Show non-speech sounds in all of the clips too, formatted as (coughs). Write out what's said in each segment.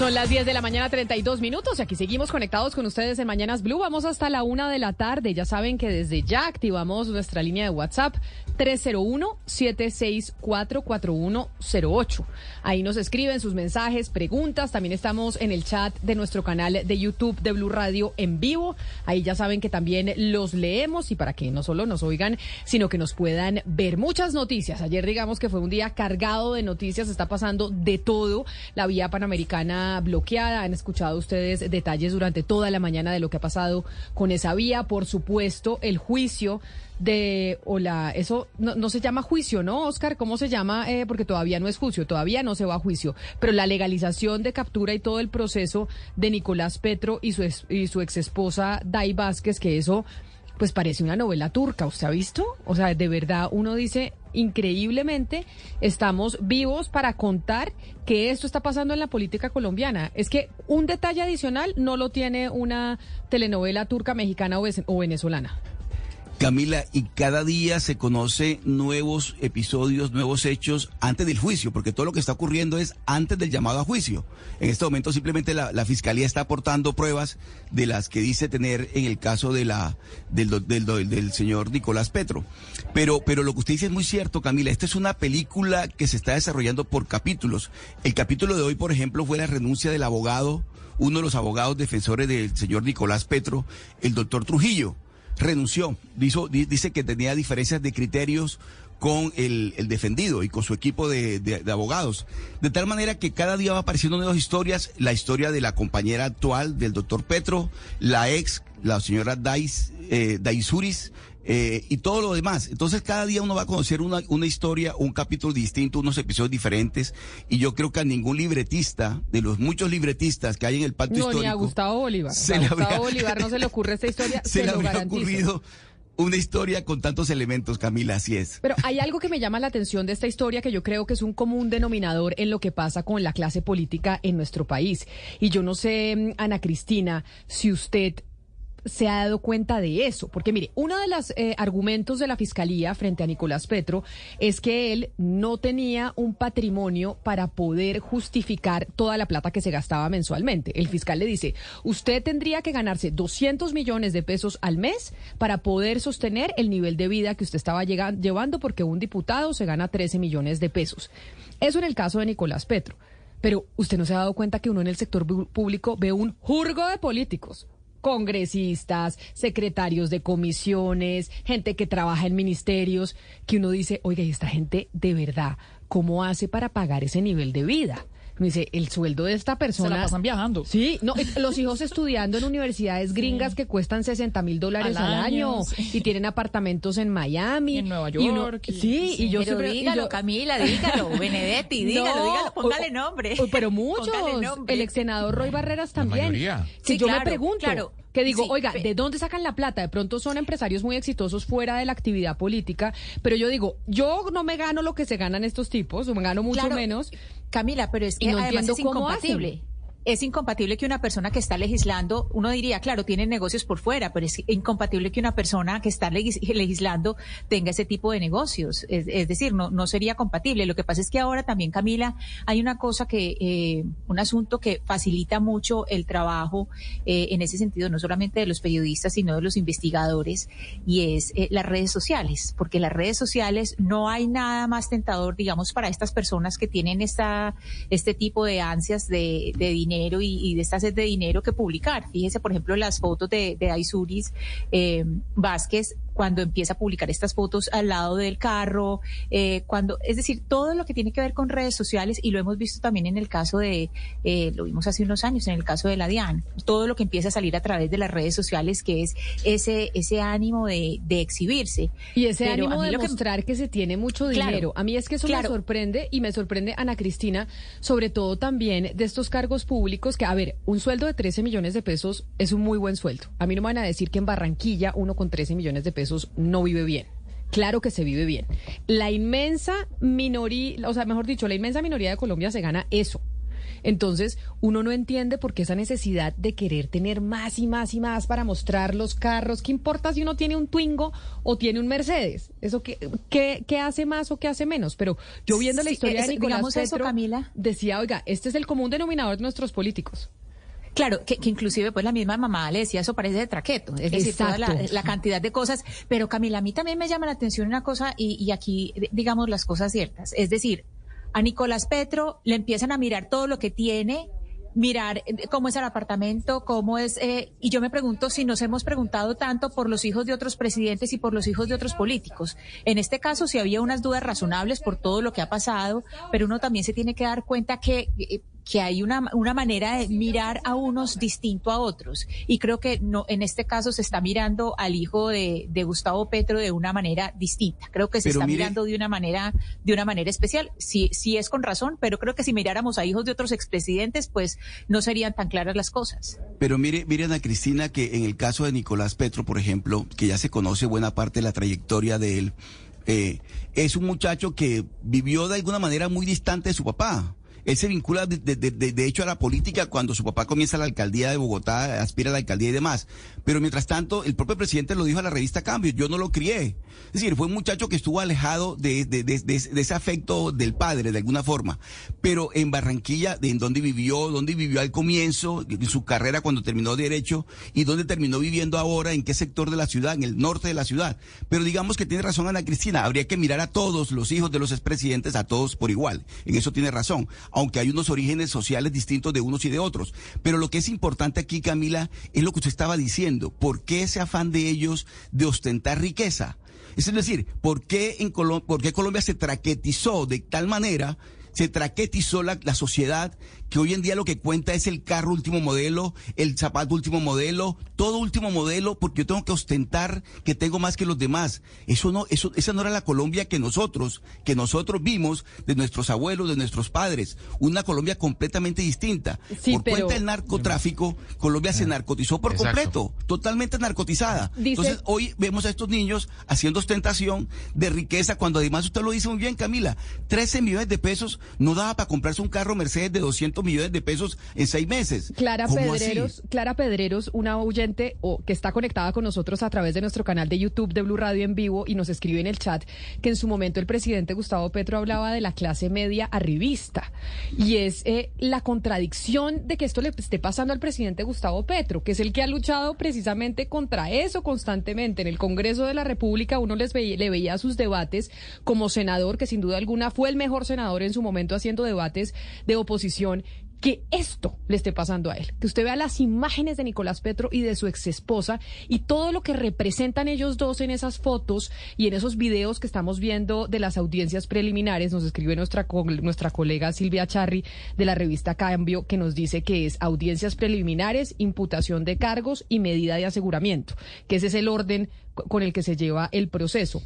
Son las 10 de la mañana, 32 minutos. Y aquí seguimos conectados con ustedes en Mañanas Blue. Vamos hasta la una de la tarde. Ya saben que desde ya activamos nuestra línea de WhatsApp 301-764-4108. Ahí nos escriben sus mensajes, preguntas. También estamos en el chat de nuestro canal de YouTube de Blue Radio en vivo. Ahí ya saben que también los leemos y para que no solo nos oigan, sino que nos puedan ver muchas noticias. Ayer digamos que fue un día cargado de noticias. Está pasando de todo. La vía panamericana bloqueada. Han escuchado ustedes detalles durante toda la mañana de lo que ha pasado con esa vía. Por supuesto, el juicio de o la eso no, se llama juicio, ¿no, Oscar? ¿Cómo se llama? Eh, porque todavía no es juicio, todavía no se va a juicio. Pero la legalización de captura y todo el proceso de Nicolás Petro y su, y su ex esposa Dai Vázquez, que eso pues parece una novela turca, ¿usted ha visto? O sea, de verdad uno dice, increíblemente estamos vivos para contar que esto está pasando en la política colombiana. Es que un detalle adicional no lo tiene una telenovela turca, mexicana o venezolana. Camila, y cada día se conoce nuevos episodios, nuevos hechos antes del juicio, porque todo lo que está ocurriendo es antes del llamado a juicio. En este momento simplemente la, fiscalía está aportando pruebas de las que dice tener en el caso de la del, del, señor Nicolás Petro. Pero, pero lo que usted dice es muy cierto, Camila. Esta es una película que se está desarrollando por capítulos. El capítulo de hoy, por ejemplo, fue la renuncia del abogado, uno de los abogados defensores del señor Nicolás Petro, el doctor Trujillo renunció. dice que tenía diferencias de criterios con el, defendido y con su equipo de, abogados. De tal manera que cada día va apareciendo nuevas historias, la historia de la compañera actual del doctor Petro, la ex, la señora Dais, eh, Daisuris, eh, y todo lo demás. Entonces cada día uno va a conocer una, una historia, un capítulo distinto, unos episodios diferentes y yo creo que a ningún libretista, de los muchos libretistas que hay en el pacto no, histórico... Ni a Gustavo Bolívar. a Gustavo Bolívar no se le ocurre esta historia, (laughs) se, le habría ocurrido una historia con tantos elementos, Camila, así es. Pero hay algo que me llama la atención de esta historia que yo creo que es un común denominador en lo que pasa con la clase política en nuestro país. Y yo no sé, mm, Ana Cristina, si usted se ha dado cuenta de eso. Porque mire, uno de los eh, argumentos de la Fiscalía frente a Nicolás Petro es que él no tenía un patrimonio para poder justificar toda la plata que se gastaba mensualmente. El fiscal le dice, usted tendría que ganarse 200 millones de pesos al mes para poder sostener el nivel de vida que usted estaba llevando porque un diputado se gana 13 millones de pesos. Eso en el caso de Nicolás Petro. Pero usted no se ha dado cuenta que uno en el sector público ve un jurgo de políticos, congresistas, secretarios de comisiones, gente que trabaja en ministerios, que uno dice, oiga, ¿y esta gente de verdad cómo hace para pagar ese nivel de vida? Me dice, el sueldo de esta persona... Se la pasan viajando. Sí, no, los hijos estudiando en universidades gringas que cuestan 60 mil dólares al, año, y tienen apartamentos en Miami. en Nueva York. sí, y yo pero dígalo, Camila, dígalo, (laughs) Benedetti, dígalo, dígalo, póngale nombre. pero muchos. El ex senador Roy Barreras también. Si yo me pregunto, claro que digo, oiga, ¿de dónde sacan la plata? De pronto son empresarios muy exitosos fuera de la actividad política, pero yo digo, yo no me gano lo que se ganan estos tipos, o me gano mucho menos. Camila, pero es que además es incompatible es incompatible que una persona que está legislando, uno diría, claro, tiene negocios por fuera, pero es incompatible que una persona que está (laughs) legislando tenga ese tipo de negocios. Es, decir, no, sería compatible. Lo que pasa es que ahora también, Camila, hay una cosa que, eh, un asunto que facilita mucho el trabajo eh, en ese sentido, no solamente de los periodistas, sino de los investigadores, y es eh, las redes sociales, porque las redes sociales no hay nada más tentador, digamos, para estas personas que tienen esta, este tipo de ansias de, de dinero y, de esta sed de dinero que publicar. Fíjese, por ejemplo, las fotos de, de Aisuris eh, Vázquez cuando empieza a publicar estas fotos al lado del carro, eh, cuando, es decir, todo lo que tiene que ver con redes sociales y lo hemos visto también en el caso de, eh, lo vimos hace unos años en el caso de la DIAN, todo lo que empieza a salir a través de las redes sociales, que es ese, ese ánimo de, de exhibirse. Y ese ánimo de mostrar que... se tiene mucho dinero. a mí es que eso me sorprende y me sorprende, Ana Cristina, sobre todo también de estos cargos públicos que, a ver, un sueldo de 13 millones de pesos es un muy buen sueldo. A mí no me van a decir que en Barranquilla uno con 13 millones de pesos no vive bien. Claro que se vive bien. La inmensa minoría, o sea, mejor dicho, la inmensa minoría de Colombia se gana eso. Entonces, uno no entiende por qué esa necesidad de querer tener más y más y más para mostrar los carros. ¿Qué importa si uno tiene un Twingo o tiene un Mercedes? ¿Eso qué, qué, hace más o qué hace menos? Pero yo viendo la historia de Nicolás Petro, Camila. decía, oiga, este es el común denominador de nuestros políticos. Claro, que, inclusive pues la misma mamá le decía eso parece de traqueto, es decir, toda la, cantidad de cosas. Pero Camila, a mí también me llama la atención una cosa y, y aquí digamos las cosas ciertas. Es decir, a Nicolás Petro le empiezan a mirar todo lo que tiene, mirar eh, cómo es el apartamento, cómo es, eh, y yo me pregunto si nos hemos preguntado tanto por los hijos de otros presidentes y por los hijos de otros políticos. En este caso, si había unas dudas razonables por todo lo que ha pasado, pero uno también se tiene que dar cuenta que eh, que hay una, una manera de mirar a unos distinto a otros. Y creo que no, en este caso se está mirando al hijo de, de Gustavo Petro de una manera distinta. Creo que se está mirando de una manera, de una manera especial. Sí, sí es con razón, pero creo que si miráramos a hijos de otros expresidentes, pues no serían tan claras las cosas. Pero mire, miren a Cristina que en el caso de Nicolás Petro, por ejemplo, que ya se conoce buena parte de la trayectoria de él, eh, es un muchacho que vivió de alguna manera muy distante de su papá. Él se vincula de, de, de, hecho a la política cuando su papá comienza la alcaldía de Bogotá, aspira a la alcaldía y demás. Pero mientras tanto, el propio presidente lo dijo a la revista Cambio, yo no lo crié. Es decir, fue un muchacho que estuvo alejado de, ese afecto del padre, de alguna forma. Pero en Barranquilla, en donde vivió, donde vivió al comienzo, de su carrera cuando terminó Derecho, y donde terminó viviendo ahora, en qué sector de la ciudad, en el norte de la ciudad. Pero digamos que tiene razón Ana Cristina, habría que mirar a todos los hijos de los expresidentes, a todos por igual. En eso tiene razón aunque hay unos orígenes sociales distintos de unos y de otros. Pero lo que es importante aquí, Camila, es lo que usted estaba diciendo. ¿Por qué ese afán de ellos de ostentar riqueza? Es decir, ¿por qué, en Colombia se traquetizó de tal manera se traquetizó la, la, sociedad, que hoy en día lo que cuenta es el carro último modelo, el zapato último modelo, todo último modelo, porque yo tengo que ostentar que tengo más que los demás. Eso no, eso, esa no era la Colombia que nosotros, que nosotros vimos de nuestros abuelos, de nuestros padres. Una Colombia completamente distinta. por cuenta del narcotráfico, Colombia se narcotizó por completo, totalmente narcotizada. Entonces, hoy vemos a estos niños haciendo ostentación de riqueza, cuando además usted lo dice muy bien, Camila, 13 millones de pesos no daba para comprarse un carro Mercedes de 200 millones de pesos en seis meses. Clara Pedreros, Clara Pedreros, una oyente que está conectada con nosotros a través de nuestro canal de YouTube de Blue Radio en vivo y nos escribe en el chat que en su momento el presidente Gustavo Petro hablaba de la clase media arribista. Y es eh, la contradicción de que esto le esté pasando al presidente Gustavo Petro, que es el que ha luchado precisamente contra eso constantemente. En el Congreso de la República uno les le veía sus debates como senador, que sin duda alguna fue el mejor senador en su momento momento haciendo debates de oposición que esto le esté pasando a él. Que usted vea las imágenes de Nicolás Petro y de su ex esposa y todo lo que representan ellos dos en esas fotos y en esos videos que estamos viendo de las audiencias preliminares. Nos escribe nuestra, nuestra colega Silvia Charri de la revista Cambio que nos dice que es audiencias preliminares, imputación de cargos y medida de aseguramiento, que ese es el orden con el que se lleva el proceso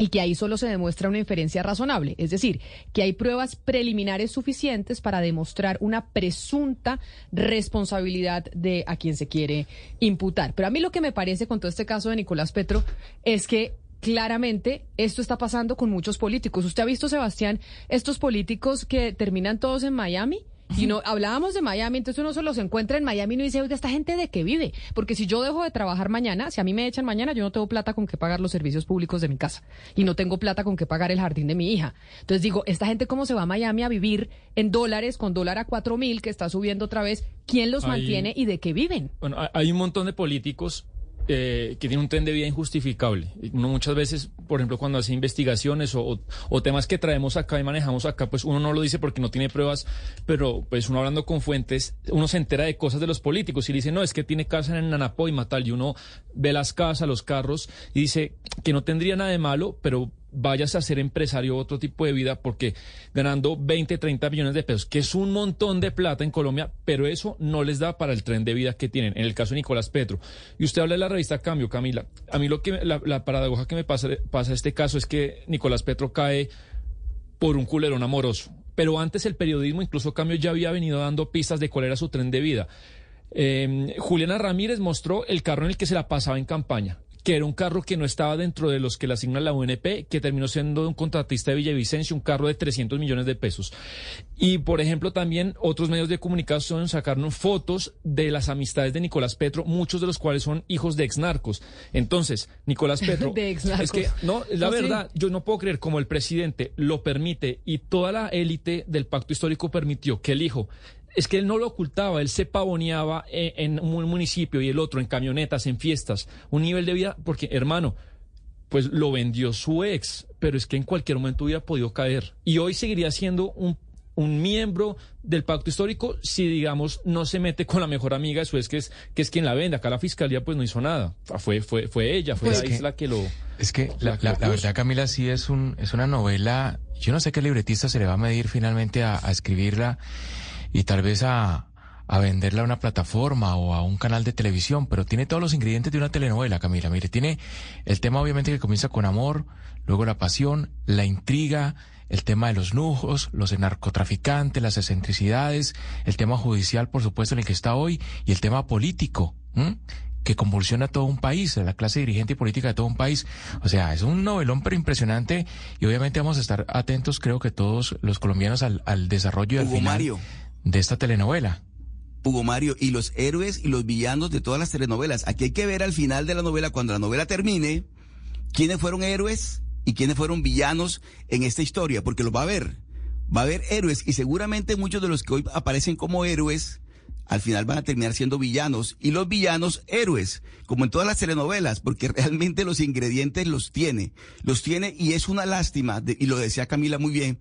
y que ahí solo se demuestra una inferencia razonable, es decir, que hay pruebas preliminares suficientes para demostrar una presunta responsabilidad de a quien se quiere imputar. Pero a mí lo que me parece con todo este caso de Nicolás Petro es que claramente esto está pasando con muchos políticos. ¿Usted ha visto, Sebastián, estos políticos que terminan todos en Miami? Y no, hablábamos de Miami, entonces uno se los encuentra en Miami y no dice, oiga, ¿esta gente de qué vive? Porque si yo dejo de trabajar mañana, si a mí me echan mañana, yo no tengo plata con qué pagar los servicios públicos de mi casa. Y no tengo plata con qué pagar el jardín de mi hija. Entonces digo, ¿esta gente cómo se va a Miami a vivir en dólares, con dólar a cuatro mil, que está subiendo otra vez? ¿Quién los mantiene y de qué viven? Bueno, hay un montón de políticos eh, que tiene un tren de vida injustificable. Uno muchas veces, por ejemplo, cuando hace investigaciones o, temas que traemos acá y manejamos acá, pues uno no lo dice porque no tiene pruebas, pero pues uno hablando con fuentes, uno se entera de cosas de los políticos y dice, no, es que tiene casa en Nanapó y Matal, y uno ve las casas, los carros, y dice que no tendría nada de malo, pero vayas a ser empresario otro tipo de vida porque ganando 20, 30 millones de pesos, que es un montón de plata en Colombia, pero eso no les da para el tren de vida que tienen. En el caso de Nicolás Petro. Y usted habla de la revista Cambio, Camila. A mí lo que la, paradoja que me pasa, pasa este caso es que Nicolás Petro cae por un culerón amoroso. Pero antes el periodismo, incluso Cambio, ya había venido dando pistas de cuál era su tren de vida. Eh, Juliana Ramírez mostró el carro en el que se la pasaba en campaña que era un carro que no estaba dentro de los que le asigna la UNP, que terminó siendo un contratista de Villavicencio, un carro de 300 millones de pesos. Y, por ejemplo, también otros medios de comunicación sacaron fotos de las amistades de Nicolás Petro, muchos de los cuales son hijos de exnarcos. Entonces, Nicolás (laughs) Petro, es que, no, la verdad, yo no puedo creer como el presidente lo permite y toda la élite del pacto histórico permitió que el hijo es que él no lo ocultaba, él se pavoneaba eh, en, un municipio y el otro en camionetas, en fiestas, un nivel de vida, porque hermano, pues lo vendió su ex, pero es que en cualquier momento hubiera podido caer. Y hoy seguiría siendo un, miembro del pacto histórico si, digamos, no se mete con la mejor amiga de su ex, que es, que es quien la vende. Acá la fiscalía pues no hizo nada. Fue, fue, fue ella, fue pues la isla que lo... Es que la, verdad, Camila, sí es, un, es una novela... Yo no sé qué libretista se le va a medir finalmente a escribirla y tal vez a, a venderla a una plataforma o a un canal de televisión, pero tiene todos los ingredientes de una telenovela, Camila. Mire, tiene el tema obviamente que comienza con amor, luego la pasión, la intriga, el tema de los lujos, los narcotraficantes, las excentricidades, el tema judicial, por supuesto, en el que está hoy, y el tema político, que convulsiona a todo un país, a la clase dirigente y política de todo un país. O sea, es un novelón pero impresionante y obviamente vamos a estar atentos, creo que todos los colombianos, al, al desarrollo al final de esta telenovela. Hugo Mario, y los héroes y los villanos de todas las telenovelas. Aquí hay que ver al final de la novela, cuando la novela termine, quiénes fueron héroes y quiénes fueron villanos en esta historia, porque lo va a ver. Va a haber héroes y seguramente muchos de los que hoy aparecen como héroes al final van a terminar siendo villanos y los villanos héroes, como en todas las telenovelas, porque (laughs) realmente los ingredientes los tiene, los tiene y es una lástima, y lo decía Camila muy bien,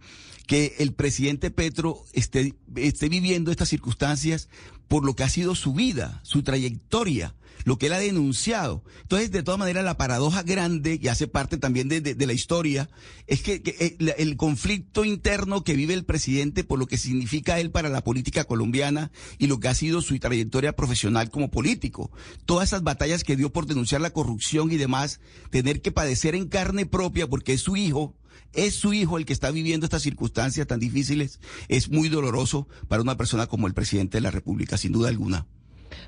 que el presidente Petro esté, esté viviendo estas circunstancias por lo que ha sido su vida, su trayectoria lo que él ha denunciado. Entonces, de todas maneras, la paradoja grande, y hace parte también de, la historia, es que, eh, el, conflicto interno que vive el presidente por lo que significa él para la política colombiana y lo que ha sido su trayectoria profesional como político. Todas esas batallas que dio por denunciar la corrupción y demás, tener que padecer en carne propia porque es su hijo, es su hijo el que está viviendo estas circunstancias tan difíciles, es muy doloroso para una persona como el presidente de la República, sin duda alguna.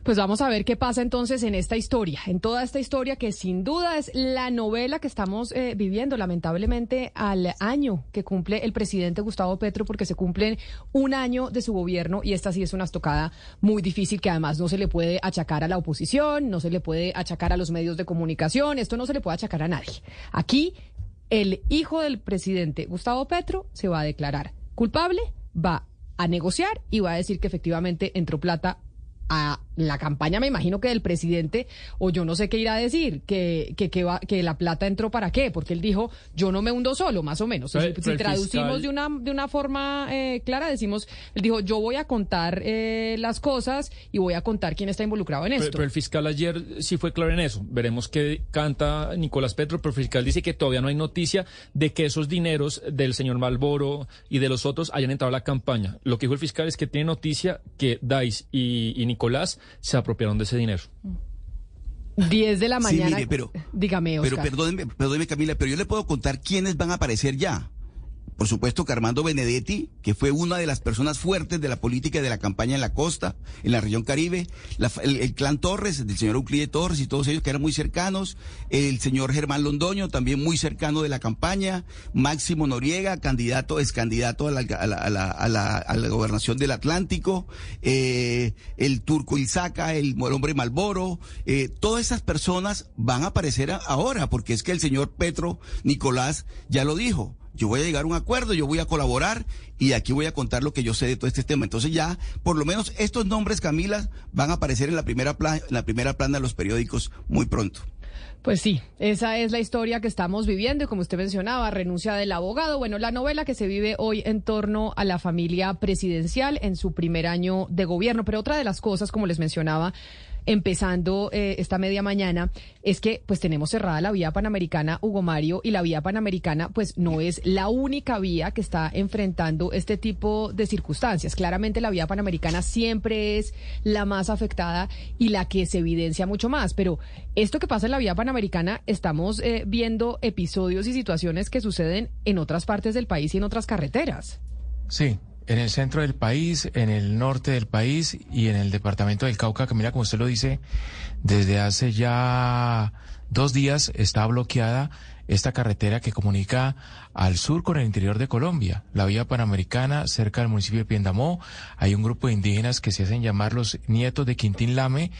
Pues vamos a ver qué pasa entonces en esta historia, en toda esta historia que sin duda es la novela que estamos eh, viviendo, lamentablemente, al año que cumple el presidente Gustavo Petro, porque se cumplen un año de su gobierno y esta sí es una estocada muy difícil que además no se le puede achacar a la oposición, no se le puede achacar a los medios de comunicación, esto no se le puede achacar a nadie. Aquí el hijo del presidente Gustavo Petro se va a declarar culpable, va a negociar y va a decir que efectivamente entró plata a la campaña, me imagino que del presidente, o yo no sé qué irá a decir, que, que, que, va, que la plata entró para qué, porque él dijo, yo no me hundo solo, más o menos. si, traducimos de, una, de una forma eh, clara, decimos, él dijo, yo voy a contar eh, las cosas y voy a contar quién está involucrado en esto. Pero, el fiscal ayer sí fue claro en eso. Veremos qué canta Nicolás Petro, pero el fiscal dice que todavía no hay noticia de que esos dineros del señor Malboro y de los otros hayan entrado a la campaña. Lo que dijo el fiscal es que tiene noticia que Dice y, y Nicolás se apropiaron de ese dinero. 10 de la mañana. pero, dígame, Pero perdóneme, perdóneme, Camila, pero yo le puedo contar quiénes van a aparecer ya. Por supuesto que Armando Benedetti, que fue una de las personas fuertes de la política de la campaña en la costa, en la región Caribe, el, clan Torres, del señor Euclide Torres y todos ellos que eran muy cercanos, el señor Germán Londoño, también muy cercano de la campaña, Máximo Noriega, candidato, es candidato a la, a la, a la, gobernación del Atlántico, eh, el turco Ilzaca, el, hombre Malboro, eh, todas esas personas van a aparecer ahora, porque es que el señor Petro Nicolás ya lo dijo yo voy a llegar a un acuerdo, yo voy a colaborar y aquí voy a contar lo que yo sé de todo este tema. Entonces ya, por lo menos estos nombres, Camila, van a aparecer en la primera, en la primera plana de los periódicos muy pronto. Pues sí, esa es la historia que estamos viviendo y como usted mencionaba, renuncia del abogado. Bueno, la novela que se vive hoy en torno a la familia presidencial en su primer año de gobierno. Pero otra de las cosas, como les mencionaba, empezando eh, esta media mañana es que pues tenemos cerrada la vía panamericana Hugo Mario y la vía panamericana pues no es la única vía que está enfrentando este tipo de circunstancias. Claramente la vía panamericana siempre es la más afectada y la que se evidencia mucho más, pero esto que pasa en la vía panamericana estamos eh, viendo episodios y situaciones que suceden en otras partes del país y en otras carreteras. Sí, en el centro del país, en el norte del país y en el departamento del Cauca, que mira, como usted lo dice, desde hace ya dos días está bloqueada esta carretera que comunica al sur con el interior de Colombia, la vía panamericana cerca del municipio de Piendamó. Hay un grupo de indígenas que se hacen llamar los nietos de Quintín Lame,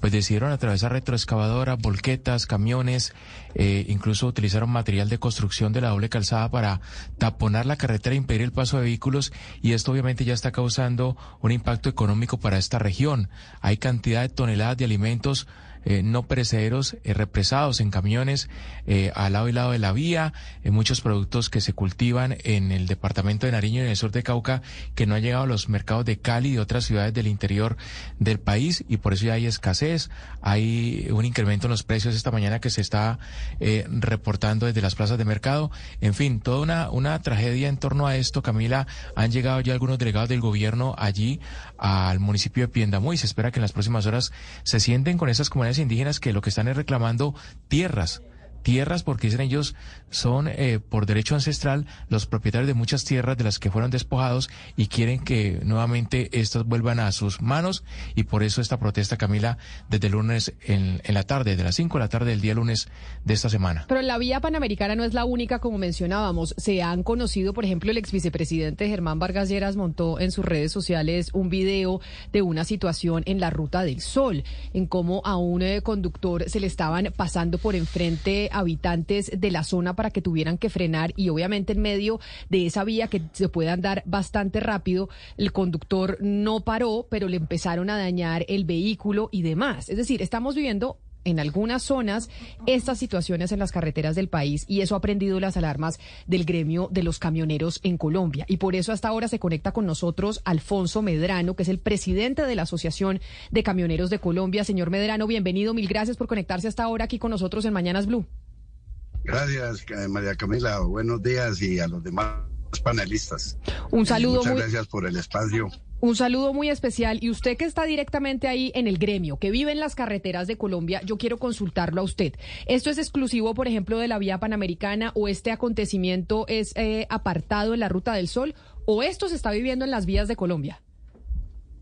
pues decidieron atravesar retroexcavadora, volquetas, camiones, eh, incluso utilizaron material de construcción de la doble calzada para taponar la carretera e impedir el paso de vehículos y esto obviamente ya está causando un impacto económico para esta región. Hay cantidad de toneladas de alimentos eh, no perecederos eh, represados en camiones eh, al lado y lado de la vía, muchos productos que se cultivan en el departamento de Nariño y en el sur de Cauca que no han llegado a los mercados de Cali y de otras ciudades del interior del país y por eso ya hay escasez, hay un incremento en los precios esta mañana que se está reportando desde las plazas de mercado, en fin, toda una, una tragedia en torno a esto, Camila, han llegado ya algunos delegados del gobierno allí al municipio de Piendamó y se espera que en las próximas horas se sienten con esas comunidades indígenas que lo que están es reclamando tierras tierras porque dicen ellos son eh, por derecho ancestral los propietarios de muchas tierras de las que fueron despojados y quieren que nuevamente estas vuelvan a sus manos y por eso esta protesta Camila desde el lunes en, la tarde, de las 5 de la tarde del día lunes de esta semana. Pero la vía panamericana no es la única como mencionábamos. Se han conocido, por ejemplo, el ex vicepresidente Germán Vargas Lleras montó en sus redes sociales un video de una situación en la ruta del Sol, en cómo a un eh, conductor se le estaban pasando por enfrente habitantes de la zona para que tuvieran que frenar y obviamente en medio de esa vía que se puede andar bastante rápido, el conductor no paró, pero le empezaron a dañar el vehículo y demás. Es decir, estamos viviendo en algunas zonas estas situaciones en las carreteras del país y eso ha prendido las alarmas del gremio de los camioneros en Colombia. Y por eso hasta ahora se conecta con nosotros Alfonso Medrano, que es el presidente de la Asociación de Camioneros de Colombia. Señor Medrano, bienvenido. Mil gracias por conectarse hasta ahora aquí con nosotros en Mañanas Blue. Gracias, María Camila. Buenos días y a los demás panelistas. Un saludo. Muchas gracias por el espacio. Un saludo muy especial. Y usted que está directamente ahí en el gremio, que vive en las carreteras de Colombia, yo quiero consultarlo a usted. ¿Esto es exclusivo, por ejemplo, de la vía panamericana o este acontecimiento es eh, apartado en la Ruta del Sol o esto se está viviendo en las vías de Colombia?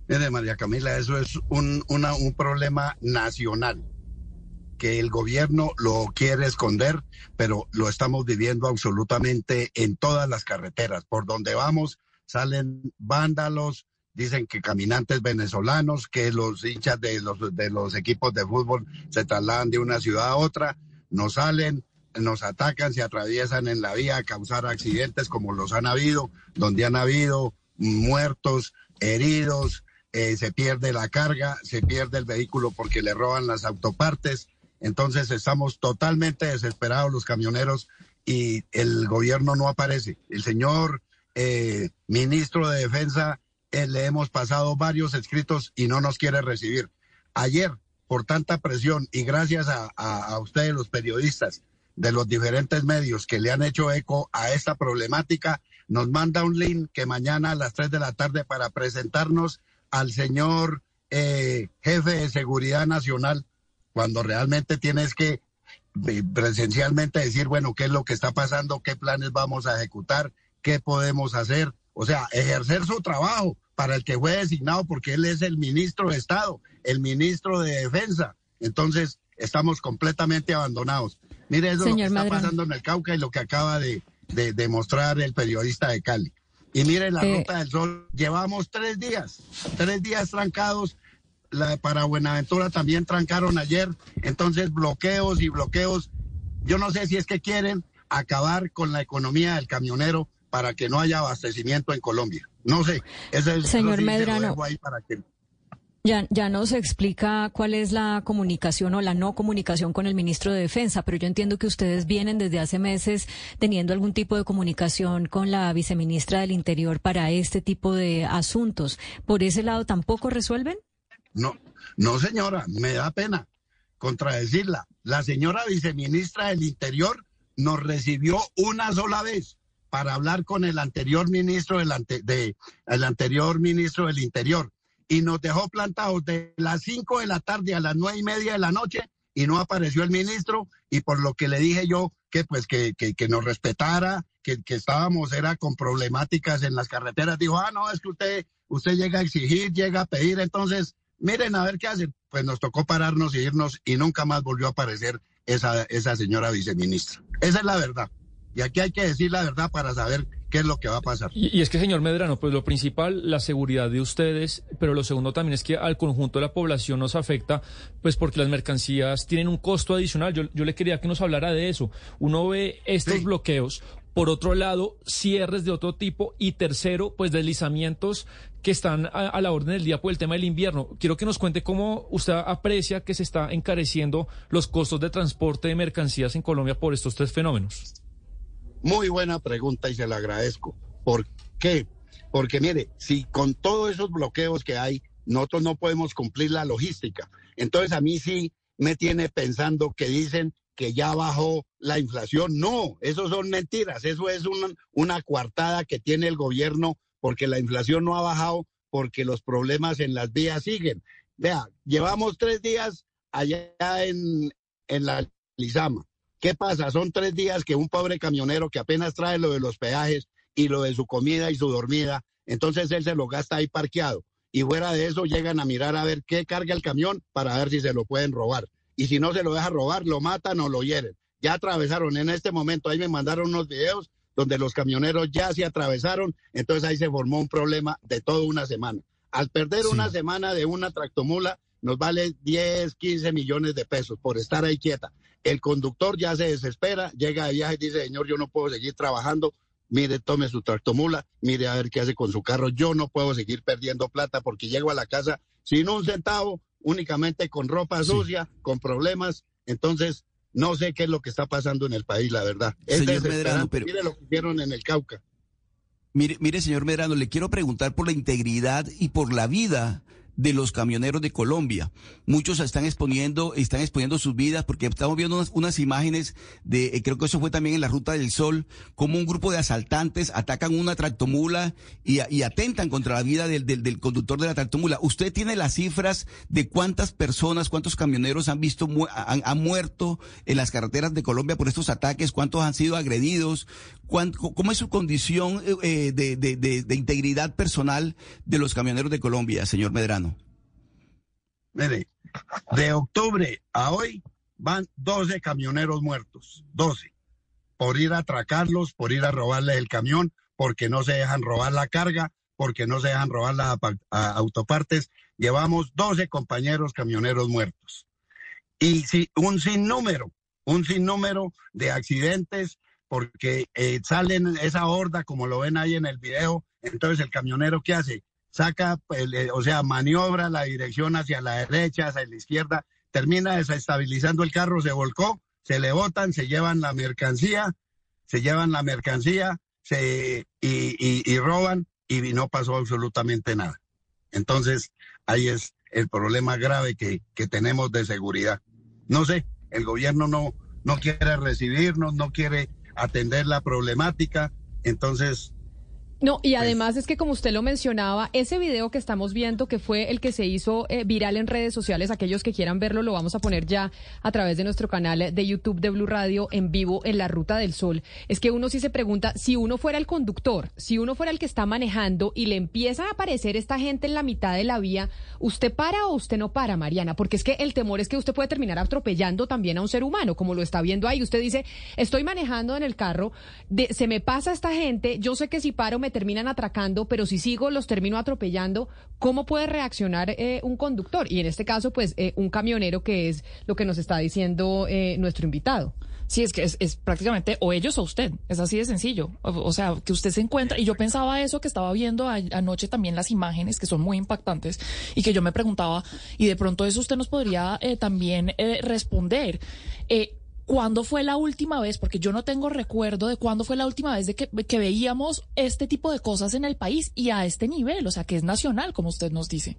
Mire, María Camila, eso es un, un problema nacional que el gobierno lo quiere esconder, pero lo estamos viviendo absolutamente en todas las carreteras. Por donde vamos salen vándalos, dicen que caminantes venezolanos, que los hinchas de los, de los equipos de fútbol se trasladan de una ciudad a otra, nos salen, nos atacan, se atraviesan en la vía a causar accidentes como los han habido, donde han habido muertos, heridos, eh, se pierde la carga, se pierde el vehículo porque le roban las autopartes. Entonces estamos totalmente desesperados los camioneros y el gobierno no aparece. El señor eh, ministro de Defensa eh, le hemos pasado varios escritos y no nos quiere recibir. Ayer, por tanta presión y gracias a, ustedes los periodistas de los diferentes medios que le han hecho eco a esta problemática, nos manda un link que mañana a las 3 de la tarde para presentarnos al señor eh, jefe de seguridad nacional cuando realmente tienes que eh, presencialmente decir, bueno, qué es lo que está pasando, qué planes vamos a ejecutar, qué podemos hacer. O sea, ejercer su trabajo para el que fue designado, porque él es el ministro de Estado, el ministro de Defensa. Entonces, estamos completamente abandonados. Mire, eso es lo que está pasando en el Cauca y lo que acaba de, demostrar el periodista de Cali. Y mire la eh. Ruta del Sol, llevamos tres días, tres días trancados la, para Buenaventura también trancaron ayer, entonces bloqueos y bloqueos. Yo no sé si es que quieren acabar con la economía del camionero para que no haya abastecimiento en Colombia. No sé, ese es Señor Medrano. Ya, ya nos explica cuál es la comunicación o la no comunicación con el ministro de Defensa, pero yo entiendo que ustedes vienen desde hace meses teniendo algún tipo de comunicación con la viceministra del Interior para este tipo de asuntos. ¿Por ese lado tampoco resuelven? No, no señora, me da pena contradecirla. La señora viceministra del Interior nos recibió una sola vez para hablar con el anterior ministro del, de, el anterior ministro del Interior y nos dejó plantados de las 5 de la tarde a las nueve y media de la noche y no apareció el ministro y por lo que le dije yo que pues que, que, nos respetara, que, que, estábamos era con problemáticas en las carreteras, dijo, ah, no, es que usted, usted llega a exigir, llega a pedir, entonces miren a ver qué hacen. Pues nos tocó pararnos y irnos y nunca más volvió a aparecer esa, esa señora viceministra. Esa es la verdad. Y aquí hay que decir la verdad para saber qué es lo que va a pasar. Y, es que, señor Medrano, pues lo principal, la seguridad de ustedes, pero lo segundo también es que al conjunto de la población nos afecta, pues porque las mercancías tienen un costo adicional. Yo, yo le quería que nos hablara de eso. Uno ve estos bloqueos, por otro lado, cierres de otro tipo y tercero, pues deslizamientos que están a, la orden del día por el tema del invierno. Quiero que nos cuente cómo usted aprecia que se está encareciendo los costos de transporte de mercancías en Colombia por estos tres fenómenos. Muy buena pregunta y se la agradezco. ¿Por qué? Porque mire, si con todos esos bloqueos que hay, nosotros no podemos cumplir la logística. Entonces a mí sí me tiene pensando que dicen que ya bajó la inflación. No, eso son mentiras. Eso es una, una coartada que tiene el gobierno porque la inflación no ha bajado, porque los problemas en las vías siguen. Vea, llevamos tres días allá en, en la Lizama. ¿Qué pasa? Son tres días que un pobre camionero que apenas trae lo de los peajes y lo de su comida y su dormida, entonces él se lo gasta ahí parqueado. Y fuera de eso llegan a mirar a ver qué carga el camión para ver si se lo pueden robar y si no se lo deja robar, lo matan o lo hieren. Ya atravesaron en este momento, ahí me mandaron unos videos donde los camioneros ya se atravesaron, entonces ahí se formó un problema de toda una semana. Al perder una semana de una tractomula, nos vale 10, 15 millones de pesos por estar ahí quieta. El conductor ya se desespera, llega de viaje y dice, señor, yo no puedo seguir trabajando, mire, tome su tractomula, mire a ver qué hace con su carro, yo no puedo seguir perdiendo plata porque llego a la casa sin un centavo, únicamente con ropa sucia, con problemas. Entonces, no sé qué es lo que está pasando en el país, la verdad. Es señor Medrano, pero... Mire lo que hicieron en el Cauca. Mire, mire, señor Medrano, le quiero preguntar por la integridad y por la vida de los camioneros de Colombia. Muchos están exponiendo, están exponiendo sus vidas porque estamos viendo unas, imágenes de, eh, creo que eso fue también en la Ruta del Sol, como un grupo de asaltantes atacan una tractomula y, atentan contra la vida del, del, conductor de la tractomula. ¿Usted tiene las cifras de cuántas personas, cuántos camioneros han visto, han, muerto en las carreteras de Colombia por estos ataques? ¿Cuántos han sido agredidos? ¿Cómo es su condición eh, de, de integridad personal de los camioneros de Colombia, señor Medrano? Mire, de octubre a hoy van 12 camioneros muertos, 12, por ir a atracarlos, por ir a robarles el camión, porque no se dejan robar la carga, porque no se dejan robar las autopartes. Llevamos 12 compañeros camioneros muertos. Y si, un sinnúmero, un sinnúmero de accidentes, porque eh, salen esa horda, como lo ven ahí en el video, entonces el camionero, ¿qué hace? Saca, pues, o sea, maniobra la dirección hacia la derecha, hacia la izquierda, termina desestabilizando el carro, se volcó, se le botan, se llevan la mercancía, se llevan la mercancía se, y, roban y no pasó absolutamente nada. Entonces, ahí es el problema grave que, que tenemos de seguridad. No sé, el gobierno no, no quiere recibirnos, no quiere atender la problemática, entonces no, y además es que como usted lo mencionaba, ese video que estamos viendo, que fue el que se hizo eh, viral en redes sociales, aquellos que quieran verlo, lo vamos a poner ya a través de nuestro canal de YouTube de Blue Radio en vivo en la Ruta del Sol. Es que uno sí se pregunta, si uno fuera el conductor, si uno fuera el que está manejando y le empieza a aparecer esta gente en la mitad de la vía, ¿usted para o usted no para, Mariana? Porque es que el temor es que usted puede terminar atropellando también a un ser humano, como lo está viendo ahí. Usted dice, estoy manejando en el carro, se me pasa esta gente, yo sé que si paro me terminan atracando, pero si sigo los termino atropellando, ¿cómo puede reaccionar eh, un conductor? Y en este caso, pues eh, un camionero que es lo que nos está diciendo eh, nuestro invitado. Sí, es que es, prácticamente o ellos o usted, es así de sencillo. O, sea, que usted se encuentra, y yo pensaba eso que estaba viendo anoche también las imágenes, que son muy impactantes, y que yo me preguntaba, y de pronto eso usted nos podría eh, también responder. Eh, ¿Cuándo fue la última vez? Porque yo no tengo recuerdo de cuándo fue la última vez de que, que, veíamos este tipo de cosas en el país y a este nivel, o sea, que es nacional, como usted nos dice.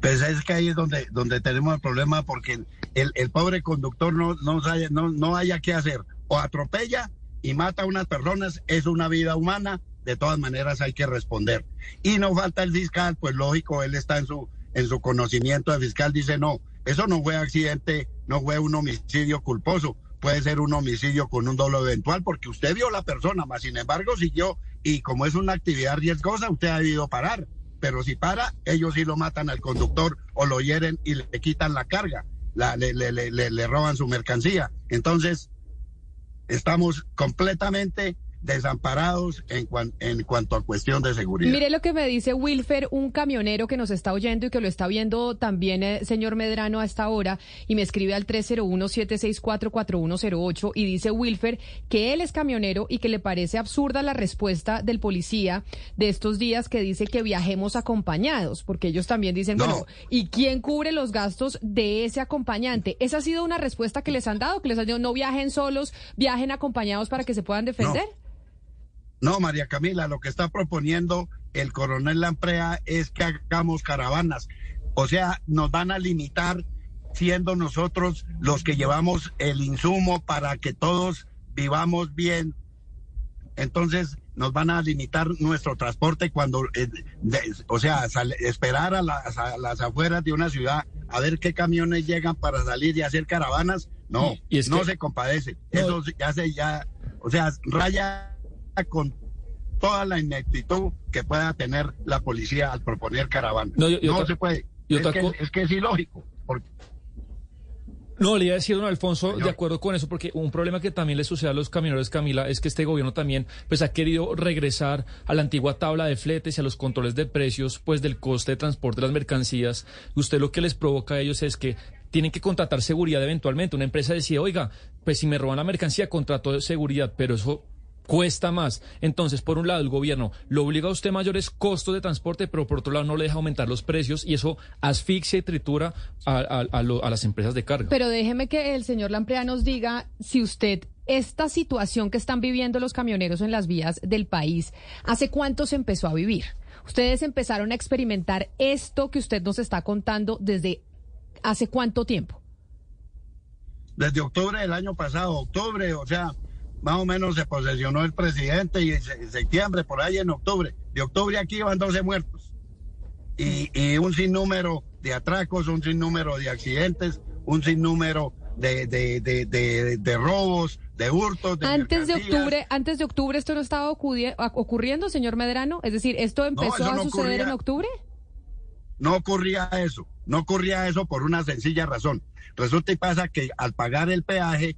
Pues es que ahí es donde, donde tenemos el problema porque el, el pobre conductor no, no, haya, no, no haya qué hacer. O atropella y mata a unas personas, es una vida humana, de todas maneras hay que responder. Y no falta el fiscal, pues lógico, él está en su, en su conocimiento de fiscal, dice no, eso no fue accidente, no fue un homicidio culposo, puede ser un homicidio con un dolo eventual porque usted vio la persona, más sin embargo siguió y como es una actividad riesgosa, usted ha debido parar pero si para, ellos sí lo matan al conductor o lo hieren y le quitan la carga, le roban su mercancía. Entonces, estamos completamente desamparados en, en cuanto a cuestión de seguridad. Mire lo que me dice Wilfer, un camionero que nos está oyendo y que lo está viendo también, eh, señor Medrano, a esta hora, y me escribe al 301-764-4108 y dice Wilfer que él es camionero y que le parece absurda la respuesta del policía de estos días que dice que viajemos acompañados, porque ellos también dicen, bueno, ¿y quién cubre los gastos de ese acompañante? ¿Esa ha sido una respuesta que les han dado? ¿Que les han dicho no viajen solos, viajen acompañados para que se puedan defender? No, María Camila, lo que está proponiendo el coronel Lamprea es que hagamos caravanas. O sea, nos van a limitar siendo nosotros los que llevamos el insumo para que todos vivamos bien. Entonces nos van a limitar nuestro transporte cuando, eh, o sea, esperar a las, a las, afueras de una ciudad a ver qué camiones llegan para salir y hacer caravanas. No, no se compadece. Eso ya se, ya, o sea, raya con toda la ineptitud que pueda tener la policía al proponer caravana. No, se puede. es, que, es, ilógico. No, le iba a decir, don Alfonso, de acuerdo con eso, porque un problema que también le sucede a los camioneros, Camila, es que este gobierno también pues ha querido regresar a la antigua tabla de fletes y a los controles de precios, pues del coste de transporte de las mercancías. Usted lo que les provoca a ellos es que tienen que contratar seguridad eventualmente. Una empresa decía, oiga, pues si me roban la mercancía, contrato de seguridad, pero eso cuesta más. Entonces, por un lado, el gobierno lo obliga a usted mayores costos de transporte, pero por otro lado no le deja aumentar los precios y eso asfixia y tritura a, las empresas de carga. Pero déjeme que el señor Lamprea nos diga si usted esta situación que están viviendo los camioneros en las vías del país, ¿hace cuánto se empezó a vivir? Ustedes empezaron a experimentar esto que usted nos está contando desde hace cuánto tiempo? Desde octubre del año pasado, octubre, o sea, más o menos se posesionó el presidente y en septiembre, por ahí en octubre. De octubre aquí iban 12 muertos. Y, y un sinnúmero de atracos, un sinnúmero de accidentes, un sinnúmero de, de, de, de, robos, de hurtos. De antes de octubre, antes de octubre esto no estaba ocurriendo, señor Medrano. Es decir, esto empezó a suceder en octubre. No ocurría eso, no ocurría eso por una sencilla razón. Resulta y pasa que al pagar el peaje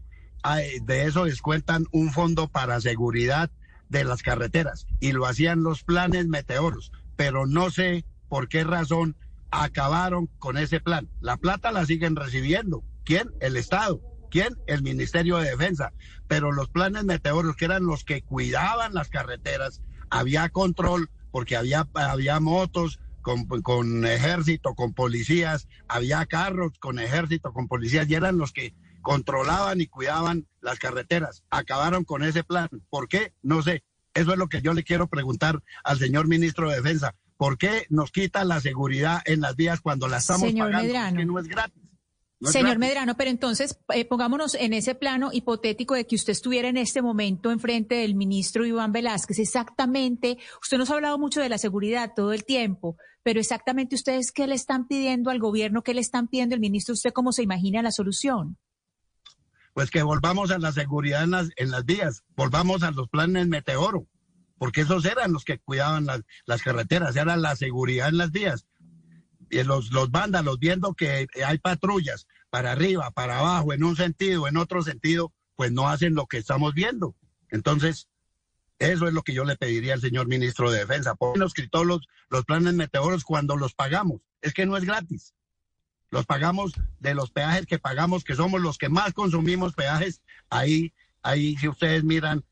de eso descuentan un fondo para seguridad de las carreteras y lo hacían los planes meteoros, pero no sé por qué razón acabaron con ese plan. La plata la siguen recibiendo. ¿Quién? El Estado. ¿Quién? El Ministerio de Defensa. Pero los planes meteoros, que eran los que cuidaban las carreteras, había control porque había, había motos con, con ejército, con policías, había carros con ejército, con policías, y eran los que controlaban y cuidaban las carreteras. Acabaron con ese plan. ¿Por qué? No sé. Eso es lo que yo le quiero preguntar al señor ministro de Defensa. ¿Por qué nos quita la seguridad en las vías cuando la estamos pagando? Que no es gratis. Señor Medrano, pero entonces eh, pongámonos en ese plano hipotético de que usted estuviera en este momento enfrente del ministro Iván Velázquez. Exactamente, usted nos ha hablado mucho de la seguridad todo el tiempo, pero exactamente ustedes qué le están pidiendo al gobierno, qué le están pidiendo el ministro, usted cómo se imagina la solución pues que volvamos a la seguridad en las, en las vías, volvamos a los planes Meteoro, porque esos eran los que cuidaban las, las carreteras, era la seguridad en las vías. Y los, los vándalos viendo que hay patrullas para arriba, para abajo, en un sentido, en otro sentido, pues no hacen lo que estamos viendo. Entonces, eso es lo que yo le pediría al señor ministro de Defensa. ¿Por nos escrito los, los planes meteoros cuando los pagamos? Es que no es gratis. Los pagamos de los peajes que pagamos, que somos los que más consumimos peajes. Ahí, ahí si ustedes miran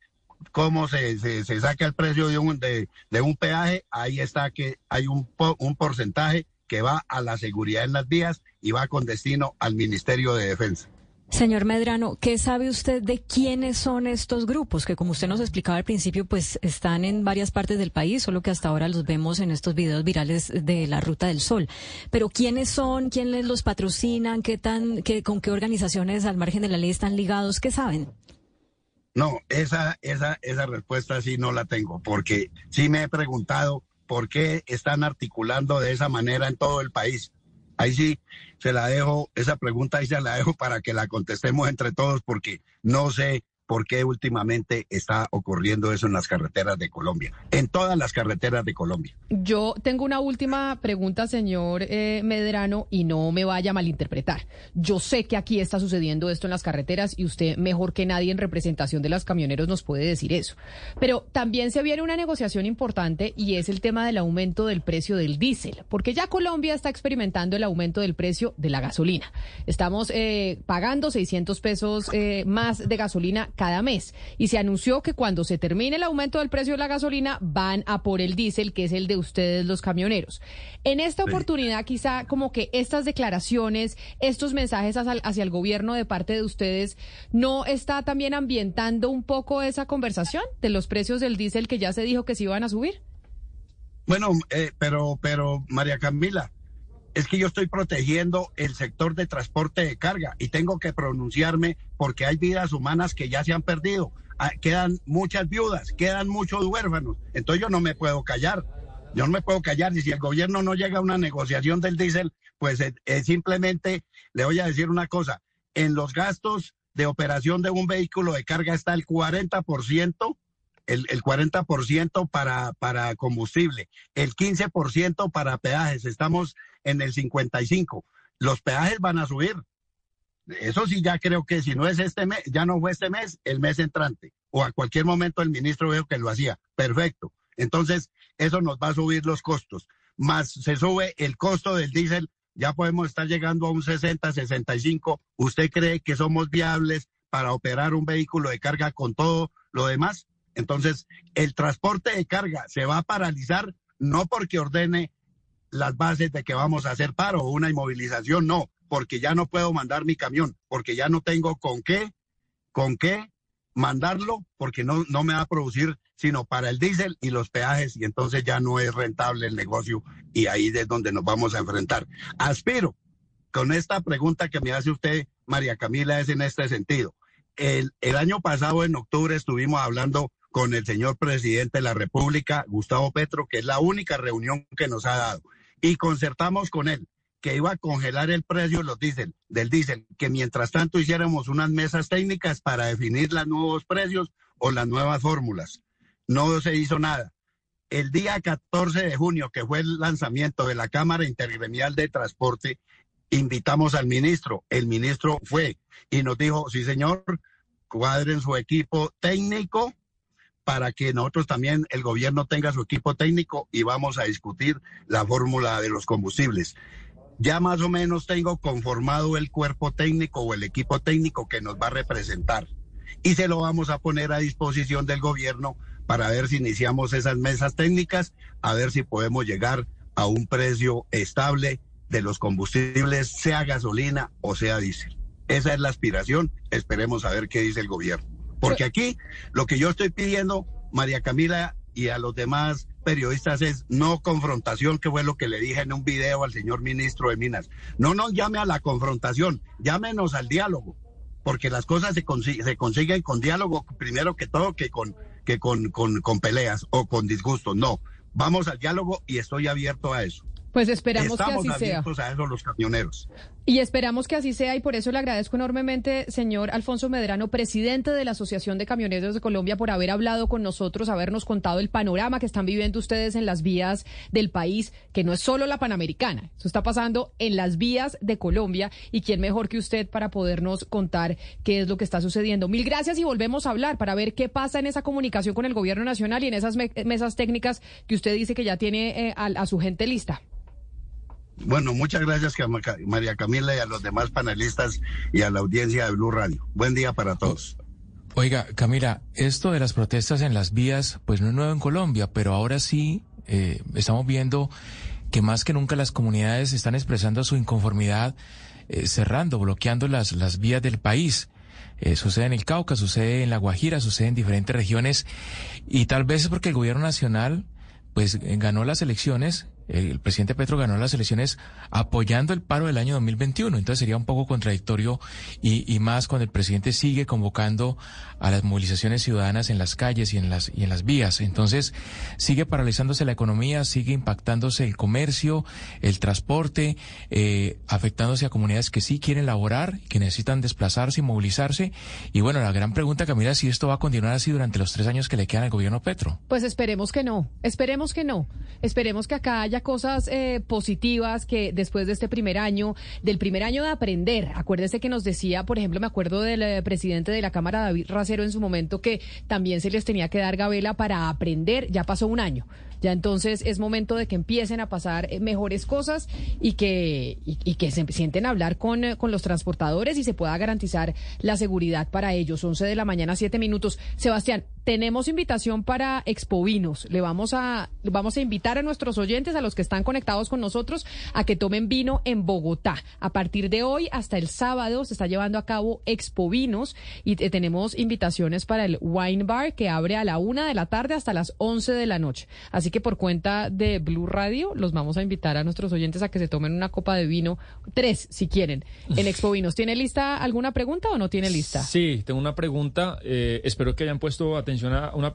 cómo se, se, saca el precio de un, de, de, un peaje, ahí está que hay un, un porcentaje que va a la seguridad en las vías y va con destino al Ministerio de Defensa. Señor Medrano, ¿qué sabe usted de quiénes son estos grupos? Que como usted nos explicaba al principio, pues están en varias partes del país, solo que hasta ahora los vemos en estos videos virales de la Ruta del Sol. Pero ¿quiénes son? ¿Quiénes los patrocinan? ¿Qué tan, qué, con qué organizaciones al margen de la ley están ligados? ¿Qué saben? No, esa, esa, esa respuesta sí no la tengo, porque sí me he preguntado por qué están articulando de esa manera en todo el país. Ahí sí se la dejo, esa pregunta ahí se la dejo para que la contestemos entre todos porque no sé por qué últimamente está ocurriendo eso en las carreteras de Colombia, en todas las carreteras de Colombia. Yo tengo una última pregunta, señor eh, Medrano, y no me vaya a malinterpretar. Yo sé que aquí está sucediendo esto en las carreteras y usted mejor que nadie en representación de las camioneros nos puede decir eso. Pero también se viene una negociación importante y es el tema del aumento del precio del diésel, porque ya Colombia está experimentando el aumento del precio de la gasolina. Estamos eh, pagando 600 pesos eh, más de gasolina cada mes. Y se anunció que cuando se termine el aumento del precio de la gasolina, van a por el diésel, que es el de ustedes los camioneros. En esta oportunidad, quizá como que estas declaraciones, estos mensajes hacia, el gobierno de parte de ustedes, ¿no está también ambientando un poco esa conversación de los precios del diésel que ya se dijo que se iban a subir? Bueno, eh, pero, pero María Camila, es que yo estoy protegiendo el sector de transporte de carga y tengo que pronunciarme porque hay vidas humanas que ya se han perdido. Ah, quedan muchas viudas, quedan muchos huérfanos. Entonces yo no me puedo callar. Yo no me puedo callar. Y si el gobierno no llega a una negociación del diésel, pues simplemente le voy a decir una cosa. En los gastos de operación de un vehículo de carga está el 40%. El, el 40% para, para combustible, el 15% para peajes. Estamos en el 55. Los peajes van a subir. Eso sí, ya creo que si no es este mes, ya no fue este mes, el mes entrante. O a cualquier momento el ministro veo que lo hacía. Perfecto. Entonces, eso nos va a subir los costos. Más se sube el costo del diésel, ya podemos estar llegando a un 60, 65. ¿Usted cree que somos viables para operar un vehículo de carga con todo lo demás? Entonces, el transporte de carga se va a paralizar no porque ordene las bases de que vamos a hacer paro o una inmovilización, no, porque ya no puedo mandar mi camión, porque ya no tengo con qué, con qué mandarlo, porque no, no me va a producir sino para el diésel y los peajes, y entonces ya no es rentable el negocio, y ahí es donde nos vamos a enfrentar. Aspiro, con esta pregunta que me hace usted, María Camila, es en este sentido. El, el año pasado, en octubre, estuvimos hablando con el señor presidente de la República, Gustavo Petro, que es la única reunión que nos ha dado y concertamos con él que iba a congelar el precio los diésel, del diésel, que mientras tanto hiciéramos unas mesas técnicas para definir los nuevos precios o las nuevas fórmulas. No se hizo nada. El día 14 de junio, que fue el lanzamiento de la Cámara Intergremial de Transporte, invitamos al ministro. El ministro fue y nos dijo, sí señor, cuadren su equipo técnico para que nosotros también, el gobierno tenga su equipo técnico y vamos a discutir la fórmula de los combustibles. Ya más o menos tengo conformado el cuerpo técnico o el equipo técnico que nos va a representar y se lo vamos a poner a disposición del gobierno para ver si iniciamos esas mesas técnicas, a ver si podemos llegar a un precio estable de los combustibles, sea gasolina o sea diésel. Esa es la aspiración, esperemos a ver qué dice el gobierno. Porque aquí lo que yo estoy pidiendo, María Camila y a los demás periodistas es no confrontación, que fue lo que le dije en un video al señor ministro de Minas. No nos llame a la confrontación, llámenos al diálogo, porque las cosas se, se consiguen con diálogo primero que todo que con, que con, con, con peleas o con disgustos. No, vamos al diálogo y estoy abierto a eso. Pues esperamos que así sea. a eso los camioneros. Y esperamos que así sea y por eso le agradezco enormemente, señor Alfonso Medrano, presidente de la Asociación de Camioneros de Colombia, por haber hablado con nosotros, habernos contado el panorama que están viviendo ustedes en las vías del país, que no es solo la Panamericana, eso está pasando en las vías de Colombia y quién mejor que usted para podernos contar qué es lo que está sucediendo. Mil gracias y volvemos a hablar para ver qué pasa en esa comunicación con el gobierno nacional y en esas mesas técnicas que usted dice que ya tiene eh, a su gente lista. Bueno, muchas gracias María Camila y a los demás panelistas y a la audiencia de Blue Radio. Buen día para todos. Oiga, Camila, esto de las protestas en las vías, pues no es nuevo en Colombia, pero ahora sí eh, estamos viendo que más que nunca las comunidades están expresando su inconformidad, eh, cerrando, bloqueando las, las vías del país. Eh, sucede en el Cauca, sucede en La Guajira, sucede en diferentes regiones y tal vez es porque el gobierno nacional pues ganó las elecciones el presidente Petro ganó las elecciones apoyando el paro del año 2021. Entonces sería un poco contradictorio y, más cuando el presidente sigue convocando a las movilizaciones ciudadanas en las calles y en las, y en las vías. Entonces sigue paralizándose la economía, sigue impactándose el comercio, el transporte, eh, afectándose a comunidades que sí quieren laborar, que necesitan desplazarse y movilizarse. Y bueno, la gran pregunta, Camila, si esto va a continuar así durante los tres años que le quedan al gobierno Petro. Pues esperemos que no, esperemos que no. Esperemos que acá haya cosas eh, positivas que después de este primer año, del primer año de aprender, acuérdese que nos decía, por ejemplo, me acuerdo del eh, presidente de la Cámara, David Racero, en su momento, que también se les tenía que dar gabela para aprender, ya pasó un año. Ya entonces es momento de que empiecen a pasar eh, mejores cosas y que, y, que se sienten a hablar con, eh, con los transportadores y se pueda garantizar la seguridad para ellos. 11 de la mañana, 7 minutos. Sebastián, tenemos invitación para Expovinos. Le vamos a, vamos a invitar a nuestros oyentes, a los que están conectados con nosotros, a que tomen vino en Bogotá. A partir de hoy hasta el sábado se está llevando a cabo Expovinos y tenemos invitaciones para el Wine Bar que abre a la una de la tarde hasta las 11 de la noche. Así que por cuenta de Blue Radio los vamos a invitar a nuestros oyentes a que se tomen una copa de vino, tres si quieren, en Expo Vinos. ¿Tiene lista alguna pregunta o no tiene lista? Sí, tengo una pregunta. Eh, espero que hayan puesto atención a una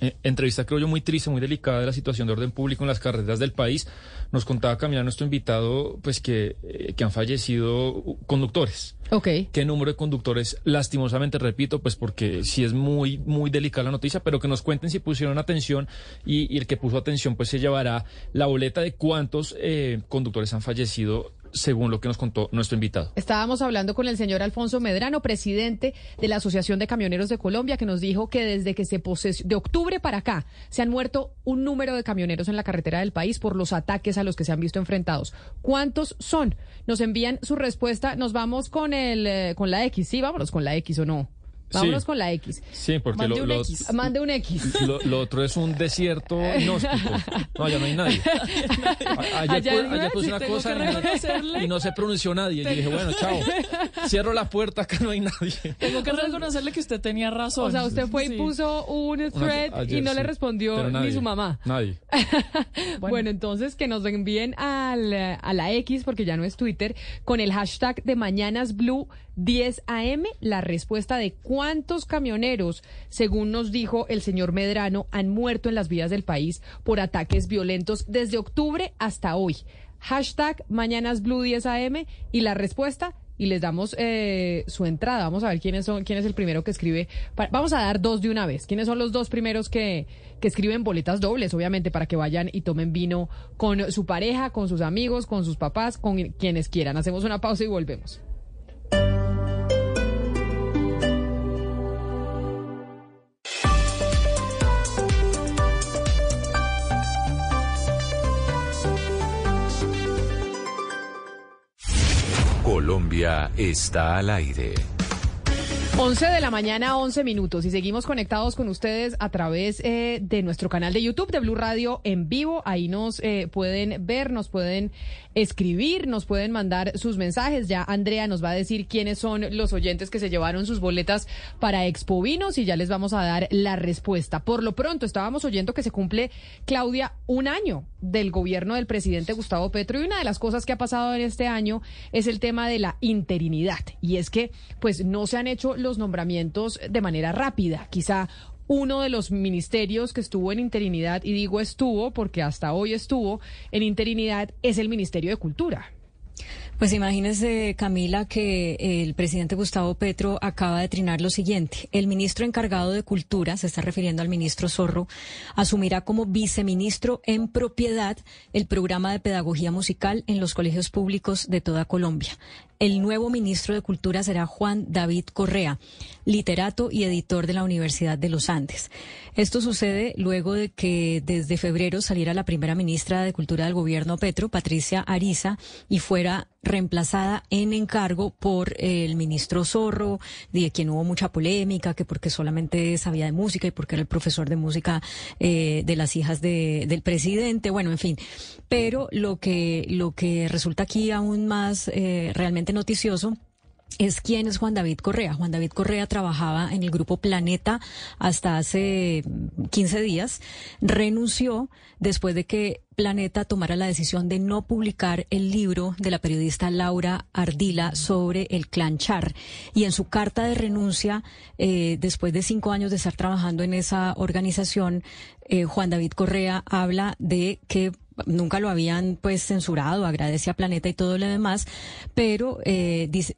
eh, entrevista creo yo muy triste, muy delicada de la situación de orden público en las carreteras del país. Nos contaba Camila, nuestro invitado, pues que, eh, que han fallecido conductores. Ok. ¿Qué número de conductores? Lastimosamente, repito, pues porque sí es muy, muy delicada la noticia, pero que nos cuenten si pusieron atención y, el que puso atención pues se llevará la boleta de cuántos eh, conductores han fallecido según lo que nos contó nuestro invitado. Estábamos hablando con el señor Alfonso Medrano, presidente de la Asociación de Camioneros de Colombia, que nos dijo que desde que se de octubre para acá se han muerto un número de camioneros en la carretera del país por los ataques a los que se han visto enfrentados. ¿Cuántos son? Nos envían su respuesta. Nos vamos con el eh, con la X. Sí, vámonos con la X o no. Vámonos con la X. Sí, porque Mande lo, un X. Mande un X. Lo, otro es un desierto (laughs) inhóspito. No, allá no hay nadie. (laughs) Ayer, puse una cosa y no, se pronunció nadie. Y dije, bueno, chao. (laughs) Cierro la puerta, acá no hay nadie. Tengo que reconocerle que usted tenía razón. O sea, usted fue y puso un thread y no le respondió ni su mamá. Nadie. bueno. entonces que nos envíen al, a la X, porque ya no es Twitter, con el hashtag de Mañanas Blue 10 AM, la respuesta de cuántos camioneros, según nos dijo el señor Medrano, han muerto en las vías del país por ataques violentos desde octubre hasta hoy. Hashtag Mañanas Blue 10 AM y la respuesta y les damos eh, su entrada. Vamos a ver quiénes son, quién es el primero que escribe. vamos a dar dos de una vez. ¿Quiénes son los dos primeros que, que escriben boletas dobles, obviamente, para que vayan y tomen vino con su pareja, con sus amigos, con sus papás, con quienes quieran? Hacemos una pausa y volvemos. Colombia está al aire. 11 de la mañana, 11 minutos y seguimos conectados con ustedes a través eh, de nuestro canal de YouTube de Blue Radio en vivo. Ahí nos eh, pueden ver, nos pueden escribir, nos pueden mandar sus mensajes. Ya Andrea nos va a decir quiénes son los oyentes que se llevaron sus boletas para Expo Vinos y ya les vamos a dar la respuesta. Por lo pronto, estábamos oyendo que se cumple, Claudia, un año del gobierno del presidente Gustavo Petro y una de las cosas que ha pasado en este año es el tema de la interinidad. Y es que, pues, no se han hecho los nombramientos de manera rápida. Quizá uno de los ministerios que estuvo en interinidad, y digo estuvo porque hasta hoy estuvo en interinidad, es el Ministerio de Cultura. Pues imagínese, Camila, que el presidente Gustavo Petro acaba de trinar lo siguiente. El ministro encargado de Cultura, se está refiriendo al ministro Zorro, asumirá como viceministro en propiedad el programa de pedagogía musical en los colegios públicos de toda Colombia. El nuevo ministro de Cultura será Juan David Correa, literato y editor de la Universidad de los Andes. Esto sucede luego de que desde febrero saliera la primera ministra de Cultura del gobierno Petro, Patricia Ariza, y fuera reemplazada en encargo por el ministro Zorro, de quien hubo mucha polémica, que porque solamente sabía de música y porque era el profesor de música eh, de las hijas del presidente, bueno, en fin. Pero lo que, lo que resulta aquí aún más eh, realmente noticioso es quién es Juan David Correa. Juan David Correa trabajaba en el grupo Planeta hasta hace 15 días. Renunció después de que Planeta tomara la decisión de no publicar el libro de la periodista Laura Ardila sobre el clan Char. Y en su carta de renuncia, eh, después de cinco años de estar trabajando en esa organización, eh, Juan David Correa habla de que nunca lo habían pues censurado, agradece a Planeta y todo lo demás, pero eh, dice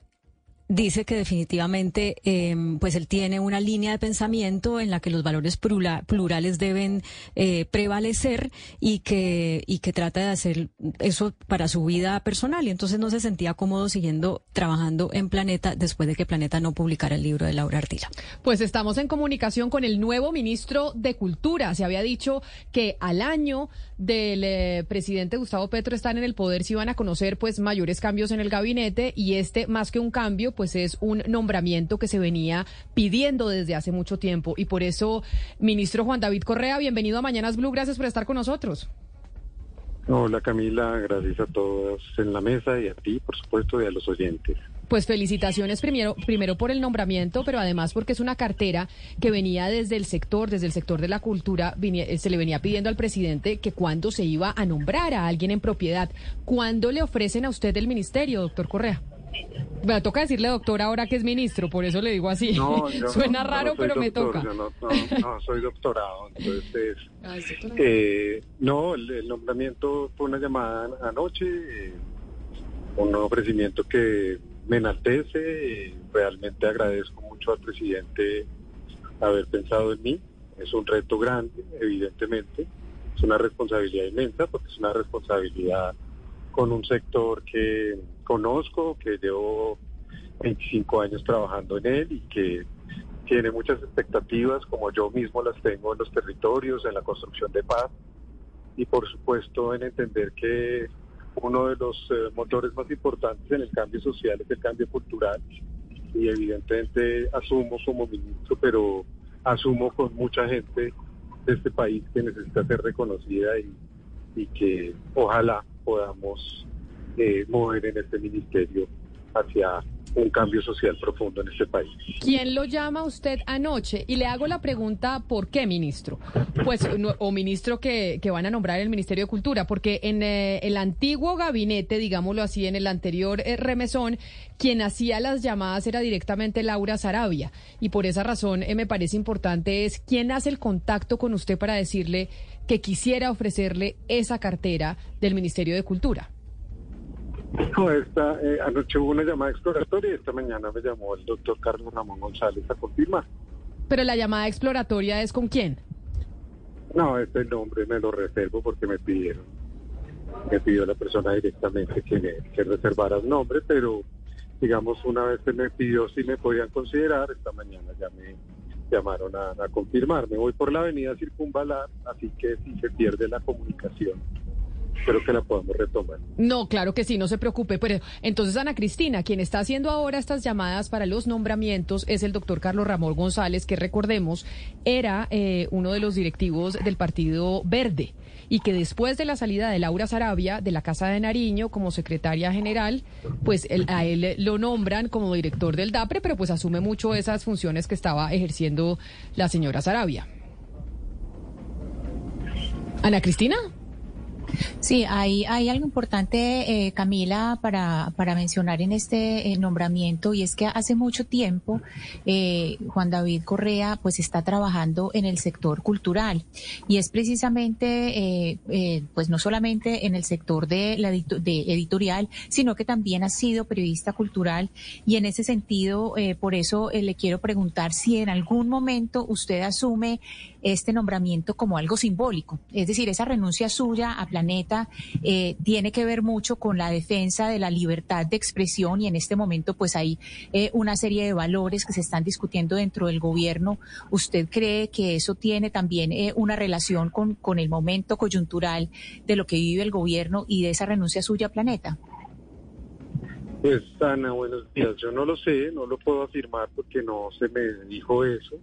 dice que definitivamente em, pues él tiene una línea de pensamiento en la que los valores plurales deben eh, prevalecer y que y que trata de hacer eso para su vida personal y entonces no se sentía cómodo siguiendo trabajando en Planeta después de que Planeta no publicara el libro de Laura Ardila. Pues estamos en comunicación con el nuevo ministro de Cultura. Se había dicho que al año del eh, presidente Gustavo Petro están en el poder se iban a conocer pues mayores cambios en el gabinete y este más que un cambio pues es un nombramiento que se venía pidiendo desde hace mucho tiempo y por eso ministro Juan David Correa bienvenido a Mañanas Blue gracias por estar con nosotros. Hola Camila, gracias a todos en la mesa y a ti por supuesto y a los oyentes. Pues felicitaciones primero, primero por el nombramiento, pero además porque es una cartera que venía desde el sector, desde el sector de la cultura, eh, se le venía pidiendo al presidente que cuando se iba a nombrar a alguien en propiedad, ¿cuándo le ofrecen a usted el ministerio, doctor Correa? Me toca decirle doctor ahora que es ministro, por eso le digo así. (laughs) Suena raro, pero me toca. no, no, soy doctorado, entonces... Ah, eh, no, el, nombramiento fue una llamada anoche, eh, un ofrecimiento que me enaltece. Realmente agradezco mucho al presidente haber pensado en mí. Es un reto grande, evidentemente. Es una responsabilidad inmensa porque es una responsabilidad con un sector que conozco, que llevo 25 años trabajando en él y que tiene muchas expectativas, como yo mismo las tengo en los territorios, en la construcción de paz. Y por supuesto en entender que uno de los eh, motores más importantes en el cambio social es el cambio cultural. Y evidentemente asumo como ministro, pero asumo con mucha gente de este país que necesita ser reconocida y, y que ojalá podamos eh, mover en este ministerio hacia un cambio social profundo en este país. ¿Quién lo llama usted anoche? Y le hago la pregunta, ¿por qué, ministro? Pues, o ministro que, que van a nombrar el Ministerio de Cultura, porque en eh, el antiguo gabinete, digámoslo así, en el anterior eh, remesón, quien hacía las llamadas era directamente Laura Sarabia. Y por esa razón eh, me parece importante es quién hace el contacto con usted para decirle que quisiera ofrecerle esa cartera del Ministerio de Cultura. No, esta, eh, anoche hubo una llamada exploratoria y esta mañana me llamó el doctor Carlos Ramón González a confirmar. ¿Pero la llamada exploratoria es con quién? No, este nombre me lo reservo porque me pidieron. Me pidió la persona directamente que, que reservara el nombre, pero digamos, una vez que me pidió si me podían considerar, esta mañana ya me llamaron a, a confirmar. Me voy por la avenida Circunvalar, así que si se pierde la comunicación espero que la podamos retomar. No, claro que sí, no se preocupe. Pero entonces, Ana Cristina, quien está haciendo ahora estas llamadas para los nombramientos es el doctor Carlos Ramón González, que recordemos era eh, uno de los directivos del Partido Verde y que después de la salida de Laura Sarabia de la Casa de Nariño como secretaria general, pues a él lo nombran como director del DAPRE, pero pues asume mucho esas funciones que estaba ejerciendo la señora Sarabia. Ana Cristina. Sí, hay, hay algo importante, eh, Camila, para, para mencionar en este eh, nombramiento y es que hace mucho tiempo eh, Juan David Correa pues está trabajando en el sector cultural y es precisamente pues no solamente en el sector de la de editorial, sino que también ha sido periodista cultural y en ese sentido por eso le quiero preguntar si en algún momento usted asume este nombramiento como algo simbólico, es decir, esa renuncia suya a Planeta eh, tiene que ver mucho con la defensa de la libertad de expresión y en este momento pues hay eh, una serie de valores que se están discutiendo dentro del gobierno. ¿Usted cree que eso tiene también eh, una relación con, con el momento coyuntural de lo que vive el gobierno y de esa renuncia suya a Planeta? Pues Ana, buenos días. Yo no lo sé, no lo puedo afirmar porque no se me dijo eso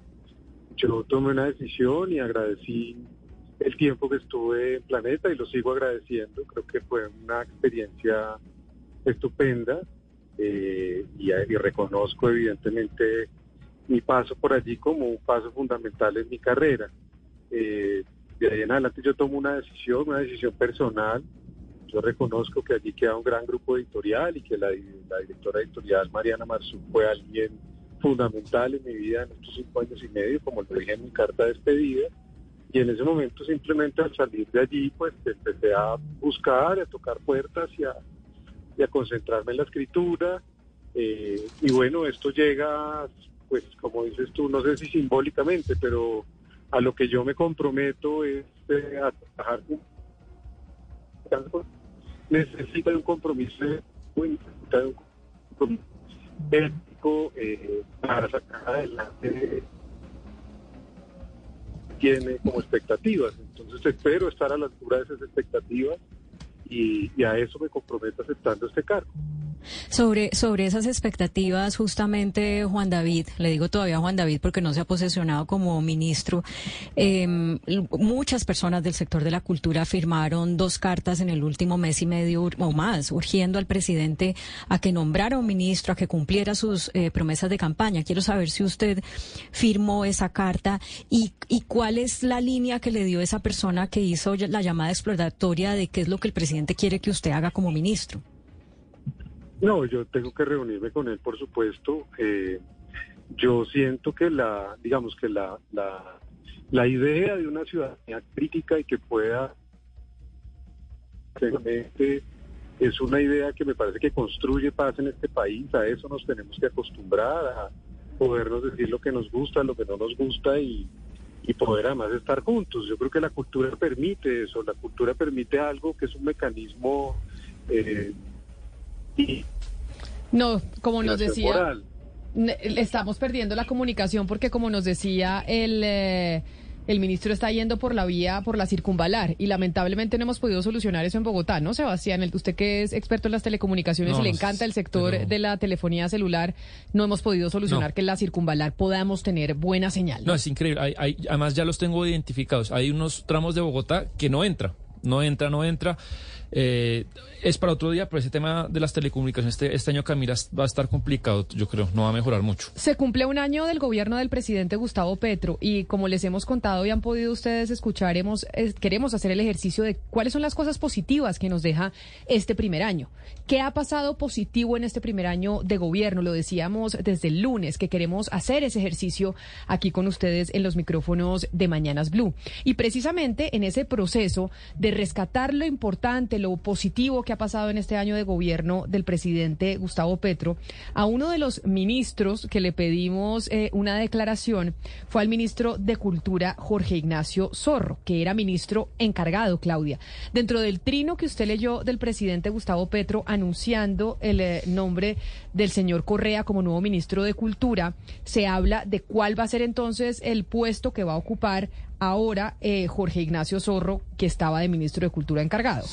yo tomé una decisión y agradecí el tiempo que estuve en Planeta y lo sigo agradeciendo. Creo que fue una experiencia estupenda eh, y, reconozco evidentemente mi paso por allí como un paso fundamental en mi carrera. Eh, de ahí en adelante yo tomo una decisión, una decisión personal. Yo reconozco que allí queda un gran grupo editorial y que la, directora editorial Mariana Marzú fue alguien fundamental en mi vida en estos cinco años y medio, como lo dije en mi carta de despedida. Y en ese momento simplemente al salir de allí, pues empecé a buscar, a tocar puertas y a, concentrarme en la escritura. Eh, y bueno, esto llega, pues como dices tú, no sé si simbólicamente, pero a lo que yo me comprometo es eh, a trabajar. Necesita un compromiso, un compromiso para sacar adelante tiene como expectativas. Entonces espero estar a la altura de esas expectativas y, y a eso me comprometo aceptando este cargo. Sobre, sobre esas expectativas, justamente Juan David, le digo todavía Juan David porque no se ha posesionado como ministro, em, muchas personas del sector de la cultura firmaron dos cartas en el último mes y medio o más, urgiendo al presidente a que nombrara un ministro, a que cumpliera sus eh, promesas de campaña. Quiero saber si usted firmó esa carta y, y cuál es la línea que le dio esa persona que hizo la llamada exploratoria de qué es lo que el presidente quiere que usted haga como ministro. No, yo tengo que reunirme con él, por supuesto. Eh, yo siento que la, digamos que la, la, la idea de una ciudadanía crítica y que pueda es una idea que me parece que construye paz en este país. A eso nos tenemos que acostumbrar a podernos decir lo que nos gusta, lo que no nos gusta y, y poder además estar juntos. Yo creo que la cultura permite eso. La cultura permite algo que es un mecanismo eh, no, como nos decía, estamos perdiendo la comunicación porque como nos decía el... Eh, el ministro está yendo por la vía, por la circunvalar, y lamentablemente no hemos podido solucionar eso en Bogotá, ¿no, Sebastián? usted que es experto en las telecomunicaciones y le encanta el sector de la telefonía celular, no hemos podido solucionar que en la circunvalar podamos tener buena señal. No, es increíble. además ya los tengo identificados. Hay unos tramos de Bogotá que no entra, no entra, no entra. Eh, es para otro día, pero ese tema de las telecomunicaciones este, este, año, Camila, va a estar complicado, yo creo, no va a mejorar mucho. Se cumple un año del gobierno del presidente Gustavo Petro y como les hemos contado y han podido ustedes escuchar, hemos, queremos hacer el ejercicio de cuáles son las cosas positivas que nos deja este primer año. ¿Qué ha pasado positivo en este primer año de gobierno? Lo decíamos desde el lunes, que queremos hacer ese ejercicio aquí con ustedes en los micrófonos de Mañanas Blue. Y precisamente en ese proceso de rescatar lo importante, lo positivo que ha pasado en este año de gobierno del presidente Gustavo Petro, a uno de los ministros que le pedimos eh, una declaración fue al ministro de Cultura, Jorge Ignacio Zorro, que era ministro encargado, Claudia. Dentro del trino que usted leyó del presidente Gustavo Petro anunciando el eh, nombre del señor Correa como nuevo ministro de Cultura, se habla de cuál va a ser entonces el puesto que va a ocupar ahora eh, Jorge Ignacio Zorro, que estaba de ministro de Cultura encargado.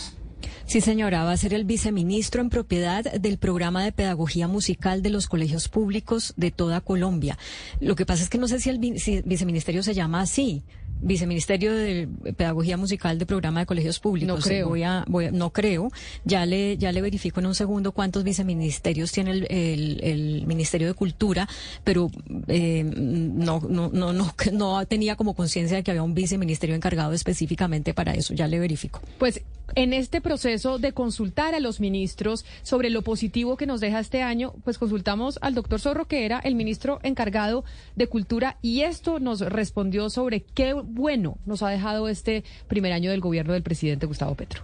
Sí, señora, va a ser el viceministro en propiedad del programa de pedagogía musical de los colegios públicos de toda Colombia. Lo que pasa es que no sé si el viceministerio se llama así. Viceministerio de Pedagogía Musical de Programa de Colegios Públicos. No creo. Voy a, no creo. Ya le, ya le verifico en un segundo cuántos viceministerios tiene el, Ministerio de Cultura, pero eh, no, no, no, no, (laughs) no tenía como conciencia de que había un viceministerio encargado específicamente para eso. Ya le verifico. Pues en este proceso de consultar a los ministros sobre lo positivo que nos deja este año, pues consultamos al doctor Zorro, que era el ministro encargado de Cultura, y esto nos respondió sobre qué bueno nos ha dejado este primer año del gobierno del presidente Gustavo Petro.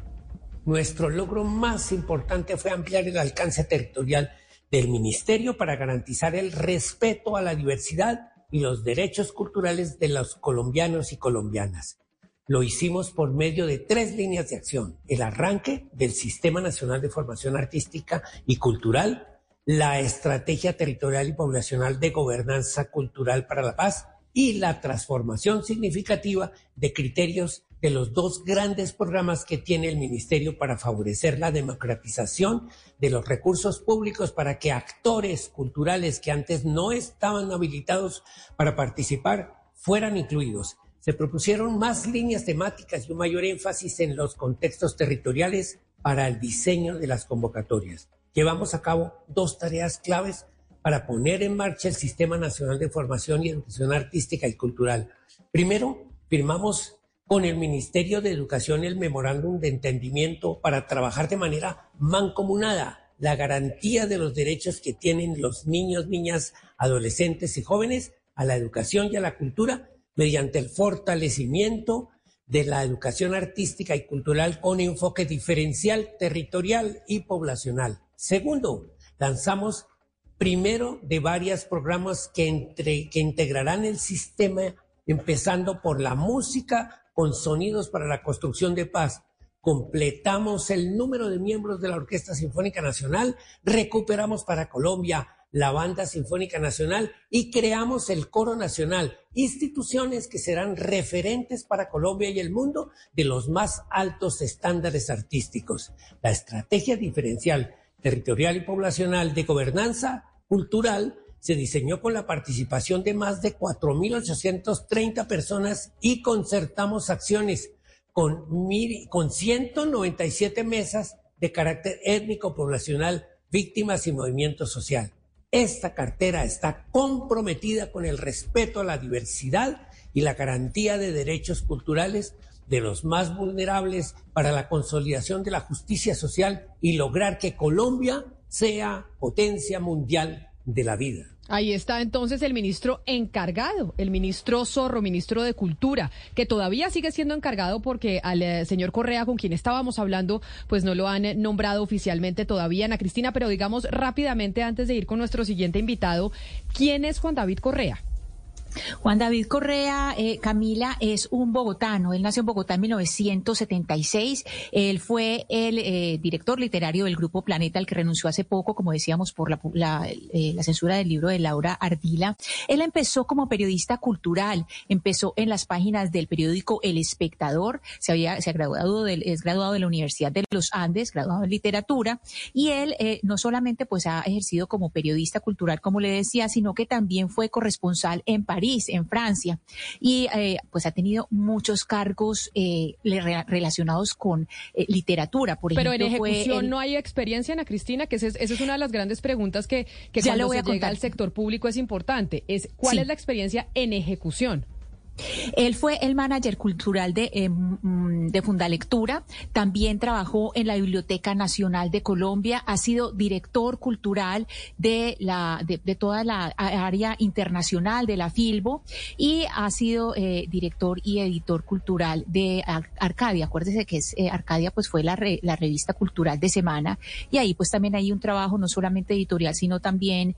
Nuestro logro más importante fue ampliar el alcance territorial del ministerio para garantizar el respeto a la diversidad y los derechos culturales de los colombianos y colombianas. Lo hicimos por medio de tres líneas de acción. El arranque del Sistema Nacional de Formación Artística y Cultural, la Estrategia Territorial y Poblacional de Gobernanza Cultural para la Paz y la transformación significativa de criterios de los dos grandes programas que tiene el Ministerio para favorecer la democratización de los recursos públicos para que actores culturales que antes no estaban habilitados para participar fueran incluidos se propusieron más líneas temáticas y un mayor énfasis en los contextos territoriales para el diseño de las convocatorias. Llevamos a cabo dos tareas claves para poner en marcha el Sistema Nacional de Formación y Educación Artística y Cultural. Primero, firmamos con el Ministerio de Educación el memorándum de entendimiento para trabajar de manera mancomunada la garantía de los derechos que tienen los niños, niñas, adolescentes y jóvenes a la educación y a la cultura mediante el fortalecimiento de la educación artística y cultural con enfoque diferencial, territorial y poblacional. Segundo, lanzamos primero de varios programas que, entre, que integrarán el sistema, empezando por la música con sonidos para la construcción de paz. Completamos el número de miembros de la Orquesta Sinfónica Nacional, recuperamos para Colombia la Banda Sinfónica Nacional y creamos el Coro Nacional, instituciones que serán referentes para Colombia y el mundo de los más altos estándares artísticos. La estrategia diferencial territorial y poblacional de gobernanza cultural se diseñó con la participación de más de 4.830 personas y concertamos acciones con, con 197 mesas de carácter étnico, poblacional, víctimas y movimiento social. Esta cartera está comprometida con el respeto a la diversidad y la garantía de derechos culturales de los más vulnerables para la consolidación de la justicia social y lograr que Colombia sea potencia mundial de la vida. Ahí está entonces el ministro encargado, el ministro Zorro, ministro de Cultura, que todavía sigue siendo encargado porque al eh, señor Correa, con quien estábamos hablando, pues no lo han eh, nombrado oficialmente todavía, Ana Cristina, pero digamos rápidamente antes de ir con nuestro siguiente invitado, ¿quién es Juan David Correa? Juan David Correa, eh, Camila, es un bogotano. Él nació en Bogotá en 1976. Él fue el eh, director literario del Grupo Planeta, el que renunció hace poco, como decíamos, por la, eh, la, censura del libro de Laura Ardila. Él empezó como periodista cultural. Empezó en las páginas del periódico El Espectador. Se había se graduado es graduado de la Universidad de los Andes, graduado en literatura. Y él no solamente pues ha ejercido como periodista cultural, como le decía, sino que también fue corresponsal en París en Francia, y eh, pues ha tenido muchos cargos eh, relacionados con eh, literatura, por ejemplo. Pero en ejecución no hay experiencia, Ana Cristina, que esa es, una de las grandes preguntas que, que cuando se llega al sector público es importante. Es ¿Cuál es la experiencia en ejecución? Él fue el manager cultural de, eh, mm, de Fundalectura, también trabajó en la Biblioteca Nacional de Colombia, ha sido director cultural de, la, de, toda la área internacional de la Filbo y ha sido eh, director y editor cultural de Arcadia. Acuérdese que es, eh, Arcadia pues fue la, la revista cultural de semana y ahí pues también hay un trabajo no solamente editorial, sino también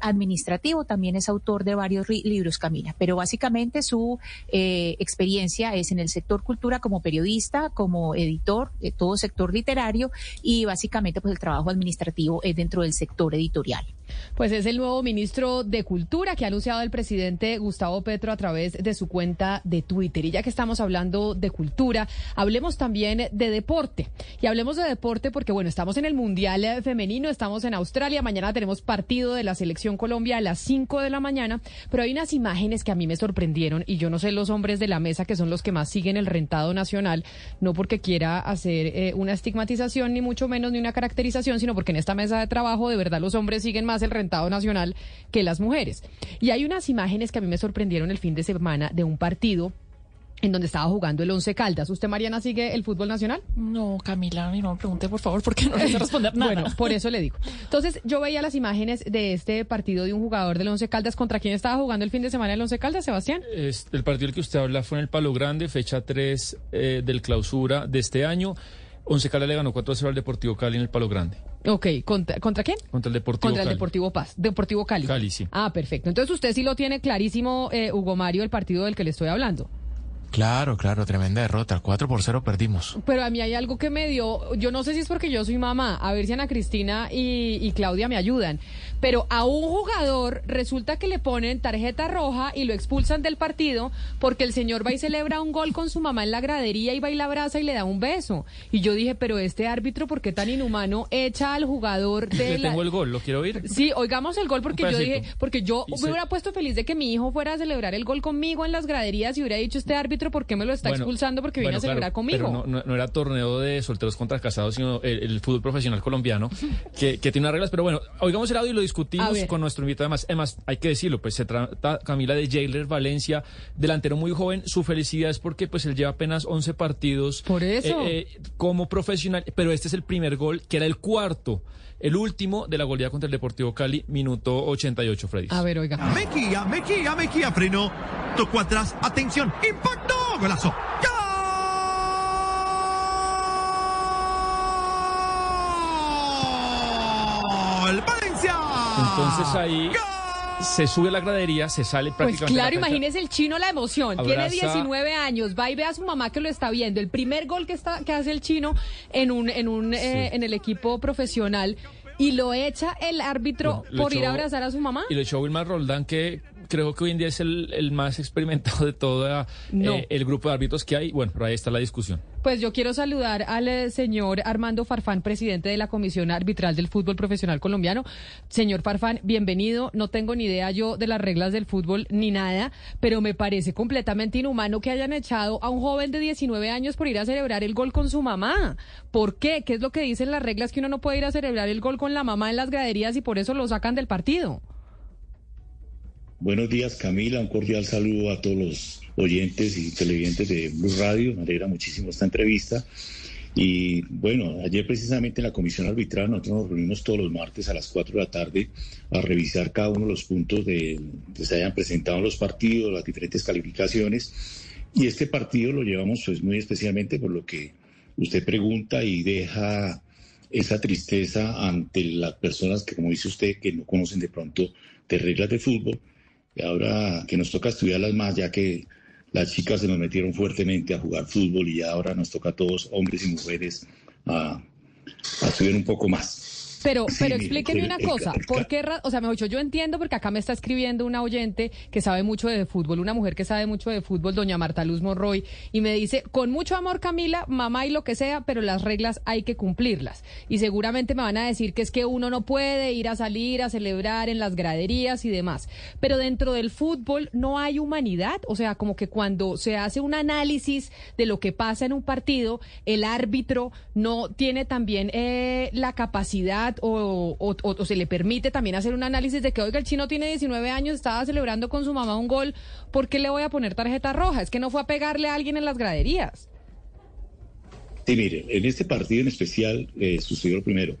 administrativo. También es autor de varios libros, Camila, pero básicamente su eh, experiencia es en el sector cultura como periodista, como editor, de todo sector literario y básicamente pues el trabajo administrativo es dentro del sector editorial. Pues es el nuevo ministro de Cultura que ha anunciado el presidente Gustavo Petro a través de su cuenta de Twitter. Y ya que estamos hablando de cultura, hablemos también de deporte. Y hablemos de deporte porque, bueno, estamos en el Mundial Femenino, estamos en Australia, mañana tenemos partido de la Selección Colombia a las 5 de la mañana, pero hay unas imágenes que a mí me sorprendieron y yo no sé los hombres de la mesa que son los que más siguen el rentado nacional, no porque quiera hacer eh, una estigmatización ni mucho menos ni una caracterización, sino porque en esta mesa de trabajo de verdad los hombres siguen más el rentado nacional que las mujeres. Y hay unas imágenes que a mí me sorprendieron el fin de semana de un partido en donde estaba jugando el Once Caldas. ¿Usted, Mariana, sigue el fútbol nacional? No, Camila, no me pregunte, por favor, porque no le sé responder (laughs) nada. bueno, por eso le digo. Entonces, yo veía las imágenes de este partido de un jugador del Once Caldas. ¿Contra quién estaba jugando el fin de semana el Once Caldas, Sebastián? el partido del que usted habla fue en el Palo Grande, fecha 3 eh, del clausura de este año. Once Caldas le ganó 4-0 al Deportivo Cali en el Palo Grande. Ok, ¿Contra, ¿contra quién? Contra el Deportivo Contra Cali. el Deportivo Paz, Deportivo Cali. Cali, sí. Ah, perfecto. Entonces usted sí lo tiene clarísimo, eh, Hugo Mario, el partido del que le estoy hablando. Claro, claro, tremenda derrota. 4 por 0 perdimos. Pero a mí hay algo que me dio, yo no sé si es porque yo soy mamá, a ver si Ana Cristina y, y Claudia me ayudan, pero a un jugador resulta que le ponen tarjeta roja y lo expulsan del partido porque el señor va y celebra un gol con su mamá en la gradería y va y la abraza y le da un beso. Y yo dije, pero este árbitro, ¿por qué tan inhumano echa al jugador (laughs) de Le la... tengo el gol, ¿lo quiero oír? Sí, oigamos el gol porque yo dije, porque yo Y me se- hubiera puesto feliz de que mi hijo fuera a celebrar el gol conmigo en las graderías y hubiera dicho este árbitro, ¿por qué me lo está Bueno, expulsando? Porque viene bueno, a celebrar claro, conmigo. Pero no, no- no era torneo de solteros contra casados, sino el, el fútbol profesional colombiano, que, que tiene unas reglas. Pero bueno, oigamos el audio y lo discutimos con nuestro invitado. Además, además, hay que decirlo, pues se trata, Camila, de Jailer Valencia, delantero muy joven. Su felicidad es porque pues él lleva apenas 11 partidos. Por eso. eh, eh, como profesional, pero este es el primer gol, que era el cuarto. El último de la goleada contra el Deportivo Cali, minuto 88, Freddy. A ver, oiga. Mejía, Mejía, Mejía frenó. Tocó atrás. Atención. Impactó. Golazo. ¡Gol! ¡Valencia! Entonces ahí se sube a la gradería, se sale Pues prácticamente. claro, la cancha. imagínese el chino la emoción. Tiene Abraza- 19 años, va y ve a su mamá que lo está viendo. El primer gol que está que hace el chino en un en un eh, en el equipo profesional y lo echa el árbitro por ir a abrazar a su mamá. Y lo echó Wilmar Roldán, que creo que hoy en día es el, el más experimentado de todo No. eh, el grupo de árbitros que hay. Bueno, pero ahí está la discusión. Pues yo quiero saludar al eh, señor Armando Farfán, presidente de la Comisión Arbitral del Fútbol Profesional Colombiano. Señor Farfán, bienvenido. No tengo ni idea yo de las reglas del fútbol ni nada, pero me parece completamente inhumano que hayan echado a un joven de 19 años por ir a celebrar el gol con su mamá. ¿Por qué? ¿Qué es lo que dicen las reglas que uno no puede ir a celebrar el gol con la mamá en las graderías y por eso lo sacan del partido? Buenos días, Camila. Un cordial saludo a todos los oyentes y televidentes de Blue Radio. Me alegra muchísimo esta entrevista. Y bueno, ayer precisamente en la comisión arbitral nosotros nos reunimos todos los martes a las 4 de la tarde a revisar cada uno de los puntos de, que se hayan presentado en los partidos, las diferentes calificaciones. Y este partido lo llevamos pues muy especialmente por lo que usted pregunta y deja esa tristeza ante las personas que, como dice usted, que no conocen de pronto de reglas de fútbol. Ahora que nos toca estudiarlas más, ya que las chicas se nos metieron fuertemente a jugar fútbol y ahora nos toca a todos, hombres y mujeres, a, a estudiar un poco más. Pero, Sí, pero explíqueme una cosa, ¿por qué? O sea, mejor dicho, yo entiendo porque acá me está escribiendo una oyente que sabe mucho de fútbol, una mujer que sabe mucho de fútbol, doña Marta Luz Monroy, y me dice, con mucho amor Camila, mamá y lo que sea, pero las reglas hay que cumplirlas. Y seguramente me van a decir que es que uno no puede ir a salir a celebrar en las graderías y demás. Pero dentro del fútbol no hay humanidad, o sea, como que cuando se hace un análisis de lo que pasa en un partido, el árbitro no tiene también eh, la capacidad o, se le permite también hacer un análisis de que, oiga, el chino tiene 19 años, estaba celebrando con su mamá un gol, ¿por qué le voy a poner tarjeta roja? Es que no fue a pegarle a alguien en las graderías. Sí, mire, en este partido en especial eh, sucedió lo primero.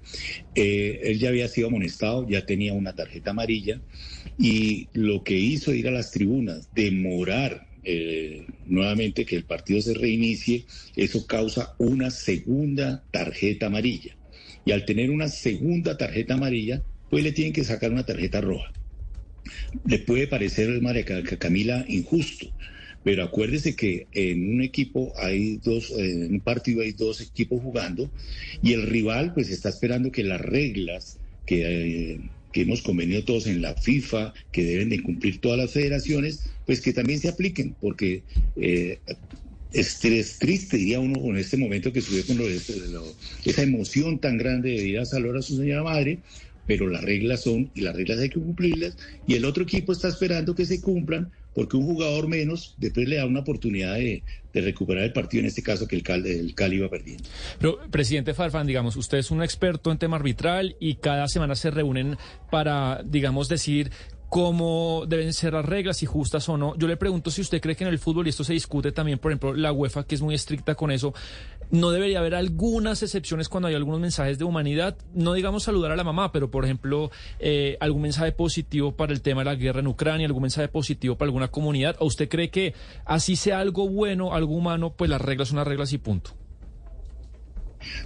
Eh, él ya había sido amonestado, ya tenía una tarjeta amarilla y lo que hizo ir a las tribunas, demorar eh, nuevamente que el partido se reinicie, eso causa una segunda tarjeta amarilla. Y al tener una segunda tarjeta amarilla, pues le tienen que sacar una tarjeta roja. Le puede parecer, María Ca- Ca- Camila, injusto, pero acuérdese que en un equipo hay dos, eh, en un partido hay dos equipos jugando y el rival pues está esperando que las reglas que eh, que hemos convenido todos en la FIFA, que deben de cumplir todas las federaciones, pues que también se apliquen, porque eh, es, triste, diría uno, con este momento que sube con lo, esa emoción tan grande de ir a saludar a su señora madre, pero las reglas son, y las reglas hay que cumplirlas, y el otro equipo está esperando que se cumplan, porque un jugador menos después le da una oportunidad de, recuperar el partido, en este caso que el Cali, el Cali iba perdiendo. Pero, presidente Farfán, digamos, usted es un experto en tema arbitral y cada semana se reúnen para, digamos, decir cómo deben ser las reglas, si justas o no. Yo le pregunto si usted cree que en el fútbol, y esto se discute también, por ejemplo, la UEFA, que es muy estricta con eso, no debería haber algunas excepciones cuando hay algunos mensajes de humanidad, no digamos saludar a la mamá, pero por ejemplo, eh, algún mensaje positivo para el tema de la guerra en Ucrania, algún mensaje positivo para alguna comunidad, ¿o usted cree que así sea algo bueno, algo humano, pues las reglas son las reglas y punto?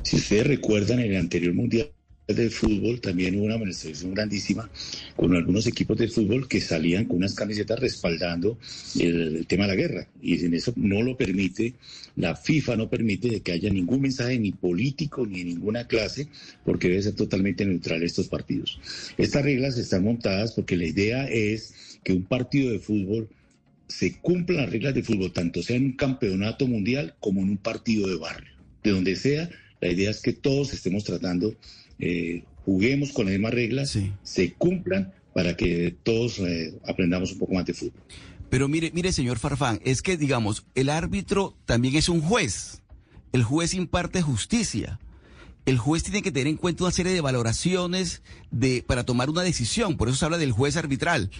Si ustedes recuerdan, el anterior mundial de fútbol también hubo una manifestación grandísima con algunos equipos de fútbol que salían con unas camisetas respaldando el, tema de la guerra. Y en eso no lo permite, la FIFA no permite que haya ningún mensaje ni político ni de ninguna clase, porque debe ser totalmente neutral estos partidos. Estas reglas están montadas porque la idea es que un partido de fútbol se cumplan las reglas de fútbol, tanto sea en un campeonato mundial como en un partido de barrio. De donde sea, la idea es que todos estemos tratando eh, juguemos con las mismas reglas, se cumplan para que todos eh, aprendamos un poco más de fútbol. Pero mire, mire, señor Farfán, es que, digamos, el árbitro también es un juez. El juez imparte justicia. El juez tiene que tener en cuenta una serie de valoraciones de, para tomar una decisión. Por eso se habla del juez arbitral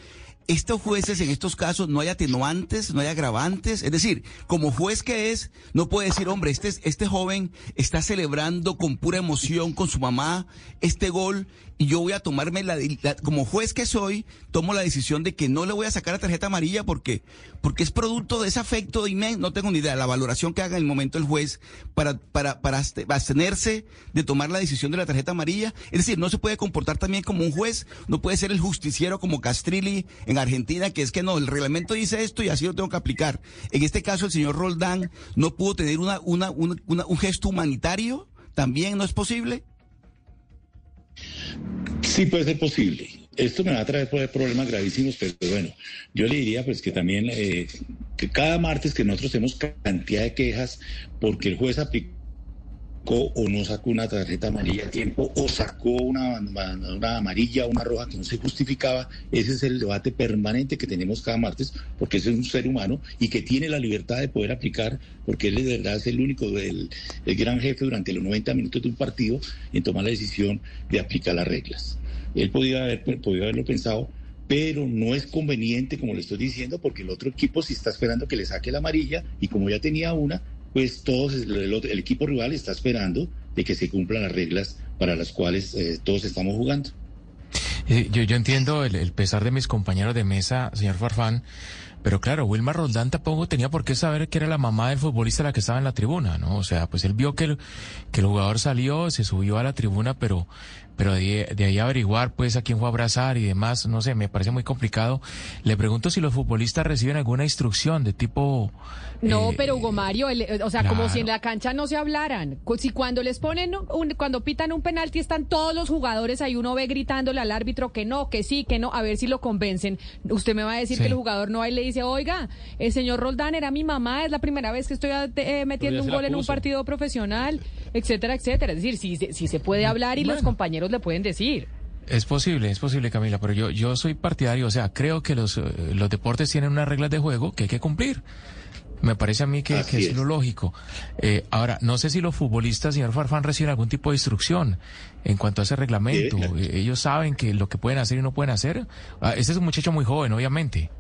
estos jueces en estos casos no hay atenuantes, no hay agravantes. Es decir, como juez que es, no puede decir, hombre, este, este joven está celebrando con pura emoción con su mamá este gol y yo voy a tomarme la, como juez que soy, tomo la decisión de que no le voy a sacar la tarjeta amarilla porque, porque es producto de ese afecto y me, no tengo ni idea, la valoración que haga en el momento el juez para, para, para abstenerse de tomar la decisión de la tarjeta amarilla. Es decir, no se puede comportar también como un juez, no puede ser el justiciero como Castrilli en Argentina, que es que no, el reglamento dice esto y así lo tengo que aplicar. En este caso, el señor Roldán no pudo tener una, una, un gesto humanitario, también no es posible. Sí puede ser posible. Esto me va a traer problemas gravísimos, pero bueno, yo le diría pues que también eh, que cada martes que nosotros tenemos cantidad de quejas porque el juez aplicó o no sacó una tarjeta amarilla a tiempo o sacó una, una amarilla o una roja que no se justificaba. Ese es el debate permanente que tenemos cada martes porque ese es un ser humano y que tiene la libertad de poder aplicar porque él de verdad es el único, el, gran jefe durante los 90 minutos de un partido en tomar la decisión de aplicar las reglas. Él podía, haber, podía haberlo pensado, pero no es conveniente, como le estoy diciendo, porque el otro equipo sí está esperando que le saque la amarilla y como ya tenía una, pues todos, el, equipo rival está esperando de que se cumplan las reglas para las cuales eh, todos estamos jugando. Eh, yo, yo entiendo el, el, pesar de mis compañeros de mesa, señor Farfán, pero claro, Wilmar Roldán tampoco tenía por qué saber que era la mamá del futbolista la que estaba en la tribuna, ¿no? O sea, pues él vio que el, que el jugador salió, se subió a la tribuna, pero pero de, ahí averiguar pues a quién fue a abrazar y demás, no sé, me parece muy complicado. Le pregunto si los futbolistas reciben alguna instrucción de tipo... No, eh, pero Hugo Mario, o sea, como si en la cancha no se hablaran. Si cuando les ponen, un, cuando pitan un penalti están todos los jugadores ahí, uno ve gritándole al árbitro que no, que sí, que no, a ver si lo convencen. Usted me va a decir que el jugador no va y le dice, oiga, el señor Roldán era mi mamá, es la primera vez que estoy eh, metiendo un gol en un partido profesional, etcétera, etcétera. Es decir, si, si se puede hablar y los compañeros le pueden decir. Es posible, es posible, Camila, pero yo, yo soy partidario, o sea, creo que los, eh, los deportes tienen unas reglas de juego que hay que cumplir. Me parece a mí que, es, lo lógico. Eh, ahora, no sé si los futbolistas, señor Farfán, reciben algún tipo de instrucción en cuanto a ese reglamento. Eh, ellos saben que lo que pueden hacer y no pueden hacer. Ah, ese es un muchacho muy joven, obviamente.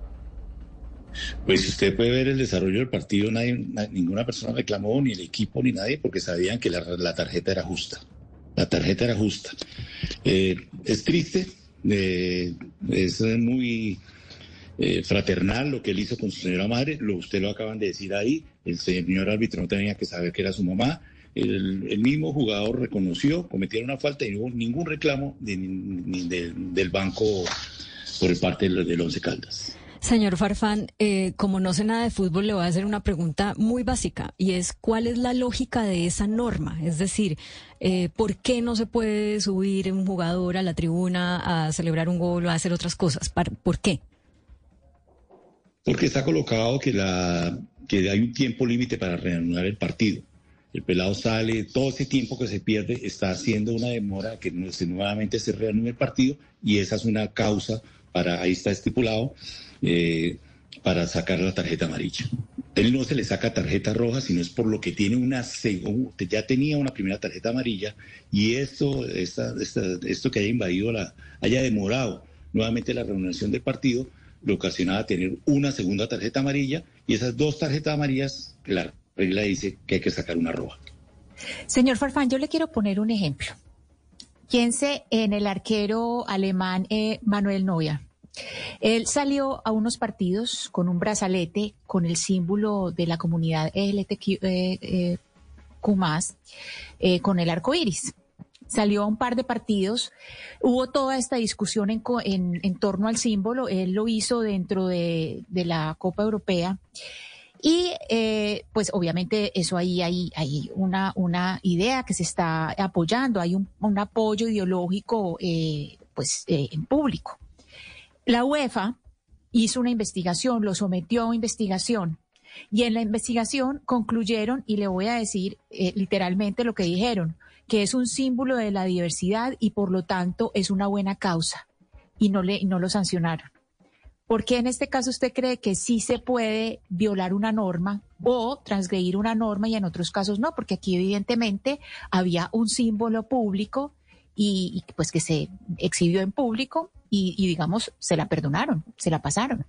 Pues usted puede ver el desarrollo del partido, nadie, ninguna persona reclamó, ni el equipo, ni nadie, porque sabían que la tarjeta era justa. La tarjeta era justa. Eh, es triste, eh, es muy eh, fraternal lo que él hizo con su señora madre, lo, usted lo acaban de decir ahí, el señor árbitro no tenía que saber que era su mamá, el, mismo jugador reconoció, cometieron una falta y no hubo ningún reclamo ni del banco por parte del, del Once Caldas. Señor Farfán, eh, como no sé nada de fútbol, le voy a hacer una pregunta muy básica y es ¿cuál es la lógica de esa norma? Es decir, eh, ¿por qué no se puede subir un jugador a la tribuna a celebrar un gol o a hacer otras cosas? ¿Por qué? Porque está colocado que, la, que hay un tiempo límite para reanudar el partido. El pelado sale, todo ese tiempo que se pierde está haciendo una demora que nuevamente se reanude el partido y esa es una causa para, ahí está estipulado, eh, para sacar la tarjeta amarilla. Él no se le saca tarjeta roja, sino es por lo que tiene una ya tenía una primera tarjeta amarilla y esto, esto que haya invadido la, haya demorado nuevamente la reunión del partido, lo ocasionaba tener una segunda tarjeta amarilla y esas dos tarjetas amarillas, la regla dice que hay que sacar una roja. Señor Farfán, yo le quiero poner un ejemplo. Piense en el arquero alemán eh, Manuel Neuer. Él salió a unos partidos con un brazalete con el símbolo de la comunidad LGTQ eh, eh, eh, con el arco iris. Salió a un par de partidos, hubo toda esta discusión en, torno al símbolo, él lo hizo dentro de, la Copa Europea y pues obviamente eso ahí hay, una, idea que se está apoyando, hay un, apoyo ideológico pues en público. La UEFA hizo una investigación, lo sometió a investigación y en la investigación concluyeron, y le voy a decir literalmente lo que dijeron, que es un símbolo de la diversidad y por lo tanto es una buena causa y no, le, no lo sancionaron. ¿Por qué en este caso usted cree que sí se puede violar una norma o transgredir una norma y en otros casos no? Porque aquí evidentemente había un símbolo público y, pues que se exhibió en público y, digamos se la perdonaron, se la pasaron.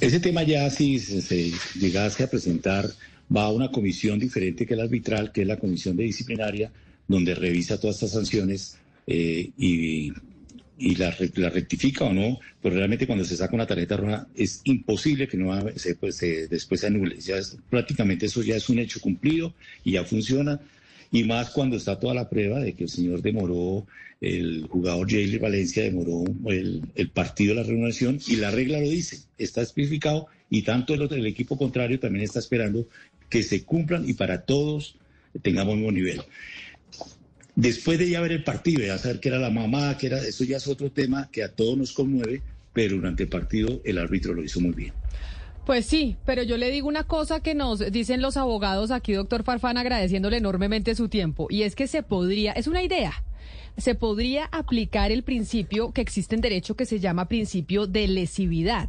Ese tema ya si se, llegase a presentar va a una comisión diferente que la arbitral, que es la comisión de disciplinaria, donde revisa todas estas sanciones eh, y y la, rectifica o no, pero realmente cuando se saca una tarjeta roja es imposible que no se, pues, después se anule. Ya prácticamente eso ya es un hecho cumplido y ya funciona. Y más cuando está toda la prueba de que el señor demoró, el jugador Jaylee Valencia demoró el, partido de la reunión y la regla lo dice, está especificado y tanto el, el equipo contrario también está esperando que se cumplan y para todos tengamos un mismo nivel. Después de ya ver el partido, ya saber que era la mamá, que era, eso ya es otro tema que a todos nos conmueve, pero durante el partido el árbitro lo hizo muy bien. Pues sí, pero yo le digo una cosa que nos dicen los abogados aquí, doctor Farfán, agradeciéndole enormemente su tiempo, y es que se podría, es una idea, se podría aplicar el principio que existe en derecho que se llama principio de lesividad,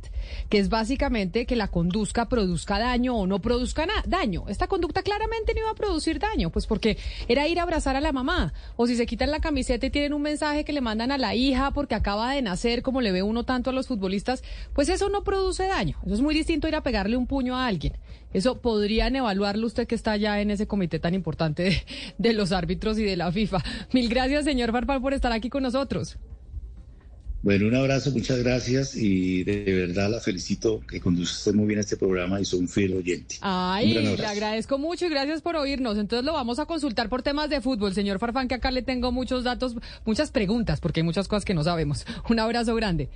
que es básicamente que la conduzca produzca daño o no produzca daño. Esta conducta claramente no iba a producir daño, pues porque era ir a abrazar a la mamá, o si se quitan la camiseta y tienen un mensaje que le mandan a la hija porque acaba de nacer, como le ve uno tanto a los futbolistas, pues eso no produce daño. Eso es muy distinto a ir a pegarle un puño a alguien. Eso podrían evaluarlo usted que está ya en ese comité tan importante de, los árbitros y de la FIFA. Mil gracias, señor Farfán, por estar aquí con nosotros. Bueno, un abrazo, muchas gracias y de verdad la felicito que conduce usted muy bien este programa y soy un fiel oyente. Ay, le agradezco mucho y gracias por oírnos. Entonces lo vamos a consultar por temas de fútbol, señor Farfán, que acá le tengo muchos datos, muchas preguntas, porque hay muchas cosas que no sabemos. (laughs) Un abrazo grande.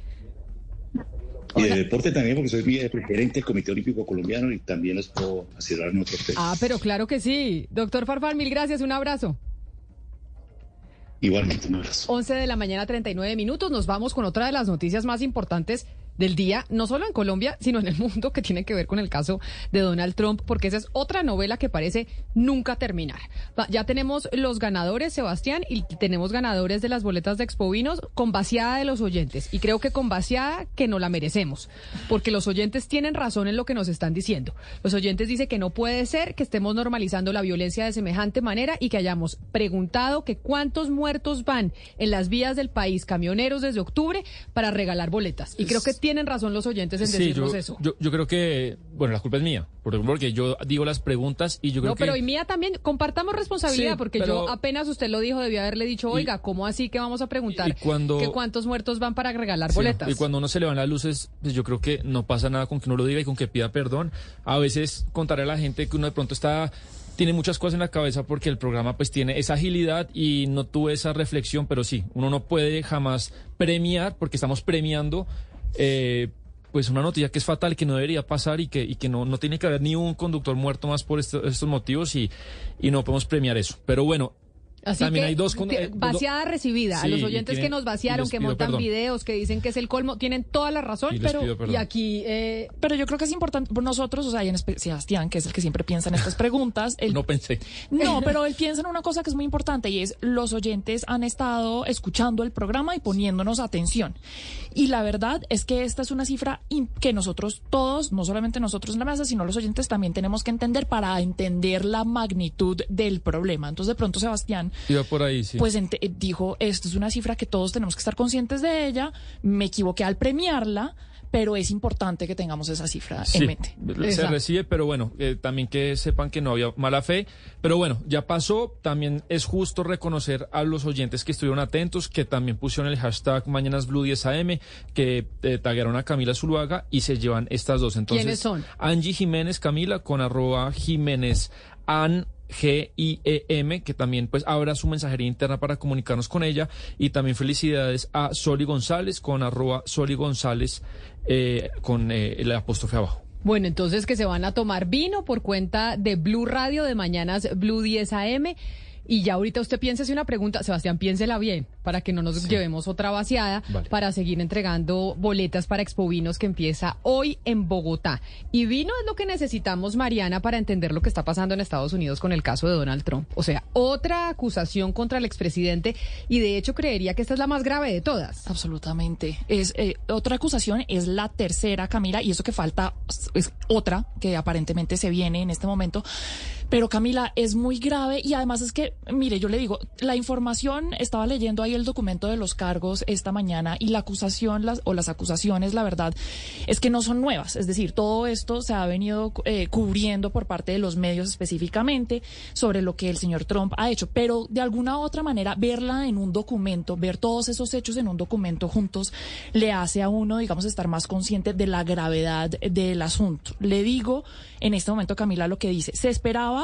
Y de deporte también, porque soy presidente del Comité Olímpico Colombiano y también les puedo asesorar en otros temas. Ah, pero claro que sí. Doctor Farfán, mil gracias, un abrazo. Igualmente, un abrazo. 11 de la mañana, 39 minutos. Nos vamos con otra de las noticias más importantes del día, no solo en Colombia, sino en el mundo, que tiene que ver con el caso de Donald Trump, porque esa es otra novela que parece nunca terminar. Ya tenemos los ganadores, Sebastián, y tenemos ganadores de las boletas de Expovinos con vaciada de los oyentes. Y creo que con vaciada que no la merecemos, porque los oyentes tienen razón en lo que nos están diciendo. Los oyentes dicen que no puede ser que estemos normalizando la violencia de semejante manera y que hayamos preguntado que cuántos muertos van en las vías del país, camioneros desde octubre, para regalar boletas. Y creo que tienen razón los oyentes en decirnos eso. Yo, yo, creo que, bueno, la culpa es mía, porque yo digo las preguntas y yo creo que... No, pero y mía también, compartamos responsabilidad, porque yo apenas usted lo dijo, debía haberle dicho, oiga, ¿cómo así que vamos a preguntar que cuántos muertos van para regalar boletas? Y cuando uno se le van las luces, pues yo creo que no pasa nada con que uno lo diga y con que pida perdón. A veces contarle a la gente que uno de pronto está tiene muchas cosas en la cabeza porque el programa pues tiene esa agilidad y no tuve esa reflexión, pero sí, uno no puede jamás premiar porque estamos premiando eh, pues una noticia que es fatal, que no debería pasar y que, y que no, no tiene que haber ni un conductor muerto más por estos motivos y, y no podemos premiar eso. Pero bueno, Así También hay dos eh, vaciada recibida a los oyentes que nos vaciaron, que montan videos, que dicen que es el colmo, tienen toda la razón, pero y aquí eh, pero yo creo que es importante por nosotros, o sea, y en Sebastián, que es el que siempre piensa en estas preguntas, (laughs) no pensé. No, (laughs) pero él piensa en una cosa que es muy importante y es los oyentes han estado escuchando el programa y poniéndonos atención. Y la verdad es que esta es una cifra que nosotros todos, no solamente nosotros en la mesa, sino los oyentes también tenemos que entender para entender la magnitud del problema. Entonces, de pronto Sebastián Iba por ahí, sí. Pues dijo, esto es una cifra que todos tenemos que estar conscientes de ella, me equivoqué al premiarla, pero es importante que tengamos esa cifra en mente. Se recibe, pero bueno, eh, también que sepan que no había mala fe. Pero bueno, ya pasó. También es justo reconocer a los oyentes que estuvieron atentos, que también pusieron el hashtag Mañanas Blue 10 AM, que eh, taguearon a Camila Zuluaga y se llevan estas dos. Entonces, ¿Quiénes son? Angie Jiménez Camila con arroba Jiménez An G-I-E-M, que también pues abra su mensajería interna para comunicarnos con ella. Y también felicidades a Soli González con arroba Soli González eh, con eh, el apóstrofe abajo. Bueno, entonces que se van a tomar vino por cuenta de Blue Radio de mañanas Blue 10 AM. Y ya ahorita usted piense una pregunta, Sebastián, piénsela bien, para que no nos llevemos otra vaciada, para seguir entregando boletas para Expo Vinos que empieza hoy en Bogotá. Y vino es lo que necesitamos, Mariana, para entender lo que está pasando en Estados Unidos con el caso de Donald Trump. O sea, otra acusación contra el expresidente y de hecho creería que esta es la más grave de todas. Absolutamente. Es eh, otra acusación, es la tercera, Camila, y eso que falta es otra que aparentemente se viene en este momento. Pero Camila, es muy grave y además es que, mire, yo le digo, la información, estaba leyendo ahí el documento de los cargos esta mañana y la acusación las, o las acusaciones, la verdad, es que no son nuevas. Es decir, todo esto se ha venido eh, cubriendo por parte de los medios específicamente sobre lo que el señor Trump ha hecho. Pero de alguna u otra manera, verla en un documento, ver todos esos hechos en un documento juntos, le hace a uno, digamos, estar más consciente de la gravedad del asunto. Le digo en este momento, Camila, lo que dice. Se esperaba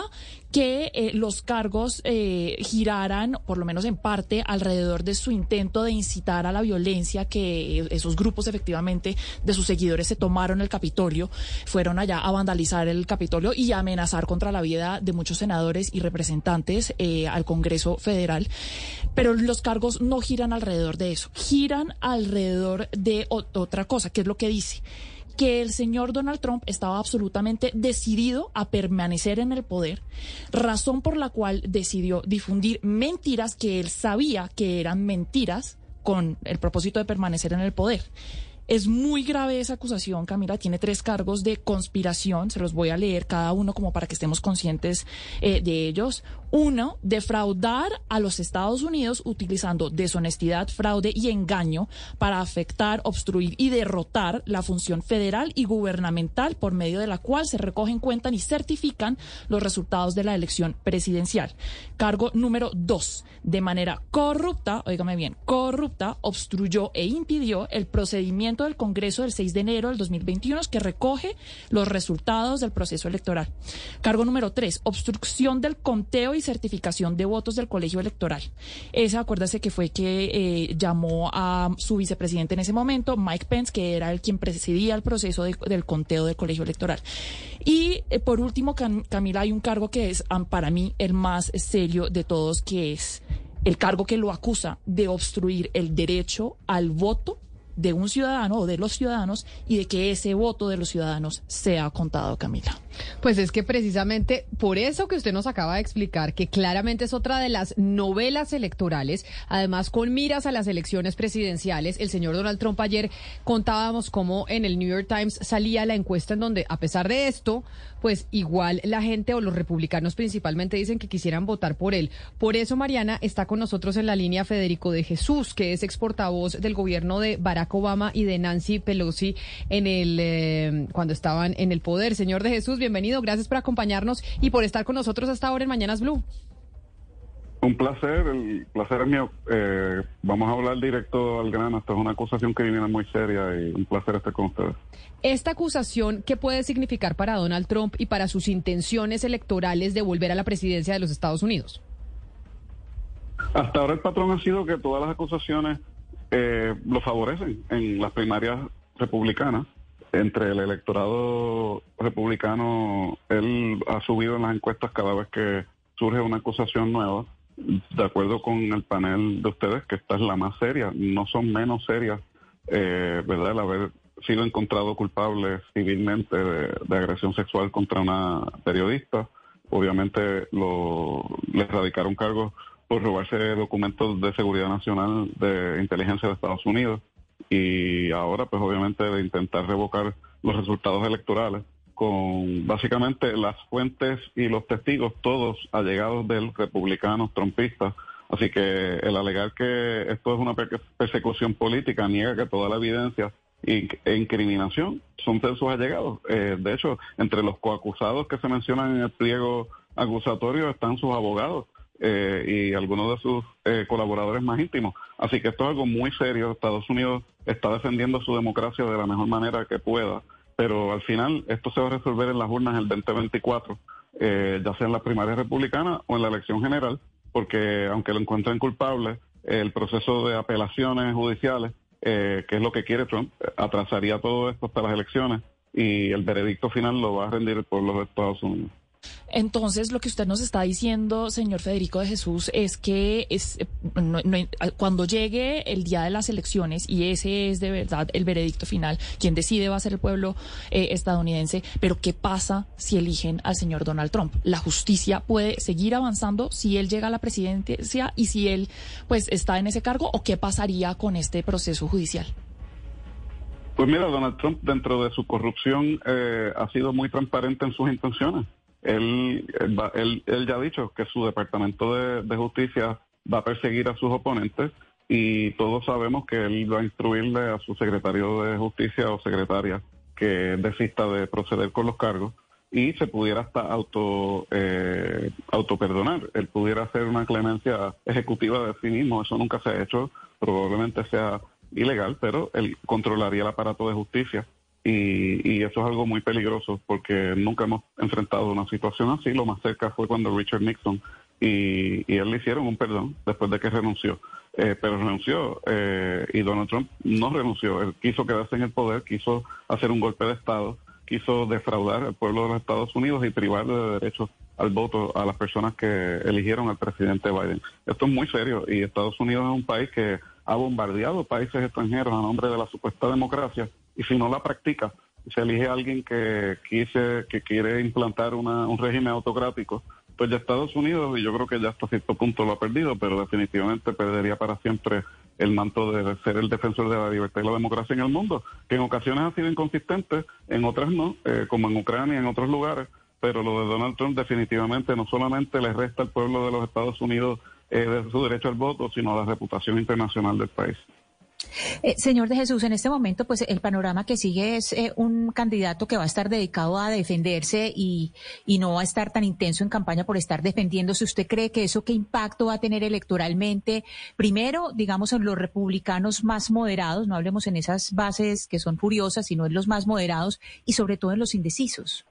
que eh, los cargos eh, giraran, por lo menos en parte, alrededor de su intento de incitar a la violencia que esos grupos efectivamente de sus seguidores se tomaron el Capitolio, fueron allá a vandalizar el Capitolio y a amenazar contra la vida de muchos senadores y representantes eh, al Congreso Federal. Pero los cargos no giran alrededor de eso, giran alrededor de otra cosa, que es lo que dice que el señor Donald Trump estaba absolutamente decidido a permanecer en el poder, razón por la cual decidió difundir mentiras que él sabía que eran mentiras con el propósito de permanecer en el poder. Es muy grave esa acusación, Camila. Tiene tres cargos de conspiración. Se los voy a leer cada uno como para que estemos conscientes eh, de ellos. Uno, defraudar a los Estados Unidos utilizando deshonestidad, fraude y engaño para afectar, obstruir y derrotar la función federal y gubernamental por medio de la cual se recogen, cuentan y certifican los resultados de la elección presidencial. Cargo número dos, de manera corrupta, oígame bien, corrupta, obstruyó e impidió el procedimiento del Congreso del 6 de enero del 2021 que recoge los resultados del proceso electoral. Cargo número tres, obstrucción del conteo y certificación de votos del colegio electoral. Ese, acuérdase que fue que eh, llamó a su vicepresidente en ese momento, Mike Pence, que era el quien presidía el proceso del conteo del colegio electoral. Y eh, por último, Camila, hay un cargo que es para mí el más serio de todos, que es el cargo que lo acusa de obstruir el derecho al voto de un ciudadano o de los ciudadanos y de que ese voto de los ciudadanos sea contado, Camila. Pues es que precisamente por eso que usted nos acaba de explicar, que claramente es otra de las novelas electorales, además con miras a las elecciones presidenciales, el señor Donald Trump ayer contábamos cómo en el New York Times salía la encuesta en donde, a pesar de esto, pues igual la gente o los republicanos principalmente dicen que quisieran votar por él. Por eso, Mariana, está con nosotros en la línea Federico de Jesús, que es ex portavoz del gobierno de Barack Obama y de Nancy Pelosi en el eh, cuando estaban en el poder. Señor de Jesús, bienvenido, gracias por acompañarnos y por estar con nosotros hasta ahora en Mañanas Blue. Un placer, el placer es mío. Eh, vamos a hablar directo al grano. Esta es una acusación que viene muy seria y un placer estar con ustedes. Esta acusación, ¿qué puede significar para Donald Trump y para sus intenciones electorales de volver a la presidencia de los Estados Unidos? Hasta ahora el patrón ha sido que todas las acusaciones eh, lo favorecen. En las primarias republicana. Entre el electorado republicano, él ha subido en las encuestas cada vez que surge una acusación nueva. De acuerdo con el panel de ustedes, que esta es la más seria, no son menos serias, eh, ¿verdad? El haber sido encontrado culpable civilmente de, agresión sexual contra una periodista. Obviamente lo, le radicaron cargos por robarse documentos de seguridad nacional de inteligencia de Estados Unidos y ahora pues obviamente de intentar revocar los resultados electorales con básicamente las fuentes y los testigos todos allegados del republicano trompistas. Así que el alegar que esto es una persecución política niega que toda la evidencia e incriminación son de sus allegados. Eh, de hecho, entre los coacusados que se mencionan en el pliego acusatorio están sus abogados eh, y algunos de sus eh, colaboradores más íntimos. Así que esto es algo muy serio. Estados Unidos está defendiendo su democracia de la mejor manera que pueda, pero al final esto se va a resolver en las urnas el 2024, eh, ya sea en la primaria republicana o en la elección general, porque aunque lo encuentren culpable, el proceso de apelaciones judiciales, que es lo que quiere Trump, atrasaría todo esto hasta las elecciones y el veredicto final lo va a rendir el pueblo de Estados Unidos. Entonces, lo que usted nos está diciendo, señor Federico de Jesús, es que es, cuando llegue el día de las elecciones, y ese es de verdad el veredicto final, quien decide va a ser el pueblo eh, estadounidense, pero ¿qué pasa si eligen al señor Donald Trump? ¿La justicia puede seguir avanzando si él llega a la presidencia y si él pues está en ese cargo? ¿O qué pasaría con este proceso judicial? Pues mira, Donald Trump dentro de su corrupción eh, ha sido muy transparente en sus intenciones él, él, él, ya ha dicho que su departamento de, justicia va a perseguir a sus oponentes y todos sabemos que él va a instruirle a su secretario de justicia o secretaria que desista de proceder con los cargos y se pudiera hasta auto eh, autoperdonar. Él pudiera hacer una clemencia ejecutiva de sí mismo. Eso nunca se ha hecho. Probablemente sea ilegal, pero él controlaría el aparato de justicia y, eso es algo muy peligroso porque nunca hemos enfrentado una situación así. Lo más cerca fue cuando Richard Nixon y, él le hicieron un perdón después de que renunció. Eh, pero renunció eh, y Donald Trump no renunció. Él quiso quedarse en el poder, quiso hacer un golpe de Estado, quiso defraudar al pueblo de los Estados Unidos y privarle de derechos al voto a las personas que eligieron al presidente Biden. Esto es muy serio y Estados Unidos es un país que ha bombardeado países extranjeros a nombre de la supuesta democracia y si no la practica, se elige a alguien que, quise, que quiere implantar un régimen autocrático, pues ya Estados Unidos, y yo creo que ya hasta cierto punto lo ha perdido, pero definitivamente perdería para siempre el manto de ser el defensor de la libertad y la democracia en el mundo, que en ocasiones ha sido inconsistente, en otras no, eh, como en Ucrania y en otros lugares, pero lo de Donald Trump definitivamente no solamente le resta al pueblo de los Estados Unidos eh, de su derecho al voto, sino a la reputación internacional del país. Eh, señor de Jesús, en este momento, pues el panorama que sigue es eh, un candidato que va a estar dedicado a defenderse y, y, no va a estar tan intenso en campaña por estar defendiéndose. ¿Usted cree que eso qué impacto va a tener electoralmente? Primero, digamos, en los republicanos más moderados, no hablemos en esas bases que son furiosas, sino en los más moderados y sobre todo en los indecisos.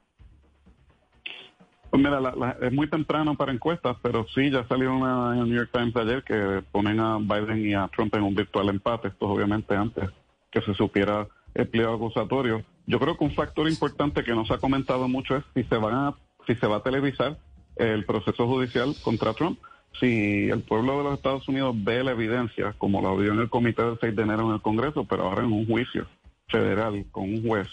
Pues mira, es muy temprano para encuestas, pero sí, ya salió una en el New York Times ayer que ponen a Biden y a Trump en un virtual empate, esto obviamente antes que se supiera el pliego acusatorio. Yo creo que un factor importante que no se ha comentado mucho es si se, van a, si se va a televisar el proceso judicial contra Trump. Si el pueblo de los Estados Unidos ve la evidencia, como la vio en el comité del 6 de enero en el Congreso, pero ahora en un juicio federal con un juez,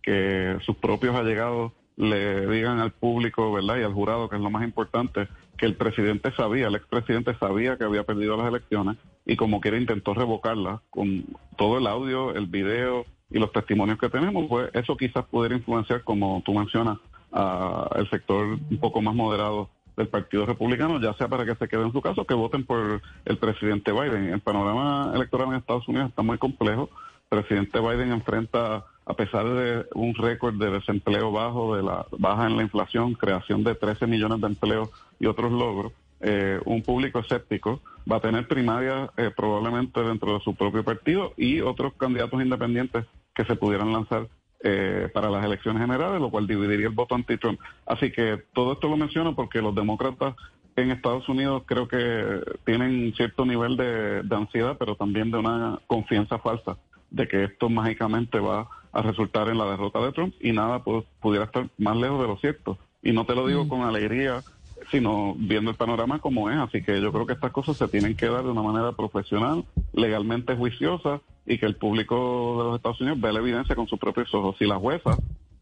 que sus propios allegados le digan al público, ¿verdad? Y al jurado, que es lo más importante, que el presidente sabía, el expresidente sabía que había perdido las elecciones y como quiera intentó revocarlas con todo el audio, el video y los testimonios que tenemos, pues eso quizás pudiera influenciar, como tú mencionas, al sector un poco más moderado del Partido Republicano, ya sea para que se quede en su caso, que voten por el presidente Biden. El panorama electoral en Estados Unidos está muy complejo. El presidente Biden enfrenta a pesar de un récord de desempleo bajo, de la baja en la inflación, creación de 13 millones de empleos y otros logros, eh, un público escéptico va a tener primaria eh, probablemente dentro de su propio partido y otros candidatos independientes que se pudieran lanzar eh, para las elecciones generales, lo cual dividiría el voto anti-Trump. Así que todo esto lo menciono porque los demócratas en Estados Unidos creo que tienen cierto nivel de ansiedad, pero también de una confianza falsa de que esto mágicamente va a resultar en la derrota de Trump y nada pudiera estar más lejos de lo cierto. Y no te lo digo mm. con alegría, sino viendo el panorama como es. Así que yo creo que estas cosas se tienen que dar de una manera profesional, legalmente juiciosa y que el público de los Estados Unidos vea la evidencia con sus propios ojos. Si la jueza,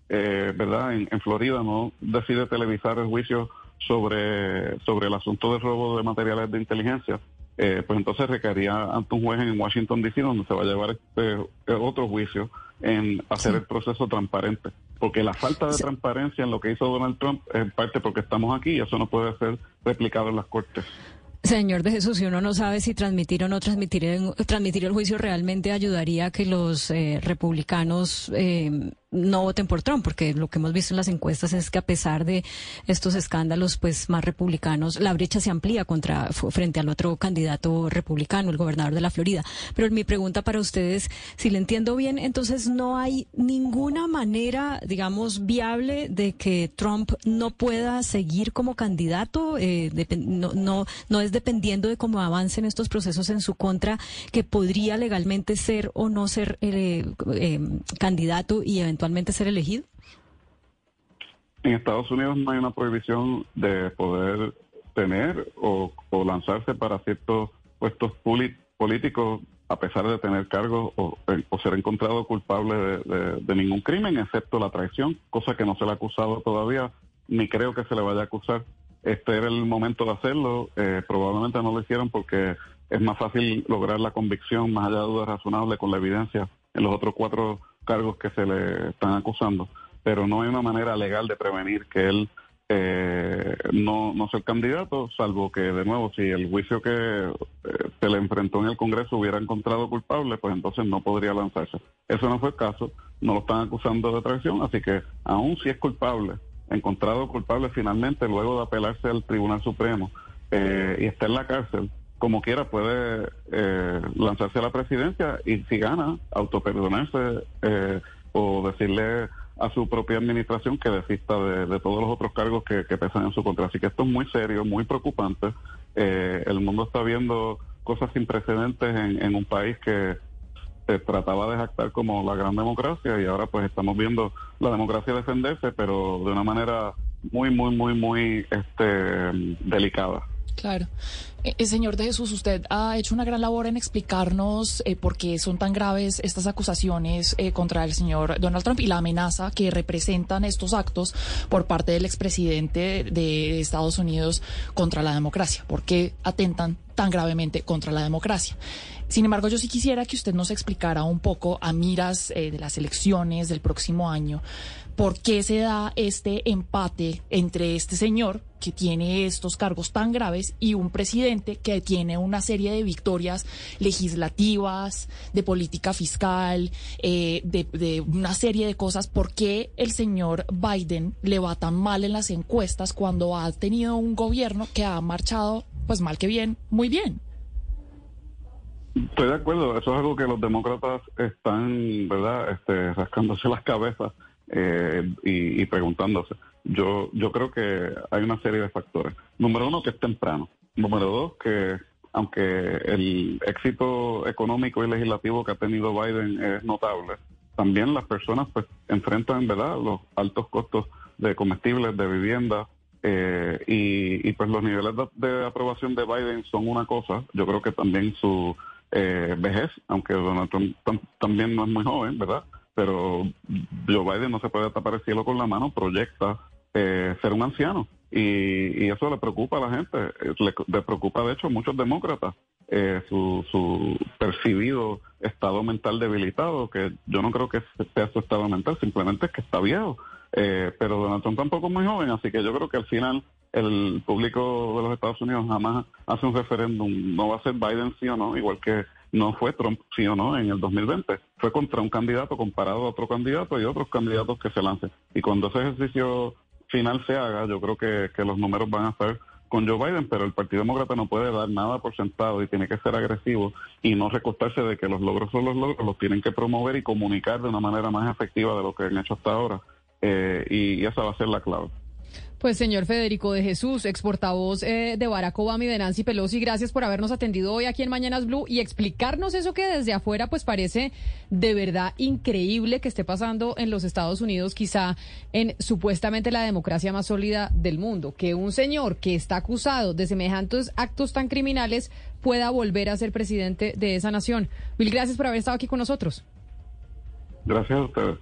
eh, ¿verdad?, en, Florida no decide televisar el juicio sobre, sobre el asunto del robo de materiales de inteligencia, eh, pues entonces requería ante un juez en Washington DC donde se va a llevar este eh, otro juicio en hacer el proceso transparente. Porque la falta de transparencia en lo que hizo Donald Trump es en parte porque estamos aquí y eso no puede ser replicado en las cortes. Señor de Jesús, si uno no sabe si transmitir o no transmitir, transmitir el juicio realmente ayudaría a que los eh, republicanos eh, no voten por Trump, porque lo que hemos visto en las encuestas es que a pesar de estos escándalos, pues más republicanos, la brecha se amplía contra frente al otro candidato republicano, el gobernador de la Florida. Pero mi pregunta para ustedes, si le entiendo bien, entonces no hay ninguna manera, digamos, viable de que Trump no pueda seguir como candidato, eh, no, no, no es dependiendo de cómo avancen estos procesos en su contra, que podría legalmente ser o no ser eh, eh, candidato y eventualmente eventualmente ser elegido? En Estados Unidos no hay una prohibición de poder tener o, lanzarse para ciertos puestos políticos a pesar de tener cargos o, ser encontrado culpable de, ningún crimen, excepto la traición, cosa que no se le ha acusado todavía, ni creo que se le vaya a acusar. Este era el momento de hacerlo, eh, probablemente no lo hicieron porque es más fácil lograr la convicción más allá de dudas razonables con la evidencia en los otros cuatro cargos que se le están acusando, pero no hay una manera legal de prevenir que él eh, no, no sea el candidato, salvo que, de nuevo, si el juicio que eh, se le enfrentó en el Congreso hubiera encontrado culpable, pues entonces no podría lanzarse. Eso no fue el caso, no lo están acusando de traición, así que aún si es culpable, encontrado culpable finalmente luego de apelarse al Tribunal Supremo eh, y está en la cárcel, como quiera puede eh, lanzarse a la presidencia y si gana, autoperdonarse eh, o decirle a su propia administración que desista de, todos los otros cargos que, pesan en su contra. Así que esto es muy serio, muy preocupante. Eh, el mundo está viendo cosas sin precedentes en, un país que se trataba de jactar como la gran democracia y ahora pues estamos viendo la democracia defenderse, pero de una manera muy, muy, muy, muy este, delicada. Claro. Eh, eh, señor de Jesús, usted ha hecho una gran labor en explicarnos eh, por qué son tan graves estas acusaciones contra el señor Donald Trump y la amenaza que representan estos actos por parte del expresidente de Estados Unidos contra la democracia. ¿Por qué atentan tan gravemente contra la democracia? Sin embargo, yo sí quisiera que usted nos explicara un poco a miras de las elecciones del próximo año por qué se da este empate entre este señor que tiene estos cargos tan graves y un presidente que tiene una serie de victorias legislativas, de política fiscal, eh, de, una serie de cosas. ¿Por qué el señor Biden le va tan mal en las encuestas cuando ha tenido un gobierno que ha marchado, pues mal que bien, muy bien? Estoy de acuerdo, eso es algo que los demócratas están, ¿verdad?, este, rascándose las cabezas eh, y, preguntándose. Yo, yo creo que hay una serie de factores. Número uno, que es temprano. Número dos, que aunque el éxito económico y legislativo que ha tenido Biden es notable, también las personas pues enfrentan, ¿verdad?, los altos costos de comestibles, de vivienda, eh, y, pues los niveles de, aprobación de Biden son una cosa. Yo creo que también su eh, vejez, aunque Donald Trump también no es muy joven, ¿verdad? Pero Joe Biden no se puede tapar el cielo con la mano, proyecta eh, ser un anciano. Y, eso le preocupa a la gente, eh, le, preocupa de hecho a muchos demócratas eh, su, su percibido estado mental debilitado, que yo no creo que sea su estado mental, simplemente es que está viejo. pero Donald Trump tampoco es muy joven, así que yo creo que al final el público de los Estados Unidos jamás hace un referéndum, no va a ser Biden sí o no, igual que no fue Trump, sí o no, en el 2020. Fue contra un candidato comparado a otro candidato y otros candidatos que se lancen. Y cuando ese ejercicio final se haga, yo creo que, que los números van a estar con Joe Biden, pero el Partido Demócrata no puede dar nada por sentado y tiene que ser agresivo y no recostarse de que los logros son los logros, los tienen que promover y comunicar de una manera más efectiva de lo que han hecho hasta ahora. Eh, y esa va a ser la clave. Pues señor Federico de Jesús, ex portavoz eh, de Barack Obama y de Nancy Pelosi, gracias por habernos atendido hoy aquí en Mañanas Blue y explicarnos eso que desde afuera pues parece de verdad increíble que esté pasando en los Estados Unidos, quizá en supuestamente la democracia más sólida del mundo, que un señor que está acusado de semejantes actos tan criminales pueda volver a ser presidente de esa nación. Will, gracias por haber estado aquí con nosotros. Gracias a ustedes.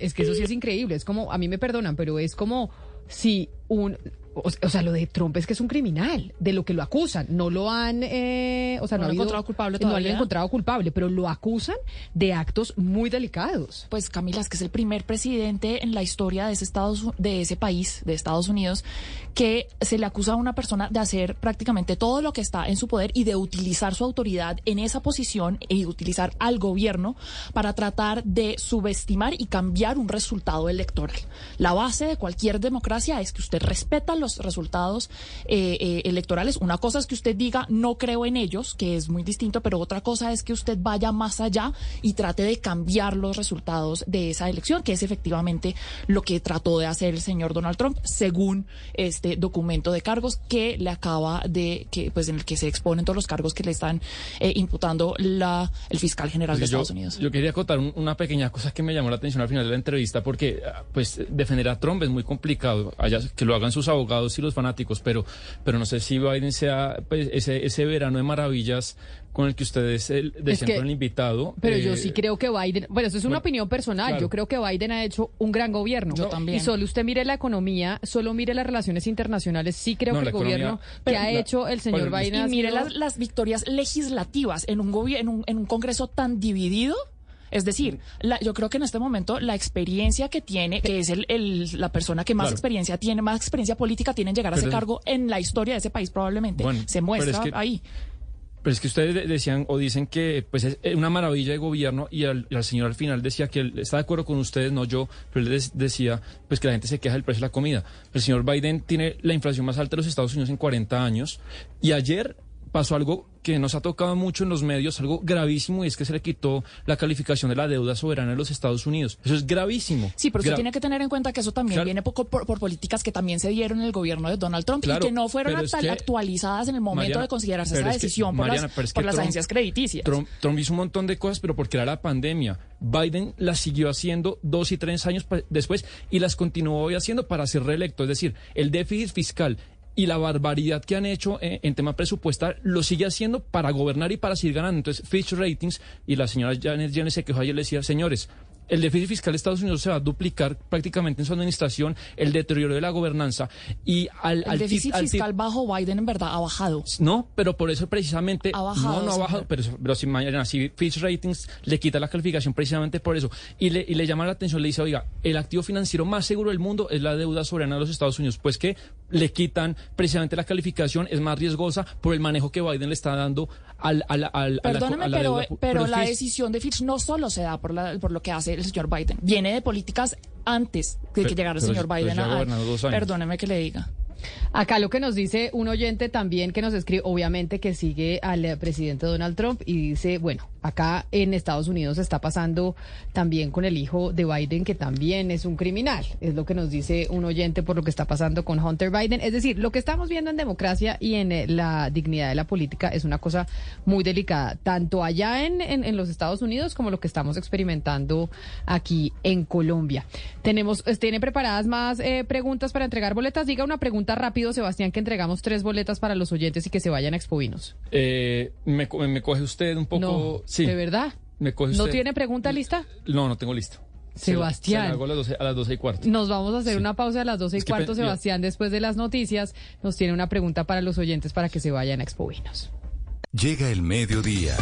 es que eso sí es increíble, es como, a mí me perdonan, pero es como si un o, sea, lo de Trump es que es un criminal, de lo que lo acusan. No lo han, eh, o sea, no, lo han encontrado culpable todavía. No lo han encontrado culpable, pero lo acusan de actos muy delicados. Pues Camila, es que es el primer presidente en la historia de ese, Estados, de ese país, de Estados Unidos, que se le acusa a una persona de hacer prácticamente todo lo que está en su poder y de utilizar su autoridad en esa posición y utilizar al gobierno para tratar de subestimar y cambiar un resultado electoral. La base de cualquier democracia es que usted respeta los resultados eh, eh, electorales. Una cosa es que usted diga no creo en ellos, que es muy distinto, pero otra cosa es que usted vaya más allá y trate de cambiar los resultados de esa elección, que es efectivamente lo que trató de hacer el señor Donald Trump, según este documento de cargos que le acaba de, que pues en el que se exponen todos los cargos que le están eh, imputando la, el fiscal general pues de Estados Unidos. Yo quería acotar una pequeña cosa que me llamó la atención al final de la entrevista, porque pues defender a Trump es muy complicado, allá que lo hagan sus abogados y los fanáticos, pero, pero no sé si Biden sea pues, ese, ese verano de maravillas con el que ustedes el, decían con el invitado. Pero yo sí eh, creo que Biden, bueno, eso es una opinión personal, yo creo que Biden ha hecho un gran gobierno. Yo también. Y solo usted mire la economía, solo mire las relaciones internacionales, sí creo que el gobierno que ha hecho el señor Biden... Y mire las, las, victorias legislativas en un, en un, en un Congreso tan dividido. Es decir, la, yo creo que en este momento la experiencia que tiene, que es el, el la persona que más experiencia tiene, más experiencia política tiene en llegar a ese cargo en la historia de ese país probablemente, se muestra ahí. Pero es que ustedes decían o dicen que pues es una maravilla de gobierno y el señor al final decía que él está de acuerdo con ustedes, no yo, pero él decía pues que la gente se queja del precio de la comida. El señor Biden tiene la inflación más alta de los Estados Unidos en 40 años y ayer pasó algo que nos ha tocado mucho en los medios, algo gravísimo, y es que se le quitó la calificación de la deuda soberana de los Estados Unidos. Eso es gravísimo. Sí, pero usted tiene que tener en cuenta que eso también viene por, por, políticas que también se dieron en el gobierno de Donald Trump y que no fueron actualizadas en el momento de considerarse esa decisión por, las, agencias crediticias. Trump, hizo un montón de cosas, pero porque era la pandemia. Biden las siguió haciendo dos y tres años después y las continuó hoy haciendo para ser reelecto. Es decir, el déficit fiscal y la barbaridad que han hecho en, en, tema presupuestal lo sigue haciendo para gobernar y para seguir ganando. Entonces, Fitch Ratings y la señora Janet Janet se quejó ayer le decía, señores, el déficit fiscal de Estados Unidos se va a duplicar prácticamente en su administración, el deterioro de la gobernanza y al... El déficit fiscal bajo Biden en verdad ha bajado. No, pero por eso precisamente... Ha bajado. No, no ha bajado, pero, pero si mañana si Fitch Ratings le quita la calificación precisamente por eso y le, y le llama la atención, le dice, oiga, el activo financiero más seguro del mundo es la deuda soberana de los Estados Unidos, pues que le quitan precisamente la calificación, es más riesgosa por el manejo que Biden le está dando al... al, al Perdóname, a la, pero, pero, la decisión de Fitch no solo se da por, la, por lo que hace el señor Biden, viene de políticas antes de que llegara el señor Biden a... Perdóneme que le diga. Acá lo que nos dice un oyente también que nos escribe, obviamente que sigue al eh, presidente Donald Trump y dice, bueno, acá en Estados Unidos está pasando también con el hijo de Biden, que también es un criminal. Es lo que nos dice un oyente por lo que está pasando con Hunter Biden. Es decir, lo que estamos viendo en democracia y en eh, la dignidad de la política es una cosa muy delicada, tanto allá en, en, los Estados Unidos como lo que estamos experimentando aquí en Colombia. Tenemos, ¿tiene preparadas más eh, preguntas para entregar boletas? Diga una pregunta rápido, Sebastián, que entregamos tres boletas para los oyentes y que se vayan a Expovinos. Eh, me, me, coge usted un poco... sí. ¿De verdad? Me coge ¿No tiene pregunta lista? No, no tengo listo. Sebastián. Se a, las a las 12 y cuarto. Nos vamos a hacer una pausa a las 12 y cuarto, Sebastián. Después de las noticias, nos tiene una pregunta para los oyentes para que se vayan a Expovinos. Llega el mediodía.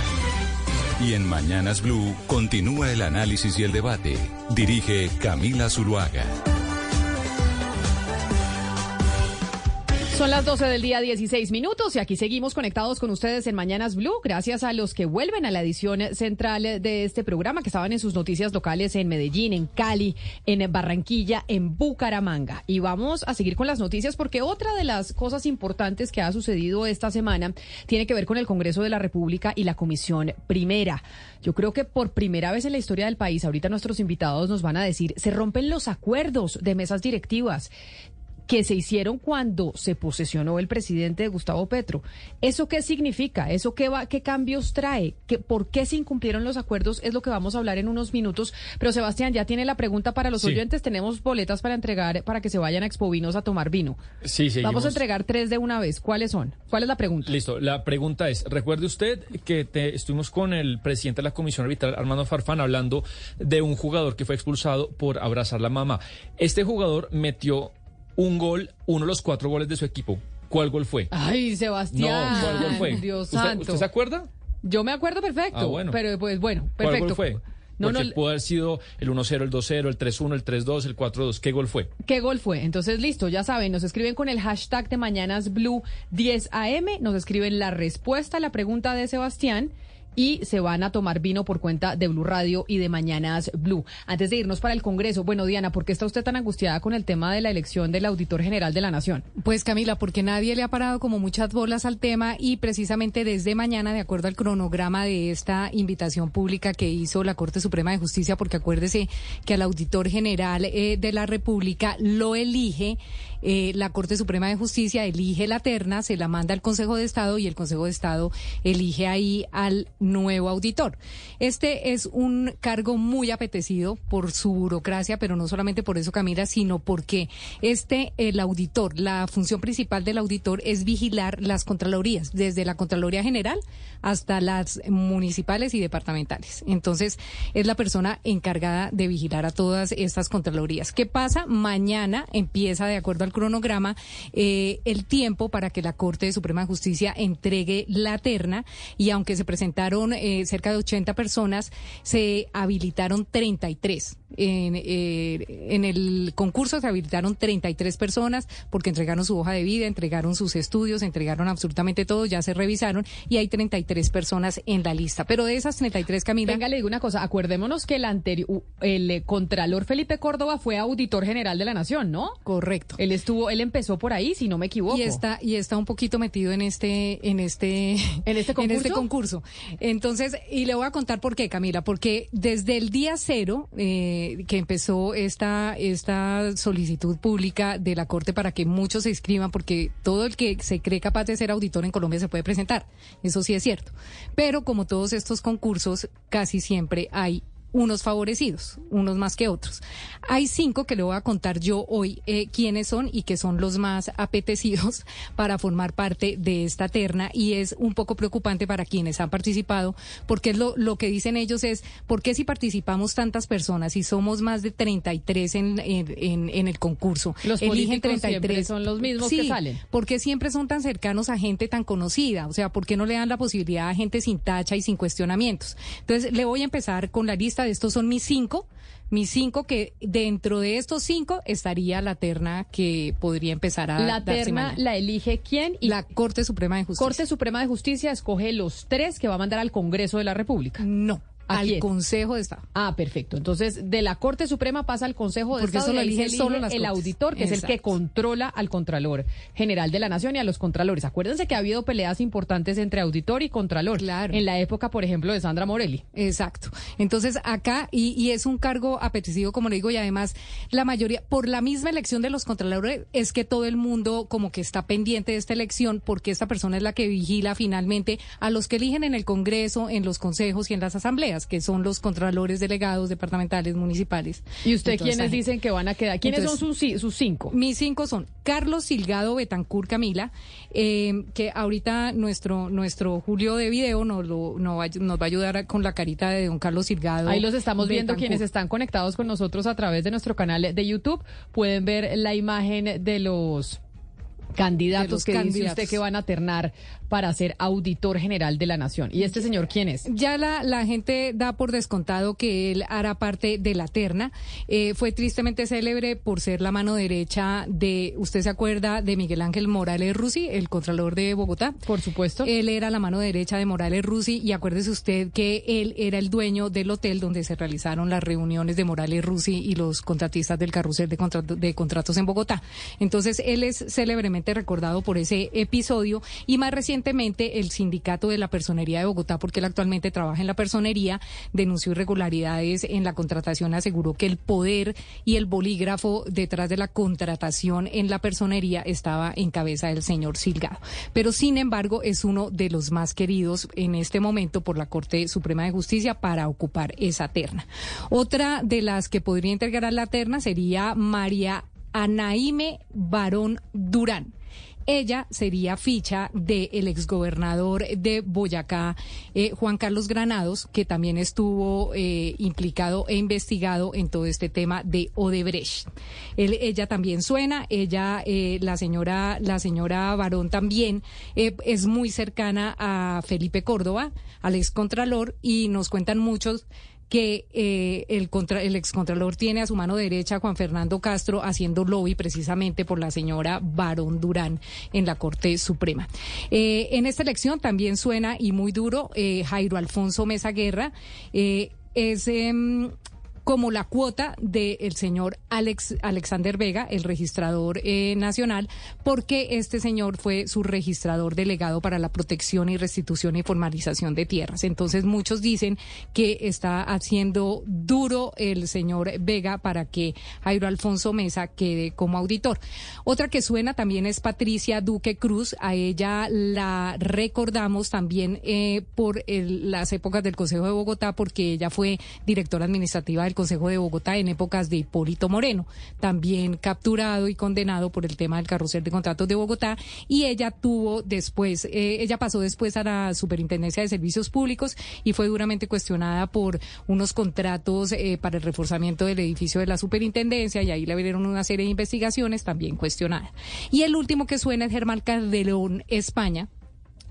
Y en Mañanas Blue continúa el análisis y el debate. Dirige Camila Zuluaga. Son las 12 del día 16 minutos y aquí seguimos conectados con ustedes en Mañanas Blue, gracias a los que vuelven a la edición central de este programa que estaban en sus noticias locales en Medellín, en Cali, en Barranquilla, en Bucaramanga. Y vamos a seguir con las noticias porque otra de las cosas importantes que ha sucedido esta semana tiene que ver con el Congreso de la República y la Comisión Primera. Yo creo que por primera vez en la historia del país, ahorita nuestros invitados nos van a decir, se rompen los acuerdos de mesas directivas que se hicieron cuando se posesionó el presidente Gustavo Petro. ¿Eso qué significa? ¿Eso qué, va, qué cambios trae? ¿Qué, ¿Por qué se incumplieron los acuerdos? Es lo que vamos a hablar en unos minutos. Pero Sebastián, ya tiene la pregunta para los oyentes. Tenemos boletas para entregar para que se vayan a Expovinos a tomar vino. Sí, sí. Vamos a entregar tres de una vez. ¿Cuáles son? ¿Cuál es la pregunta? Listo. La pregunta es, recuerde usted que te, estuvimos con el presidente de la Comisión Arbitral, Armando Farfán, hablando de un jugador que fue expulsado por abrazar a la mamá. Este jugador metió un gol, uno de los cuatro goles de su equipo. ¿Cuál gol fue? Ay, Sebastián. No, ¿cuál gol fue? Dios ¿Usted, santo. ¿Usted se acuerda? Yo me acuerdo perfecto. Ah, bueno. Pero pues bueno, ¿Cuál perfecto. gol fue? No, Porque no, pudo haber sido el 1-0, el 2-0, el 3-1, el 3-2, el 4-2. ¿Qué gol fue? ¿Qué gol fue? Entonces, listo, ya saben, nos escriben con el hashtag de Mañanas Blue 10 AM, nos escriben la respuesta a la pregunta de Sebastián y se van a tomar vino por cuenta de Blue Radio y de Mañanas Blue. Antes de irnos para el Congreso, bueno, Diana, ¿por qué está usted tan angustiada con el tema de la elección del Auditor General de la Nación? Pues Camila, porque nadie le ha parado como muchas bolas al tema y precisamente desde mañana, de acuerdo al cronograma de esta invitación pública que hizo la Corte Suprema de Justicia, porque acuérdese que al Auditor General eh, de la República lo elige eh, la Corte Suprema de Justicia, elige la terna, se la manda al Consejo de Estado y el Consejo de Estado elige ahí al nuevo auditor. Este es un cargo muy apetecido por su burocracia, pero no solamente por eso, Camila, sino porque este, el auditor, la función principal del auditor es vigilar las contralorías, desde la Contraloría General hasta las municipales y departamentales. Entonces, es la persona encargada de vigilar a todas estas contralorías. ¿Qué pasa? Mañana empieza, de acuerdo al cronograma, eh, el tiempo para que la Corte Suprema de Justicia entregue la terna y aunque se presentaron eh, cerca de 80 personas, se habilitaron 33. En, eh, en el concurso se habilitaron 33 personas porque entregaron su hoja de vida, entregaron sus estudios, entregaron absolutamente todo, ya se revisaron y hay 33 personas en la lista. Pero de esas 33, Camila... Venga, le digo una cosa, acuerdémonos que el anterior, el eh, Contralor Felipe Córdoba fue auditor general de la Nación, ¿no? Correcto. Él estuvo, él empezó por ahí, si no me equivoco. Y está, y está un poquito metido en este, en este, (laughs) ¿En este concurso? en este concurso. Entonces, y le voy a contar por qué, Camila, porque desde el día cero eh, que empezó esta, esta solicitud pública de la Corte para que muchos se inscriban, porque todo el que se cree capaz de ser auditor en Colombia se puede presentar. Eso sí es cierto. Pero como todos estos concursos, casi siempre hay unos favorecidos, unos más que otros. Hay cinco que le voy a contar yo hoy eh, quiénes son y que son los más apetecidos (laughs) para formar parte de esta terna y es un poco preocupante para quienes han participado porque es lo, lo que dicen ellos es, ¿por qué si participamos tantas personas y somos más de 33 en, en, en, en el concurso? Los políticos siempre son los mismos Sí, que salen. porque siempre son tan cercanos a gente tan conocida? O sea, ¿por qué no le dan la posibilidad a gente sin tacha y sin cuestionamientos? Entonces, le voy a empezar con la lista estos son mis cinco. Mis cinco que dentro de estos cinco estaría la terna que podría empezar a La terna mañana. la elige quién y la Corte Suprema de Justicia. Corte Suprema de Justicia escoge los tres que va a mandar al Congreso de la República. No, ¿A al quién? Consejo de Estado. Ah, perfecto. Entonces, de la Corte Suprema pasa al Consejo de Porque Estado eso lo eligen solo las el Cortes. auditor, que es el que controla al Contralor General de la Nación y a los Contralores. Acuérdense que ha habido peleas importantes entre auditor y Contralor. Claro. En la época, por ejemplo, de Sandra Morelli. Exacto. Entonces acá, y, y es un cargo apetecido, como le digo, y además la mayoría, por la misma elección de los contralores, es que todo el mundo como que está pendiente de esta elección, porque esta persona es la que vigila finalmente a los que eligen en el Congreso, en los consejos y en las asambleas, que son los contralores delegados departamentales, municipales. ¿Y usted quiénes dicen que van a quedar? ¿Quiénes Entonces, son sus, ci- sus cinco? Mis cinco son Carlos Silgado Betancur Camila, eh, que ahorita nuestro nuestro Julio de video nos, lo, va, nos va a ayudar con la carita de don Carlos Silgado. Ahí los estamos viendo Betancur. quienes están conectados con nosotros a través de nuestro canal de YouTube. Pueden ver la imagen de los candidatos De que dice candidatos. usted que van a ternar para ser auditor general de la nación. ¿Y este señor quién es? Ya la, la gente da por descontado que él hará parte de la terna. Eh, fue tristemente célebre por ser la mano derecha de, usted se acuerda, de Miguel Ángel Morales Rusi, el contralor de Bogotá. Por supuesto. Él era la mano derecha de Morales Rusi y acuérdese usted que él era el dueño del hotel donde se realizaron las reuniones de Morales Rusi y los contratistas del carrusel de, de contratos en Bogotá. Entonces, él es célebremente recordado por ese episodio y más recientemente el sindicato de la personería de Bogotá, porque él actualmente trabaja en la personería, denunció irregularidades en la contratación, aseguró que el poder y el bolígrafo detrás de la contratación en la personería estaba en cabeza del señor Silgado. Pero sin embargo es uno de los más queridos en este momento por la Corte Suprema de Justicia para ocupar esa terna. Otra de las que podría integrar la terna sería María Anaime Barón Durán. Ella sería ficha del exgobernador de Boyacá, eh, Juan Carlos Granados, que también estuvo eh, implicado e investigado en todo este tema de Odebrecht. ella también suena, ella, eh, la señora, la señora Barón también es muy cercana a Felipe Córdoba, al excontralor, y nos cuentan muchos que eh, el, contra, el excontralor tiene a su mano derecha Juan Fernando Castro haciendo lobby precisamente por la señora Barón Durán en la Corte Suprema. Eh, en esta elección también suena y muy duro eh, Jairo Alfonso Mesa Guerra. es em, como la cuota del señor Alex, Alexander Vega, el registrador eh, nacional, porque este señor fue su registrador delegado para la protección y restitución y formalización de tierras. Entonces muchos dicen que está haciendo duro el señor Vega para que Jairo Alfonso Mesa quede como auditor. Otra que suena también es Patricia Duque Cruz. A ella la recordamos también eh, por las épocas del Consejo de Bogotá, porque ella fue directora administrativa del Consejo de Bogotá en épocas de Hipólito Moreno, también capturado y condenado por el tema del carrusel de contratos de Bogotá y ella tuvo después, eh, ella pasó después a la Superintendencia de Servicios Públicos y fue duramente cuestionada por unos contratos eh, para el reforzamiento del edificio de la Superintendencia y ahí le abrieron una serie de investigaciones también cuestionadas. Y el último que suena es Germán Calderón, España,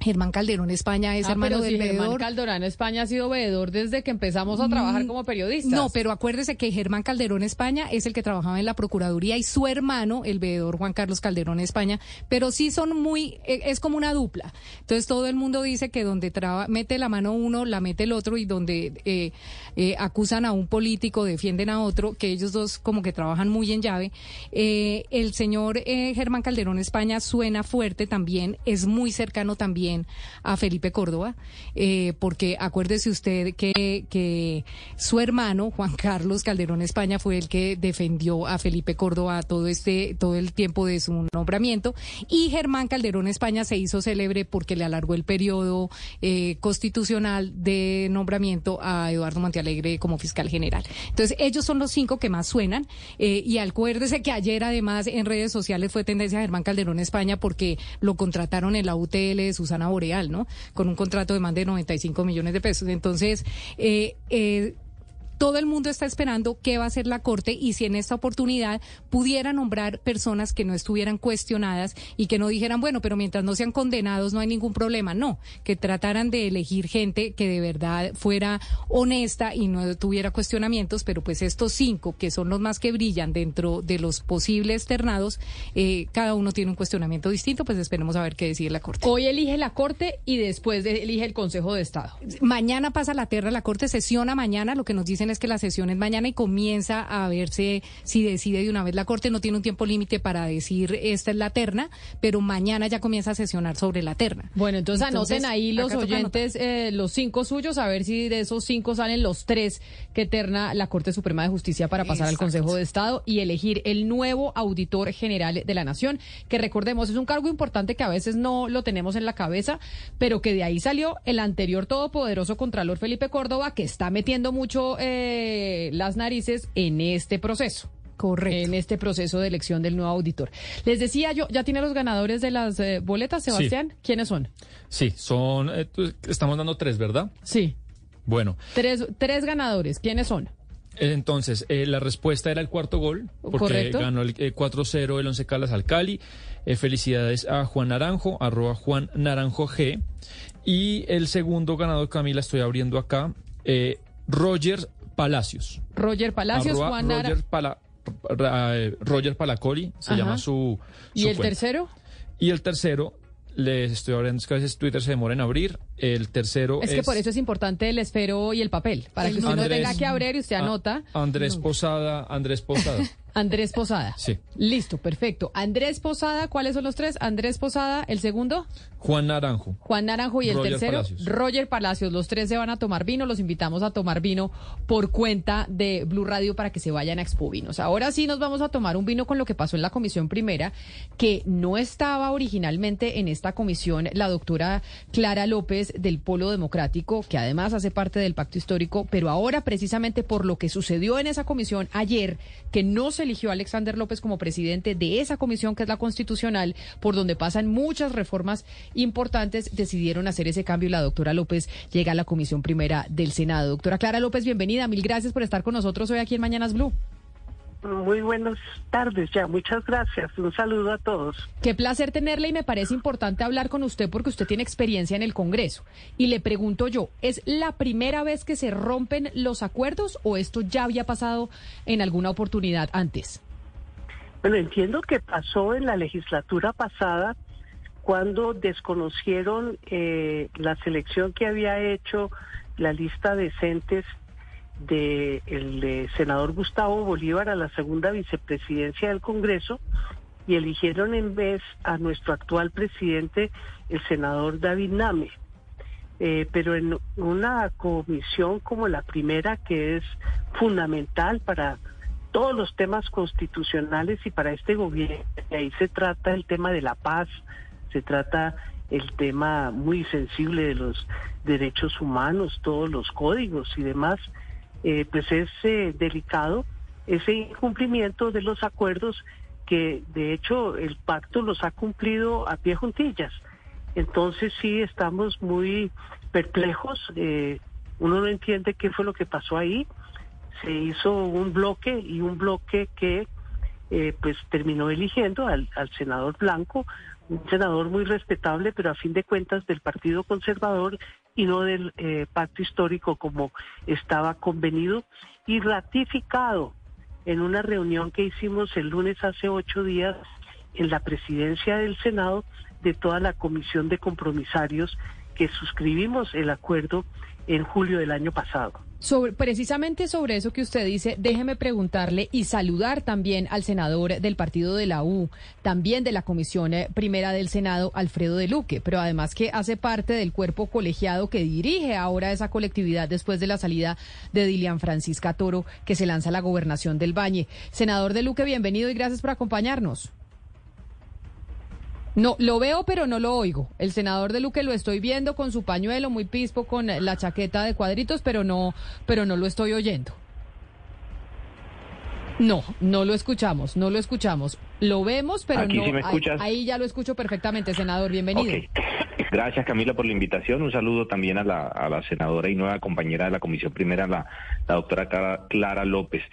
Germán Calderón España es ah, hermano del si Germán Calderón España ha sido veedor desde que empezamos a trabajar mm, como periodistas. No, pero acuérdese que Germán Calderón España es el que trabajaba en la Procuraduría y su hermano, el veedor Juan Carlos Calderón España, pero sí son muy, e, es como una dupla. Entonces todo el mundo dice que donde traba, mete la mano uno, la mete el otro y donde eh, eh, acusan a un político, defienden a otro, que ellos dos como que trabajan muy en llave. Eh, el señor Germán Calderón España suena fuerte también, es muy cercano también a Felipe Córdoba, eh, porque acuérdese usted que, su hermano, Juan Carlos Calderón España, fue el que defendió a Felipe Córdoba todo este, todo el tiempo de su nombramiento, y Germán Calderón España se hizo célebre porque le alargó el periodo eh, constitucional de nombramiento a Eduardo Montealegre como fiscal general. Entonces, ellos son los cinco que más suenan, eh, y acuérdese que ayer además en redes sociales fue tendencia a Germán Calderón España porque lo contrataron en la UTL de sus Boreal, ¿no? Con un contrato de más de 95 millones de pesos. Entonces, eh, eh, todo el mundo está esperando qué va a hacer la Corte y si en esta oportunidad pudiera nombrar personas que no estuvieran cuestionadas y que no dijeran, bueno, pero mientras no sean condenados no hay ningún problema. No, que trataran de elegir gente que de verdad fuera honesta y no tuviera cuestionamientos, pero pues estos cinco, que son los más que brillan dentro de los posibles ternados, eh, cada uno tiene un cuestionamiento distinto, pues esperemos a ver qué decide la Corte. Hoy elige la Corte y después elige el Consejo de Estado. Mañana pasa la tierra, la Corte sesiona mañana, lo que nos dicen es que la sesión es mañana y comienza a verse si decide de una vez la Corte. No tiene un tiempo límite para decir esta es la terna, pero mañana ya comienza a sesionar sobre la terna. Bueno, entonces, anoten ahí los oyentes, eh, los cinco suyos, a ver si de esos cinco salen los tres que terna la Corte Suprema de Justicia para pasar al Consejo de Estado y elegir el nuevo auditor general de la Nación, que recordemos es un cargo importante que a veces no lo tenemos en la cabeza, pero que de ahí salió el anterior todopoderoso Contralor Felipe Córdoba, que está metiendo mucho... Eh, las narices en este proceso. Correcto. En este proceso de elección del nuevo auditor. Les decía yo, ¿ya tiene los ganadores de las eh, boletas, Sebastián? ¿Quiénes son? Sí, son, eh, estamos dando tres, ¿verdad? Sí. Bueno. Tres, tres ganadores, ¿quiénes son? Entonces, eh, la respuesta era el cuarto gol, porque ganó el 4-0 el Once Caldas al Cali. felicidades a Juan Naranjo, arroba Juan Naranjo G. Y el segundo ganador, Camila, estoy abriendo acá, Roger Palacios. Roger Palacios, Juan Roger, Pala, eh, Roger Palacoli, se llama su, ¿Y el tercero? Y el tercero, les estoy hablando, es que a veces Twitter se demora en abrir. El tercero es... que por eso es importante el esfero y el papel, para que usted no tenga que abrir y usted anota. Andrés Posada, Andrés Posada. (laughs) Andrés Posada. Sí. Listo, perfecto. Andrés Posada, ¿cuáles son los tres? Andrés Posada, el segundo. Juan Naranjo. Juan Naranjo y el Roger tercero, Palacios. Roger Palacios. Los tres se van a tomar vino. Los invitamos a tomar vino por cuenta de Blue Radio para que se vayan a Expo Vinos. Ahora sí nos vamos a tomar un vino con lo que pasó en la comisión primera, que no estaba originalmente en esta comisión la doctora Clara López del Polo Democrático, que además hace parte del pacto histórico, pero ahora precisamente por lo que sucedió en esa comisión ayer, que no se eligió a Alexander López como presidente de esa comisión que es la constitucional, por donde pasan muchas reformas importantes, decidieron hacer ese cambio y la doctora López llega a la comisión primera del Senado. Doctora Clara López, bienvenida. Mil gracias por estar con nosotros hoy aquí en Mañanas Blue. Muy buenas tardes ya, muchas gracias. Un saludo a todos. Qué placer tenerle y me parece importante hablar con usted porque usted tiene experiencia en el Congreso. Y le pregunto yo, ¿es la primera vez que se rompen los acuerdos o esto ya había pasado en alguna oportunidad antes? Bueno, entiendo que pasó en la legislatura pasada cuando desconocieron eh, la selección que había hecho la lista de decentes del de senador Gustavo Bolívar a la segunda vicepresidencia del Congreso y eligieron en vez a nuestro actual presidente, el senador David Name. Eh, pero en una comisión como la primera, que es fundamental para todos los temas constitucionales y para este gobierno, ahí se trata el tema de la paz, se trata el tema muy sensible de los derechos humanos, todos los códigos y demás, eh, pues es eh, delicado ese incumplimiento de los acuerdos que de hecho el pacto los ha cumplido a pie juntillas. Entonces sí estamos muy perplejos, eh, uno no entiende qué fue lo que pasó ahí, se hizo un bloque y un bloque que eh, pues terminó eligiendo al, al senador Blanco, un senador muy respetable, pero a fin de cuentas del Partido Conservador y no del eh, pacto histórico como estaba convenido y ratificado en una reunión que hicimos el lunes hace ocho días en la presidencia del Senado de toda la comisión de compromisarios que suscribimos el acuerdo en julio del año pasado. Sobre, precisamente sobre eso que usted dice, déjeme preguntarle y saludar también al senador del partido de la U, también de la Comisión eh, Primera del Senado, Alfredo de Luque, pero además que hace parte del cuerpo colegiado que dirige ahora esa colectividad después de la salida de Dilian Francisca Toro, que se lanza a la gobernación del Valle. Senador de Luque, bienvenido y gracias por acompañarnos. No, lo veo, pero no lo oigo. El senador de Luque lo estoy viendo con su pañuelo muy pispo, con la chaqueta de cuadritos, pero no, pero no lo estoy oyendo. No, no lo escuchamos, no lo escuchamos. Lo vemos, pero Aquí no. sí me escuchas. ahí, ya lo escucho perfectamente, senador. Bienvenido. (coughs) Gracias Camila por la invitación. Un saludo también a la, a la senadora y nueva compañera de la Comisión Primera, la, la doctora Clara, Clara López.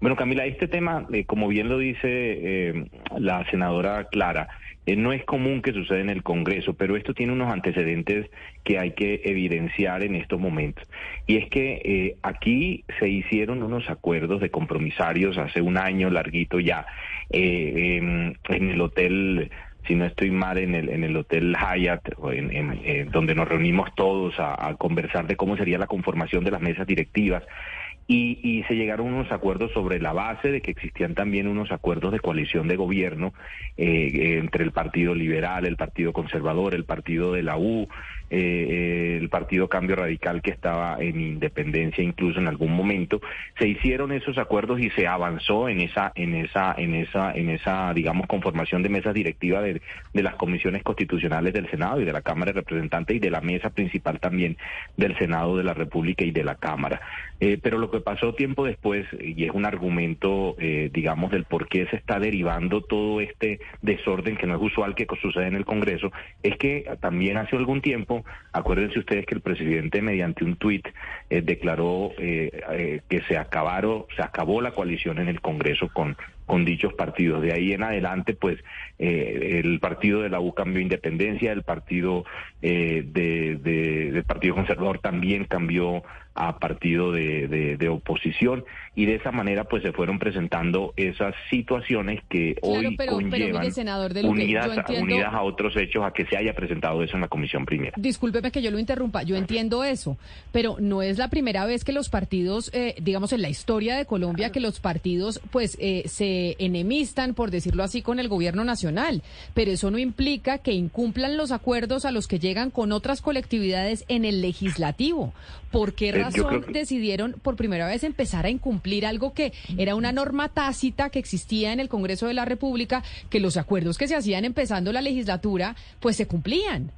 Bueno, Camila, este tema, eh, como bien lo dice eh, la senadora Clara, no es común que suceda en el Congreso, pero esto tiene unos antecedentes que hay que evidenciar en estos momentos. Y es que eh, aquí se hicieron unos acuerdos de compromisarios hace un año larguito ya eh, en, el hotel si no estoy mal, en el, en el Hotel Hyatt, en, eh, donde nos reunimos todos a conversar de cómo sería la conformación de las mesas directivas. Y, se llegaron unos acuerdos sobre la base de que existían también unos acuerdos de coalición de gobierno eh, eh, entre el Partido Liberal, el Partido Conservador, el Partido de la U, eh, eh, el Partido Cambio Radical que estaba en independencia incluso en algún momento. Se hicieron esos acuerdos y se avanzó en esa, en esa, en esa, en esa, digamos, conformación de mesas directivas de, de las comisiones constitucionales del Senado y de la Cámara de Representantes y de la mesa principal también del Senado de la República y de la Cámara. Eh, pero lo que pasó tiempo después, y es un argumento, eh, digamos, del por qué se está derivando todo este desorden que no es usual que sucede en el Congreso, es que también hace algún tiempo, acuérdense ustedes que el presidente mediante un tuit eh, declaró eh, eh, que se acabaron, se acabó la coalición en el Congreso con con dichos partidos. De ahí en adelante, pues eh, el partido de la U cambió independencia, el partido eh, de, de- del Partido Conservador también cambió a partido de, de- de oposición y de esa manera pues se fueron presentando esas situaciones que Claro, hoy pero- pero conllevan mire, senador de unidas, entiendo- unidas a otros hechos a que se haya presentado eso en la Comisión Primera. Discúlpeme que yo lo interrumpa, yo entiendo eso, pero no es la primera vez que los partidos, eh, digamos en la historia de Colombia, que los partidos pues eh, se se enemistan, por decirlo así, con el gobierno nacional, pero eso no implica que incumplan los acuerdos a los que llegan con otras colectividades en el legislativo. ¿Por qué Eh, razón que- decidieron por primera vez empezar a incumplir algo que era una norma tácita que existía en el Congreso de la República, que los acuerdos que se hacían empezando la legislatura, pues se cumplían?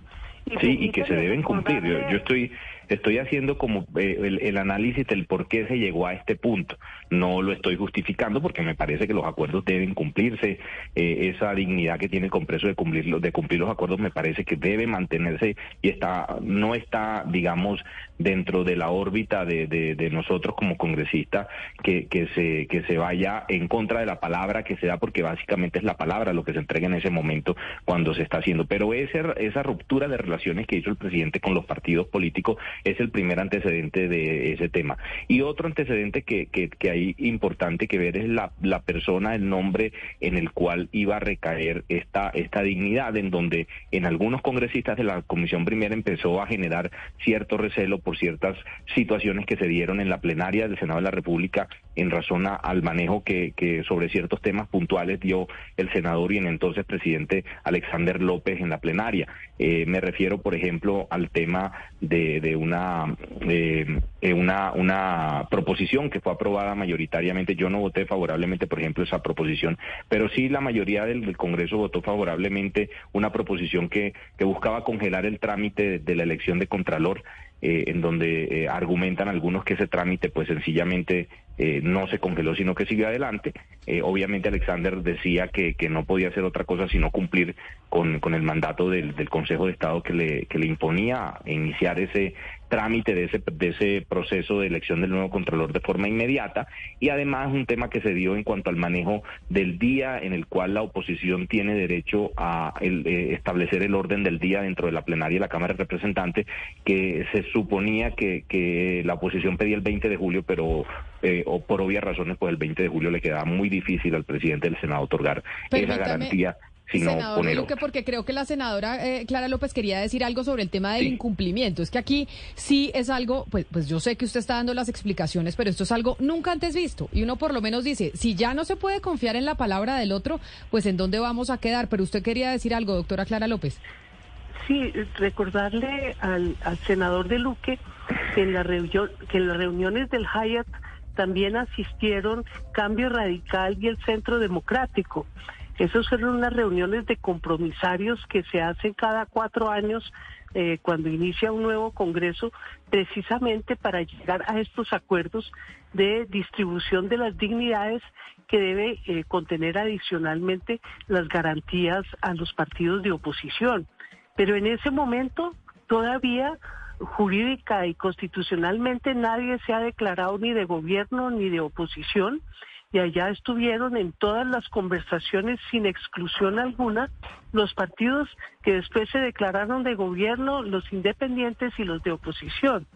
Sí, y que se deben cumplir. Yo, yo estoy estoy haciendo como eh, el, análisis del por qué se llegó a este punto. No lo estoy justificando porque me parece que los acuerdos deben cumplirse. Eh, esa dignidad que tiene el Congreso de cumplir, de cumplir los acuerdos me parece que debe mantenerse y está no está, digamos, dentro de la órbita de, de- de nosotros como congresistas que, que, se, que se vaya en contra de la palabra que se da porque básicamente es la palabra lo que se entrega en ese momento cuando se está haciendo. Pero ese, esa ruptura de relaciones que hizo el presidente con los partidos políticos es el primer antecedente de ese tema. Y otro antecedente que, que, que hay importante que ver es la, la persona, el nombre en el cual iba a recaer esta, esta dignidad, en donde en algunos congresistas de la Comisión Primera empezó a generar cierto recelo por ciertas situaciones que se dieron en la plenaria del Senado de la República en razón a- al manejo que, que sobre ciertos temas puntuales dio el senador y en entonces presidente Alexander López en la plenaria. Eh, me refiero, por ejemplo, al tema de, de una, eh, eh, una una proposición que fue aprobada mayoritariamente. Yo no voté favorablemente, por ejemplo, esa proposición, pero sí la mayoría del, Congreso votó favorablemente una proposición que, que buscaba congelar el trámite de, de la elección de Contralor. eh, en donde eh, argumentan algunos que ese trámite pues sencillamente eh, no se congeló, sino que siguió adelante. Eh, obviamente Alexander decía que, que no podía hacer otra cosa sino cumplir con, con el mandato del, del Consejo de Estado que le, que le imponía iniciar ese trámite de ese, de ese proceso de elección del nuevo Contralor de forma inmediata y además un tema que se dio en cuanto al manejo del día en el cual la oposición tiene derecho a el, eh, establecer el orden del día dentro de la plenaria de la Cámara de Representantes que se suponía que, que la oposición pedía el 20 de julio pero eh, o por obvias razones pues el 20 de julio le quedaba muy difícil al presidente del Senado otorgar esa garantía sino Senador Luque, porque creo que la senadora eh, Clara López quería decir algo sobre el tema del incumplimiento. Es que aquí sí es algo, pues, pues yo sé que usted está dando las explicaciones, pero esto es algo nunca antes visto. Y uno por lo menos dice, si ya no se puede confiar en la palabra del otro, pues en dónde vamos a quedar. Pero usted quería decir algo, doctora Clara López. Sí, recordarle al, al senador de Luque que en, la reunión, que en las reuniones del Hyatt también asistieron Cambio Radical y el Centro Democrático. Esas fueron unas reuniones de compromisarios que se hacen cada cuatro años eh, cuando inicia un nuevo Congreso, precisamente para llegar a estos acuerdos de distribución de las dignidades que debe eh, contener adicionalmente las garantías a los partidos de oposición. Pero en ese momento todavía jurídica y constitucionalmente nadie se ha declarado ni de gobierno ni de oposición y allá estuvieron en todas las conversaciones sin exclusión alguna los partidos que después se declararon de gobierno, los independientes y los de oposición.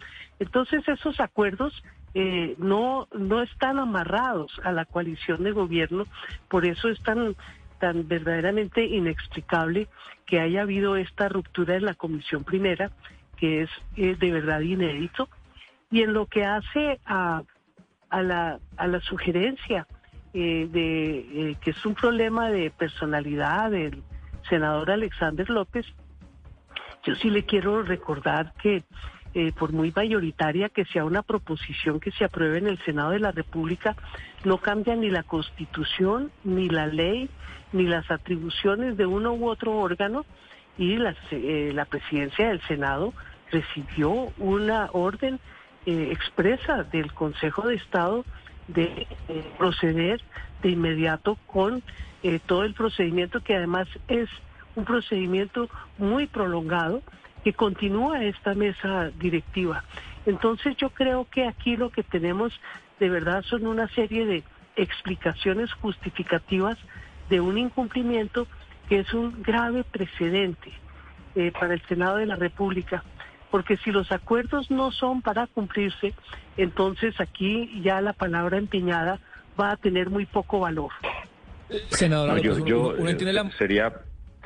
Entonces esos acuerdos eh, no, no están amarrados a la coalición de gobierno, por eso es tan, tan verdaderamente inexplicable que haya habido esta ruptura en la Comisión Primera, que es eh, de verdad inédito. Y en lo que hace a, la, a la sugerencia eh, de eh, que es un problema de personalidad del senador Alexander López, yo sí le quiero recordar que por muy mayoritaria que sea una proposición que se apruebe en el Senado de la República, no cambia ni la Constitución, ni la ley, ni las atribuciones de uno u otro órgano y las, eh, la presidencia del Senado recibió una orden eh, expresa del Consejo de Estado de eh, proceder de inmediato con eh, todo el procedimiento que además es un procedimiento muy prolongado que continúa esta mesa directiva. Entonces yo creo que aquí lo que tenemos de verdad son una serie de explicaciones justificativas de un incumplimiento que es un grave precedente para el Senado de la República, porque si los acuerdos no son para cumplirse, entonces aquí ya la palabra empeñada va a tener muy poco valor. Senadora No, yo, López, yo, uno- uno entiende la- sería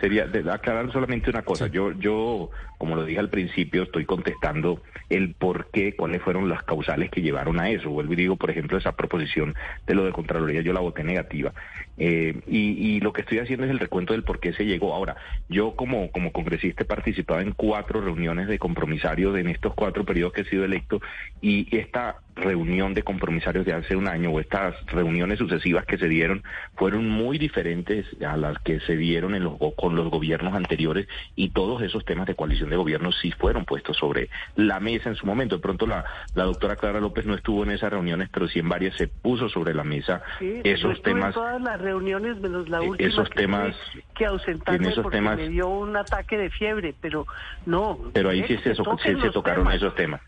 sería aclarar solamente una cosa. Yo, yo, como lo dije al principio, estoy contestando el por qué, cuáles fueron las causales que llevaron a eso. Vuelvo y digo, por ejemplo, esa proposición de lo de Contraloría, yo la voté negativa. Eh, y, lo que estoy haciendo es el recuento del por qué se llegó. Ahora, yo como, como congresista he participado en cuatro reuniones de compromisarios en estos cuatro periodos que he sido electo y esta reunión de compromisarios de hace un año o estas reuniones sucesivas que se dieron fueron muy diferentes a las que se dieron en los, con los gobiernos anteriores y todos esos temas de coalición de gobierno sí fueron puestos sobre la mesa en su momento. De pronto la, la doctora Clara López no estuvo en esas reuniones, pero sí en varias se puso sobre la mesa esos temas. En todas las reuniones menos la eh, última esos temas que ausentarme porque temas, me dio un ataque de fiebre, pero no. Pero ahí sí se, se, se, tocaron esos temas.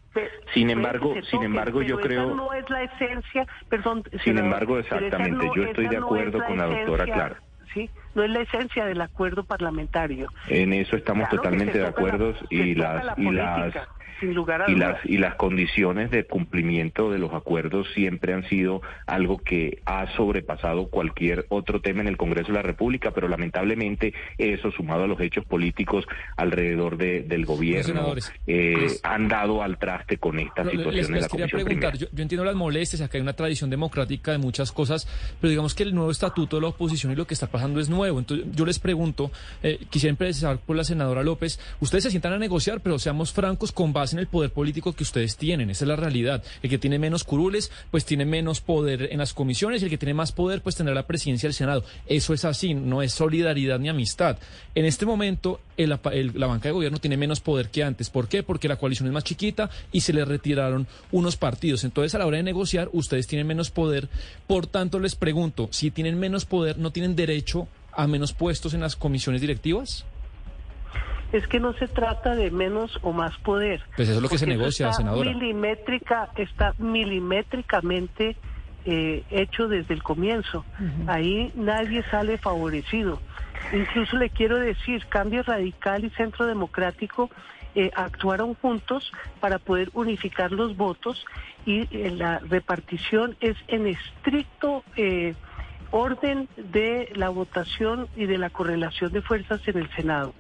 sin embargo, sin embargo, yo creo. No es la esencia, perdón. Sin embargo, exactamente, no- yo estoy de no acuerdo con la doctora esencia, Clara. Sí, no es la esencia del acuerdo parlamentario. En eso estamos Claro totalmente de la- acuerdo se y las la y las política, sin lugar a y las y las condiciones de cumplimiento de los acuerdos siempre han sido algo que ha sobrepasado cualquier otro tema en el Congreso de la República, pero lamentablemente eso sumado a los hechos políticos alrededor de- del gobierno eh, les- han dado al traste con esta No, situación les, en les la quería Comisión preguntar, yo, yo entiendo las molestias, acá hay una tradición democrática de muchas cosas, pero digamos que el nuevo estatuto de la oposición y lo que está pasando es nuevo. Entonces yo les pregunto, eh, quisiera empezar por la senadora López, ustedes se sientan a negociar, pero seamos francos con base en el poder político que ustedes tienen, esa es la realidad. El que tiene menos curules, pues tiene menos poder en las comisiones, y el que tiene más poder, pues tendrá la presidencia del Senado. Eso es así, no es solidaridad ni amistad. En este momento, el la banca de gobierno tiene menos poder que antes. ¿Por qué? Porque la coalición es más chiquita y se le retiraron unos partidos. Entonces, a la hora de negociar, ustedes tienen menos poder. Por tanto, les pregunto, si tienen menos poder, ¿no tienen derecho a menos puestos en las comisiones directivas? Es que no se trata de menos o más poder. Pues eso es lo que se negocia, está senadora. Milimétrica, está milimétricamente eh, hecho desde el comienzo. Ahí nadie sale favorecido. Incluso le quiero decir, Cambio Radical y Centro Democrático eh, actuaron juntos para poder unificar los votos y eh, la repartición es en estricto eh, orden de la votación y de la correlación de fuerzas en el Senado.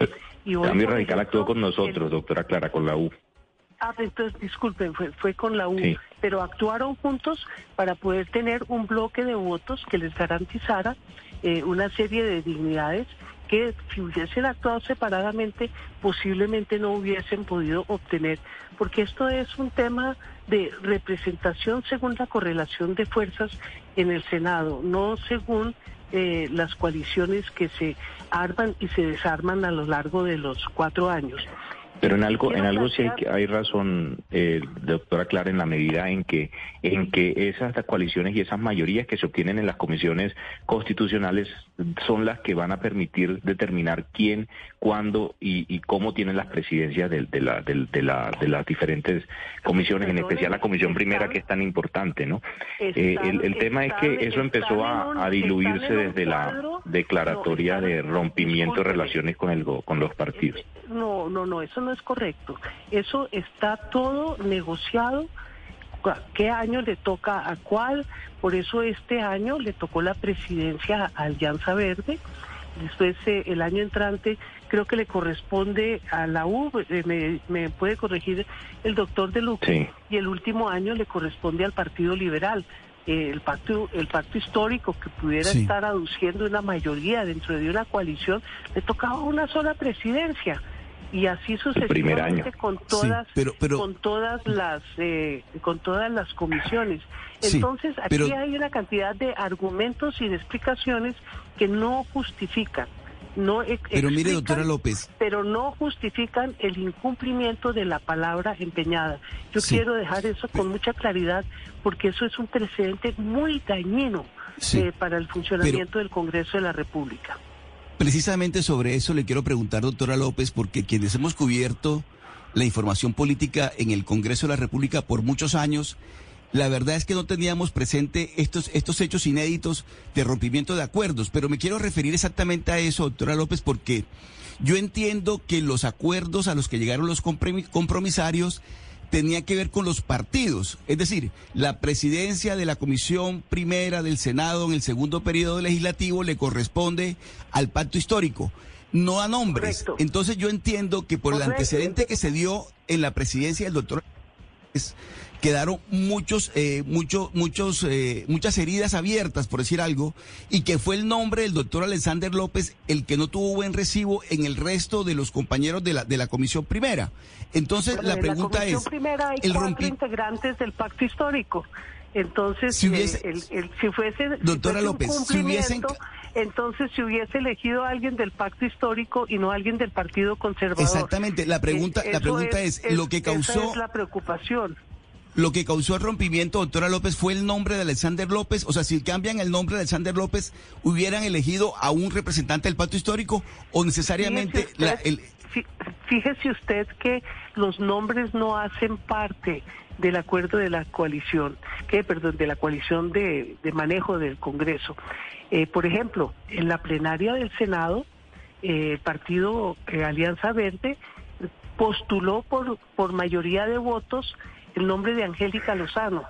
Y hoy, Cambio por Radical ejemplo, actuó con nosotros, doctora Clara, con la U. Ah, entonces, disculpen, fue, fue con la U, Sí. pero actuaron juntos para poder tener un bloque de votos que les garantizara eh, una serie de dignidades que si hubiesen actuado separadamente posiblemente no hubiesen podido obtener, porque esto es un tema de representación según la correlación de fuerzas en el Senado, no según eh, las coaliciones que se arman y se desarman a lo largo de los cuatro años. Pero en algo, en algo sí hay, hay razón, eh, doctora Clara, en la medida en que, en que esas coaliciones y esas mayorías que se obtienen en las comisiones constitucionales son las que van a permitir determinar quién, cuándo y, y cómo tienen las presidencias de, de la, del- de, la, de las diferentes comisiones, en especial la comisión primera que es tan importante, ¿no? Eh, el, el tema es que eso empezó a, diluirse desde la declaratoria de rompimiento de relaciones con el con los partidos. No, no, no, eso no es correcto. Eso está todo negociado. ¿Qué año le toca a cuál? Por eso este año le tocó la presidencia a Alianza Verde. Después, eh, el año entrante, creo que le corresponde a la U, eh, me, me puede corregir el doctor de Luque, Sí. y el último año le corresponde al Partido Liberal. Eh, el pacto el pacto histórico que pudiera Sí. estar aduciendo una mayoría dentro de una coalición le tocaba una sola presidencia y así sucesivamente con todas pero- pero- con todas las eh, con todas las comisiones Sí, entonces aquí hay una cantidad de argumentos y de explicaciones que no justifican no ex- Pero mire, explican, doctora López. pero no justifican el incumplimiento de la palabra empeñada yo Sí. quiero dejar eso con mucha claridad porque eso es un precedente muy dañino Sí. eh, para el funcionamiento del Congreso de la República Precisamente sobre eso le quiero preguntar, doctora López, porque quienes hemos cubierto la información política en el Congreso de la República por muchos años, la verdad es que no teníamos presente estos, estos hechos inéditos de rompimiento de acuerdos. Pero me quiero referir exactamente a eso, doctora López, porque yo entiendo que los acuerdos a los que llegaron los compromi- compromisarios tenía que ver con los partidos, es decir, la presidencia de la Comisión Primera del Senado en el segundo periodo legislativo le corresponde al pacto histórico. no da nombres. Entonces yo entiendo que por el antecedente que se dio en la presidencia del doctor quedaron muchos, eh, muchos, muchos, eh, muchas heridas abiertas, por decir algo, y que fue el nombre del doctor Alexander López el que no tuvo buen recibo en el resto de los compañeros de la, de la comisión primera. Entonces, la pregunta es... Primera hay el cuatro integrantes del pacto histórico. Entonces, si, eh, el, si fuese, doctora López, si hubiesen entonces si hubiese elegido a alguien del pacto histórico y no a alguien del Partido Conservador. Exactamente, la pregunta, la pregunta es, lo que causó la preocupación. Lo que causó el rompimiento, doctora López, fue el nombre de Alexander López. O sea, si cambian el nombre de Alexander López, ¿hubieran elegido a un representante del pacto histórico o necesariamente la, el... Fíjese usted que los nombres no hacen parte del acuerdo de la coalición, que perdón, de la coalición de, manejo del Congreso. Eh, por ejemplo, en la plenaria del Senado, eh, el partido eh, Alianza Verde postuló por, por mayoría de votos el nombre de Angélica Lozano.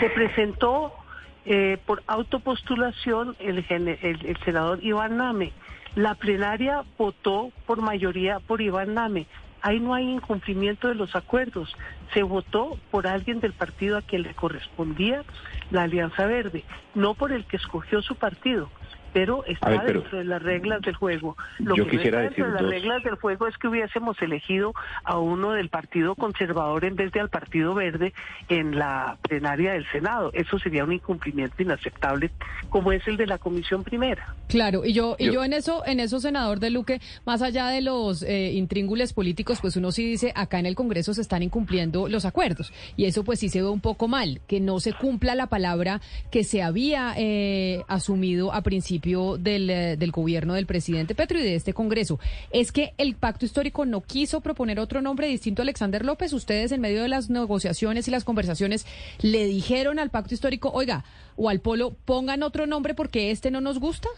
Se presentó por autopostulación el, el senador Iván Name. La plenaria votó por mayoría por Iván Name ahí no hay incumplimiento de los acuerdos. Se votó por alguien del partido a quien le correspondía la Alianza Verde, no por el que escogió su partido pero está dentro de las reglas del juego. Lo que quisiera no está dentro de las reglas del juego es que hubiésemos elegido a uno del Partido Conservador en vez de al Partido Verde en la plenaria del Senado. Eso sería un incumplimiento inaceptable como es el de la Comisión Primera. Claro, y yo, y yo, en eso, en eso, senador de Luque, más allá de los eh, intríngules políticos, pues uno sí dice, acá en el Congreso se están incumpliendo los acuerdos. Y eso pues sí se ve un poco mal, que no se cumpla la palabra que se había eh, asumido a principio del, eh, del gobierno del presidente Petro y de este Congreso. Es que el pacto histórico no quiso proponer otro nombre distinto a Alexander López. Ustedes en medio de las negociaciones y las conversaciones le dijeron al pacto histórico, oiga, o al polo, pongan otro nombre porque este no nos gusta.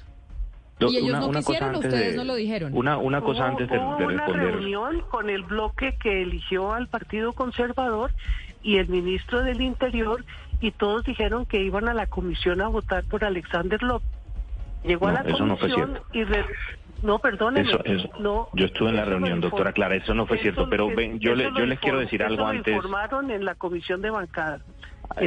y ellos no quisieron, ustedes no lo dijeron. Una, una cosa antes de, hubo una reunión con el bloque que eligió al Partido Conservador y el ministro del Interior y todos dijeron que iban a la comisión a votar por Alexander López. Llegó a la comisión y... No, perdóneme. no, yo estuve en la reunión, doctora Clara, eso no fue cierto, pero ven, yo, le, yo les quiero decir algo antes. informaron en la comisión de bancada.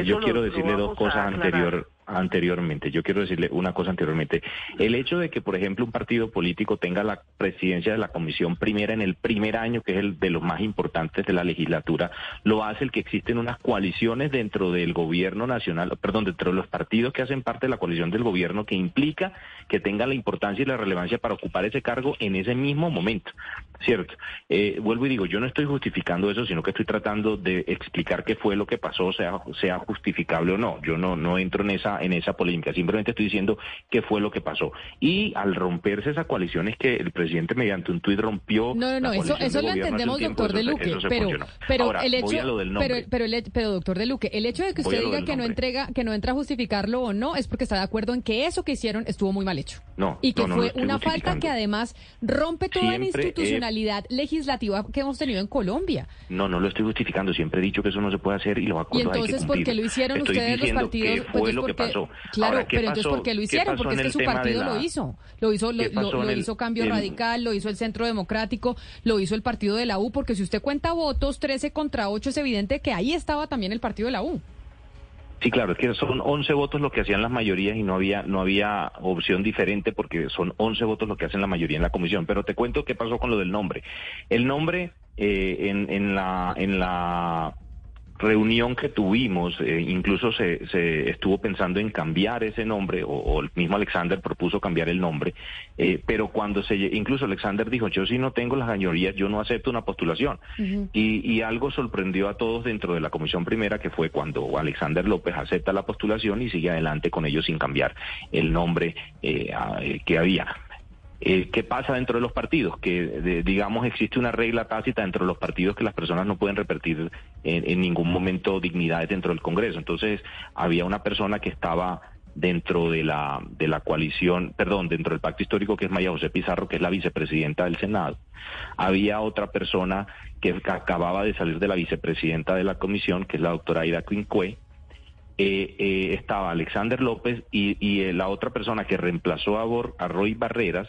yo quiero decirle dos cosas anterior anteriormente. Yo quiero decirle una cosa anteriormente. El hecho de que, por ejemplo, un partido político tenga la presidencia de la comisión primera en el primer año, que es el de los más importantes de la legislatura, lo hace el que existen unas coaliciones dentro del gobierno nacional, perdón, dentro de los partidos que hacen parte de la coalición del gobierno, que implica que tenga la importancia y la relevancia para ocupar ese cargo en ese mismo momento. ¿Cierto? Eh, vuelvo y digo, yo no estoy justificando eso, sino que estoy tratando de explicar qué fue lo que pasó, sea, sea justificable o no. Yo no, no entro en esa en esa polémica. Simplemente estoy diciendo qué fue lo que pasó. Y al romperse esa coalición es que el presidente mediante un tuit rompió. No, no, no, eso, eso lo entendemos, doctor De Luque. pero, pero el hecho, pero, pero, pero, doctor De Luque, el hecho de que usted diga que no entrega, que no entra a justificarlo o no, es porque está de acuerdo en que eso que hicieron estuvo muy mal hecho. No. Y que fue una falta que además rompe toda la institucionalidad legislativa que hemos tenido en Colombia. No, no lo estoy justificando. Siempre he dicho que eso no se puede hacer y lo Y entonces, ¿por qué lo hicieron ustedes los partidos? Que fue pues lo que pasó. Claro, pero entonces ¿por qué lo hicieron? Porque es que su partido lo hizo. Lo hizo, lo, hizo Cambio Radical, lo hizo el Centro Democrático, lo hizo el partido de la U, porque si usted cuenta votos 13 contra 8 es evidente que ahí estaba también el partido de la U. Sí, claro, es que son 11 votos lo que hacían las mayorías y no había no había opción diferente porque son 11 votos lo que hacen la mayoría en la comisión. Pero te cuento qué pasó con lo del nombre. El nombre eh, en, en la en la reunión que tuvimos, eh, incluso se, se, estuvo pensando en cambiar ese nombre, o, el mismo Alexander propuso cambiar el nombre, eh, pero cuando se, incluso Alexander dijo, yo si no tengo las mayorías, yo no acepto una postulación. y, y, algo sorprendió a todos dentro de la comisión primera, que fue cuando Alexander López acepta la postulación y sigue adelante con ellos sin cambiar el nombre eh, que había. Eh, ¿Qué pasa dentro de los partidos? Que, digamos, existe una regla tácita dentro de los partidos que las personas no pueden repetir en, ningún momento dignidades dentro del Congreso. Entonces, había una persona que estaba dentro de la, de la coalición, perdón, dentro del pacto histórico, que es María José Pizarro, que es la vicepresidenta del Senado. Había otra persona que acababa de salir de la vicepresidenta de la comisión, que es la doctora Aida Quincue, eh, eh, estaba Alexander López y, y la otra persona que reemplazó a, a Roy Barreras,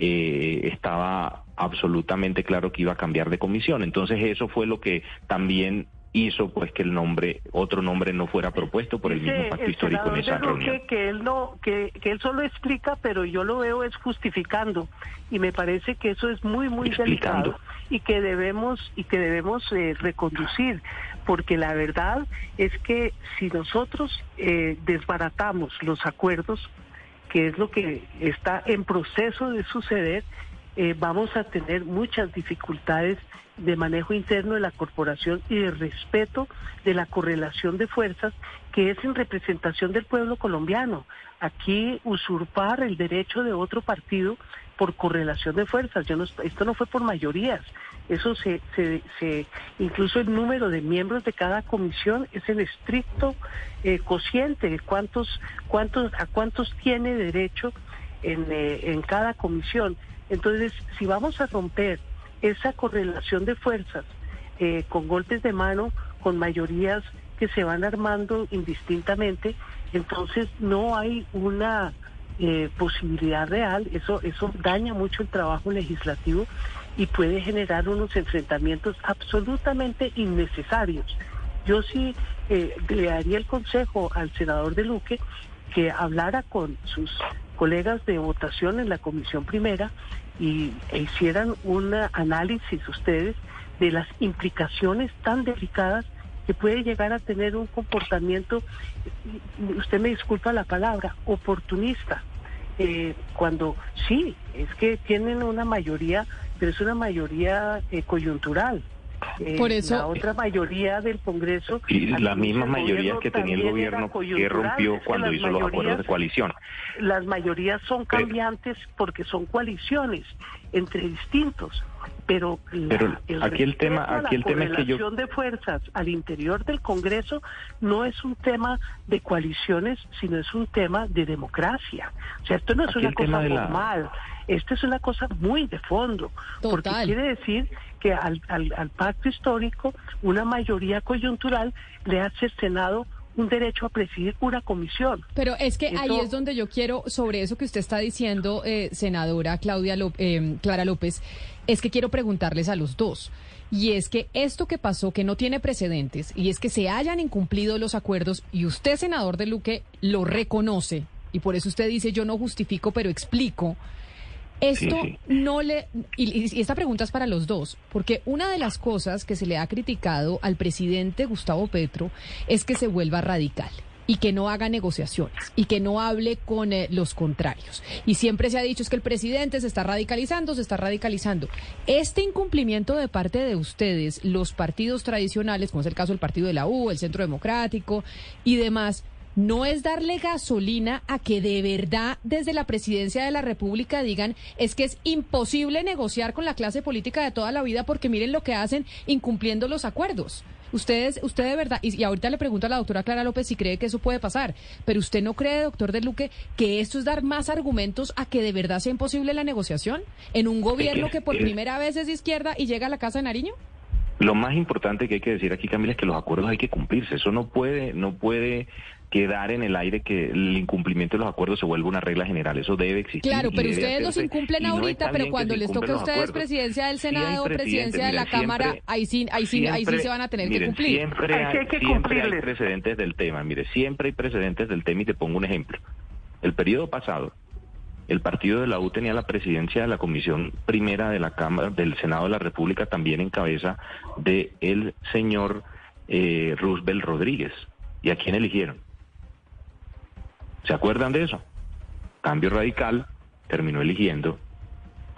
eh, estaba absolutamente claro que iba a cambiar de comisión. Entonces eso fue lo que también hizo pues que el nombre otro nombre no fuera propuesto por el mismo pacto histórico en esa reunión. que él no que, que él solo explica pero yo lo veo es justificando. Y me parece que eso es muy muy delicado y que debemos y que debemos eh, reconducir porque la verdad es que si nosotros eh, desbaratamos los acuerdos que es lo que está en proceso de suceder eh, vamos a tener muchas dificultades de manejo interno de la corporación y de respeto de la correlación de fuerzas que es en representación del pueblo colombiano. Aquí usurpar el derecho de otro partido por correlación de fuerzas. Yo no, esto no fue por mayorías. Eso se, se, incluso el número de miembros de cada comisión es el estricto eh, cociente cuántos, cuántos, a cuántos tiene derecho en, eh, en cada comisión. Entonces, si vamos a romper esa correlación de fuerzas eh, con golpes de mano, con mayorías que se van armando indistintamente, entonces no hay una eh, posibilidad real, eso, eso daña mucho el trabajo legislativo y puede generar unos enfrentamientos absolutamente innecesarios. Yo sí eh, le daría el consejo al senador de Luque que hablara con sus colegas de votación en la comisión primera y e hicieran un análisis ustedes de las implicaciones tan delicadas que puede llegar a tener un comportamiento, usted me disculpa la palabra, oportunista, eh, cuando sí, es que tienen una mayoría, pero es una mayoría eh, coyuntural. Eh, Por eso, la otra mayoría del Congreso y las mismas mayorías que tenía el gobierno que rompió cuando hizo los acuerdos de coalición. Las mayorías son cambiantes porque son coaliciones entre distintos pero, aquí el tema aquí el tema es que yo de fuerzas al interior del Congreso no es un tema de coaliciones sino es un tema de democracia o sea esto no es una cosa normal esto es una cosa muy de fondo porque quiere decir que al, al, pacto histórico una mayoría coyuntural le ha cercenado un derecho a presidir una comisión. Pero es que ahí es donde yo quiero, sobre eso que usted está diciendo, eh, senadora Claudia eh, Clara López, es que quiero preguntarles a los dos. Y es que esto que pasó, que no tiene precedentes, y es que se hayan incumplido los acuerdos, y usted, senador de Luque, lo reconoce, y por eso usted dice, yo no justifico, pero explico. Esto no le... Y, esta pregunta es para los dos, porque una de las cosas que se le ha criticado al presidente Gustavo Petro es que se vuelva radical y que no haga negociaciones y que no hable con eh, los contrarios. Y siempre se ha dicho es que el presidente se está radicalizando, se está radicalizando. Este incumplimiento de parte de ustedes, los partidos tradicionales, como es el caso del partido de la U, el Centro Democrático y demás, no es darle gasolina a que de verdad desde la presidencia de la República digan es que es imposible negociar con la clase política de toda la vida porque miren lo que hacen incumpliendo los acuerdos. Ustedes, usted de verdad, y, ahorita le pregunto a la doctora Clara López si cree que eso puede pasar, pero usted no cree, doctor de Luque, que esto es dar más argumentos a que de verdad sea imposible la negociación en un gobierno que por primera vez es de izquierda y llega a la Casa de Nariño? Lo más importante que hay que decir aquí, Camila, es que los acuerdos hay que cumplirse. Eso no puede, no puede quedar en el aire que el incumplimiento de los acuerdos se vuelva una regla general. Eso debe existir. Claro, pero ustedes los incumplen ahorita, pero cuando les toque a ustedes presidencia del Senado, presidencia de la Cámara, ahí sí, ahí sí, ahí sí se van a tener que cumplir. Siempre hay, siempre hay precedentes del tema. Mire, siempre hay precedentes del tema y te pongo un ejemplo. El periodo pasado, el partido de la U tenía la presidencia de la comisión primera de la Cámara del Senado de la República también en cabeza de el señor eh, Roosevelt Rodríguez. ¿Y a quién eligieron? ¿Se acuerdan de eso? Cambio Radical terminó eligiendo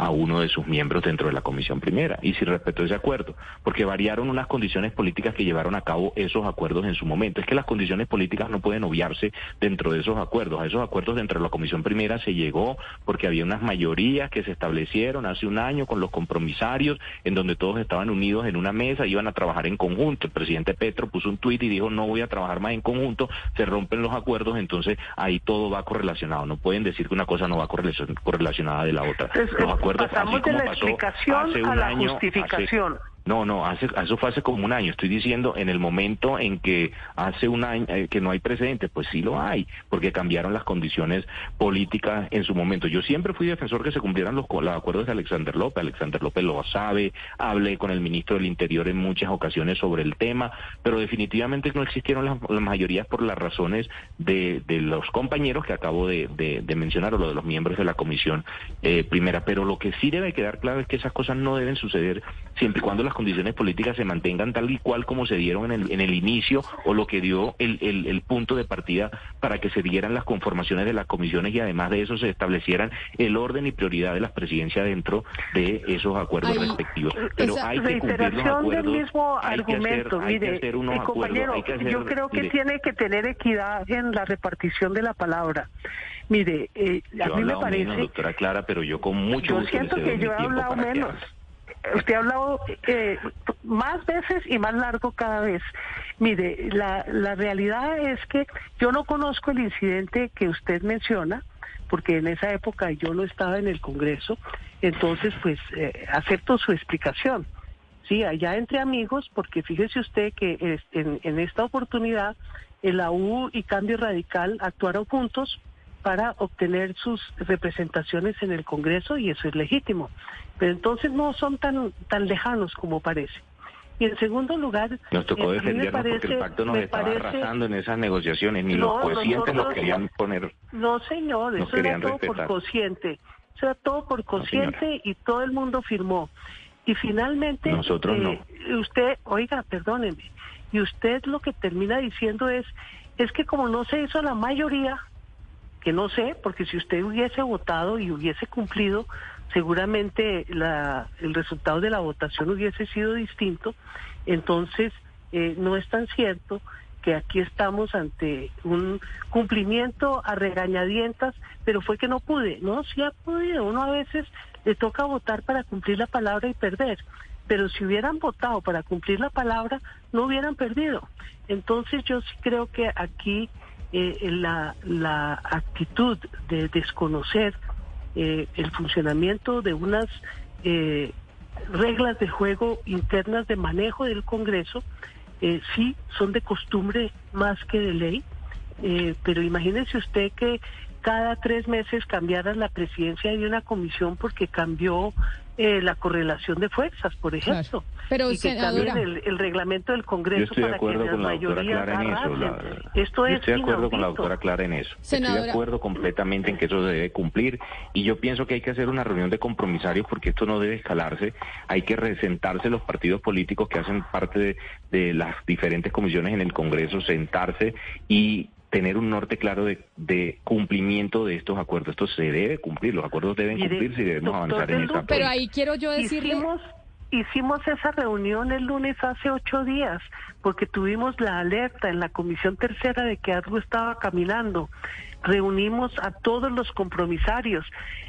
a uno de sus miembros dentro de la comisión primera y si respetó ese acuerdo, porque variaron unas condiciones políticas que llevaron a cabo esos acuerdos en su momento. Es que las condiciones políticas no pueden obviarse dentro de esos acuerdos. A esos acuerdos dentro de la comisión primera se llegó porque había unas mayorías que se establecieron hace un año con los compromisarios en donde todos estaban unidos en una mesa, iban a trabajar en conjunto. El presidente Petro puso un tuit y dijo no voy a trabajar más en conjunto, se rompen los acuerdos, entonces ahí todo va correlacionado. No pueden decir que una cosa no va correlacionada de la otra. Pasamos de la explicación a la justificación. No, no, hace, eso fue hace como un año. Estoy diciendo en el momento en que hace un año eh, que no hay precedente, pues sí lo hay, porque cambiaron las condiciones políticas en su momento. Yo siempre fui defensor que se cumplieran los, los acuerdos de Alexander López. Alexander López lo sabe, hablé con el ministro del Interior en muchas ocasiones sobre el tema, pero definitivamente no existieron las, mayorías por las razones de, de, los compañeros que acabo de, mencionar o lo de los miembros de la comisión eh, primera. Pero lo que sí debe quedar claro es que esas cosas no deben suceder siempre y cuando las condiciones políticas se mantengan tal y cual como se dieron en el, en el inicio o lo que dio el, el, punto de partida para que se dieran las conformaciones de las comisiones y además de eso se establecieran el orden y prioridad de las presidencias dentro de esos acuerdos respectivos. Pero hay que cumplir los acuerdos, del mismo argumento. Mire, compañero, yo creo que tiene que tener equidad en la repartición de la palabra. Mire, eh, a mí me parece... doctora Clara, pero yo con mucho yo siento que yo he hablado menos usted ha hablado eh, más veces y más largo cada vez. Mire, la, la realidad es que yo no conozco el incidente que usted menciona, porque en esa época yo no estaba en el Congreso, entonces pues eh, acepto su explicación. Sí, allá entre amigos, porque fíjese usted que en, en esta oportunidad el AU y Cambio Radical actuaron juntos para obtener sus representaciones en el Congreso y eso es legítimo. Pero entonces no son tan, tan lejanos como parece. Y en segundo lugar, nos tocó eh, defendernos porque el pacto nos estaba arrasando en esas negociaciones, ni los cocientes los querían poner. No, señor, eso era todo por cociente. Eso era todo por cociente y todo el mundo firmó. Y finalmente, nosotros no. Eh, usted, oiga, perdóneme, y usted lo que termina diciendo es, es que como no se hizo la mayoría, que no sé, porque si usted hubiese votado y hubiese cumplido, seguramente la, el resultado de la votación hubiese sido distinto. Entonces, eh, no es tan cierto que aquí estamos ante un cumplimiento a regañadientas, pero fue que no pude. No, sí ha podido. Uno a veces le toca votar para cumplir la palabra y perder. Pero si hubieran votado para cumplir la palabra, no hubieran perdido. Entonces yo sí creo que aquí eh, la, la actitud de desconocer eh, el funcionamiento de unas eh, reglas de juego internas de manejo del Congreso, eh, sí son de costumbre más que de ley, eh, pero imagínese usted que cada tres meses cambiara la presidencia de una comisión porque cambió eh, la correlación de fuerzas, por ejemplo. Pero, y que senadora, el, el, reglamento del Congreso para que las mayorías Esto es estoy de acuerdo con la doctora Clara en eso. Estoy de acuerdo completamente en que eso se debe cumplir y yo pienso que hay que hacer una reunión de compromisarios porque esto no debe escalarse. Hay que resentarse los partidos políticos que hacen parte de, de las diferentes comisiones en el Congreso, sentarse y tener un norte claro de, cumplimiento de estos acuerdos. Esto se debe cumplir, los acuerdos deben cumplirse y debemos avanzar en esa Pero ahí quiero yo decirle... Hicimos, hicimos esa reunión el lunes hace ocho días, porque tuvimos la alerta en la Comisión Tercera de que algo estaba caminando. Reunimos a todos los compromisarios.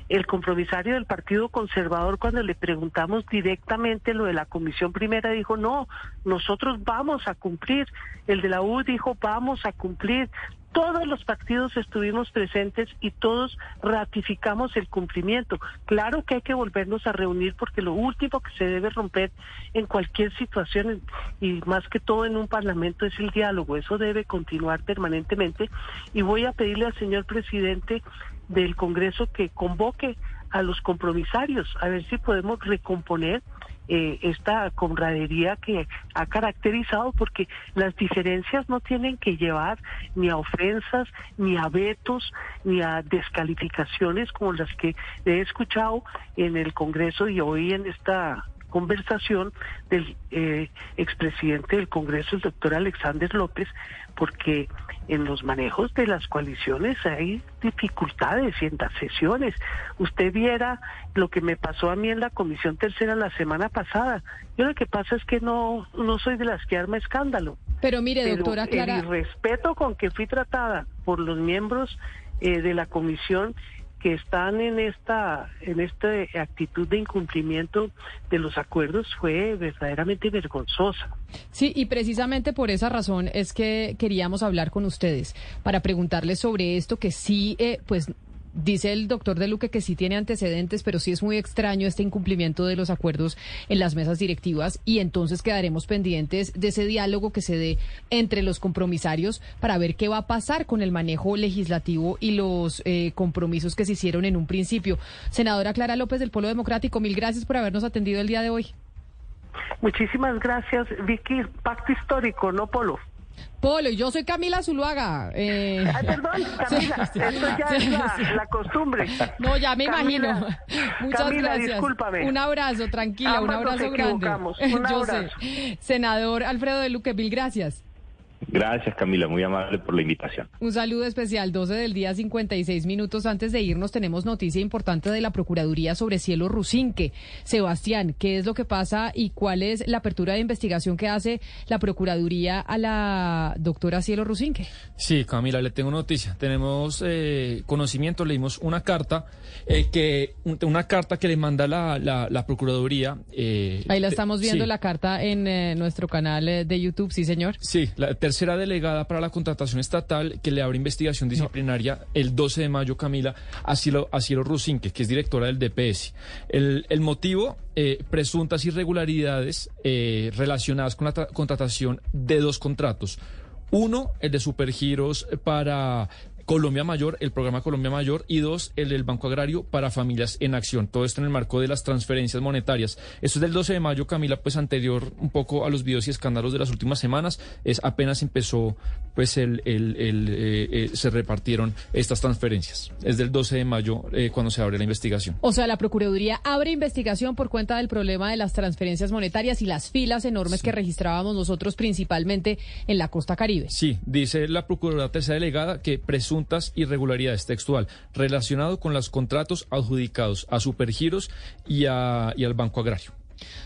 El compromisario del Partido Conservador, cuando le preguntamos directamente lo de la Comisión Primera, dijo, no, nosotros vamos a cumplir. El de la U dijo, vamos a cumplir todos los partidos estuvimos presentes y todos ratificamos el cumplimiento. Claro que hay que volvernos a reunir porque lo último que se debe romper en cualquier situación y más que todo en un parlamento es el diálogo. Eso debe continuar permanentemente y voy a pedirle al señor presidente del Congreso que convoque a los compromisarios a ver si podemos recomponer eh, esta comradería que ha caracterizado, porque las diferencias no tienen que llevar ni a ofensas, ni a vetos, ni a descalificaciones como las que he escuchado en el Congreso y hoy en esta conversación del eh, expresidente del Congreso, el doctor Alexander López, porque en los manejos de las coaliciones hay dificultades y en las sesiones. Usted viera lo que me pasó a mí en la Comisión Tercera la semana pasada. Yo lo que pasa es que no, no soy de las que arma escándalo. Pero mire, doctora Clara... El respeto con que fui tratada por los miembros eh, de la comisión que están en esta en esta actitud de incumplimiento de los acuerdos fue verdaderamente vergonzosa. Sí, y precisamente por esa razón es que queríamos hablar con ustedes para preguntarles sobre esto que sí, eh, pues dice el doctor De Luque que sí tiene antecedentes, pero sí es muy extraño este incumplimiento de los acuerdos en las mesas directivas y entonces quedaremos pendientes de ese diálogo que se dé entre los compromisarios para ver qué va a pasar con el manejo legislativo y los eh, compromisos que se hicieron en un principio. Senadora Clara López del Polo Democrático, mil gracias por habernos atendido el día de hoy. Muchísimas gracias, Vicky. Pacto histórico, no Polo. Polo, yo soy Camila Zuluaga. Eh... Ay, perdón, (laughs) Camila, esto ya es la, costumbre. No, ya me imagino. Muchas Camila, gracias. Discúlpame. Un abrazo, tranquila, un abrazo grande. Un (laughs) yo abrazo. sé. Senador Alfredo de Luque, mil gracias. Gracias, Camila, muy amable por la invitación. Un saludo especial, 12 del día, 56 minutos antes de irnos, tenemos noticia importante de la Procuraduría sobre Cielo Rusinque. Sebastián, ¿qué es lo que pasa y cuál es la apertura de investigación que hace la Procuraduría a la doctora Cielo Rusinque? Sí, Camila, le tengo noticia. Tenemos eh, conocimiento, leímos una carta eh, que una carta que le manda la, la, la Procuraduría. Eh, Ahí la estamos viendo sí. la carta en eh, nuestro canal eh, de YouTube, sí, señor. Sí, la tercera delegada para la contratación estatal que le abre investigación disciplinaria el 12 de mayo, Camila, a Cielo, a Cielo Rusinque, que es directora del DPS. El, el motivo, eh, presuntas irregularidades eh, relacionadas con la tra- contratación de dos contratos. Uno, el de Supergiros para Colombia Mayor, el programa Colombia Mayor, y dos, el del Banco Agrario para Familias en Acción. Todo esto en el marco de las transferencias monetarias. Esto es del 12 de mayo, Camila, pues anterior un poco a los videos y escándalos de las últimas semanas. Es apenas empezó, pues el, el- el, eh, eh, se repartieron estas transferencias. Es del 12 de mayo eh, cuando se abre la investigación. O sea, la Procuraduría abre investigación por cuenta del problema de las transferencias monetarias y las filas enormes que registrábamos nosotros principalmente en la costa caribe. Sí, dice la Procuradora Tercera Delegada que presuntas irregularidades textual relacionado con los contratos adjudicados a Supergiros y, a, y al Banco Agrario.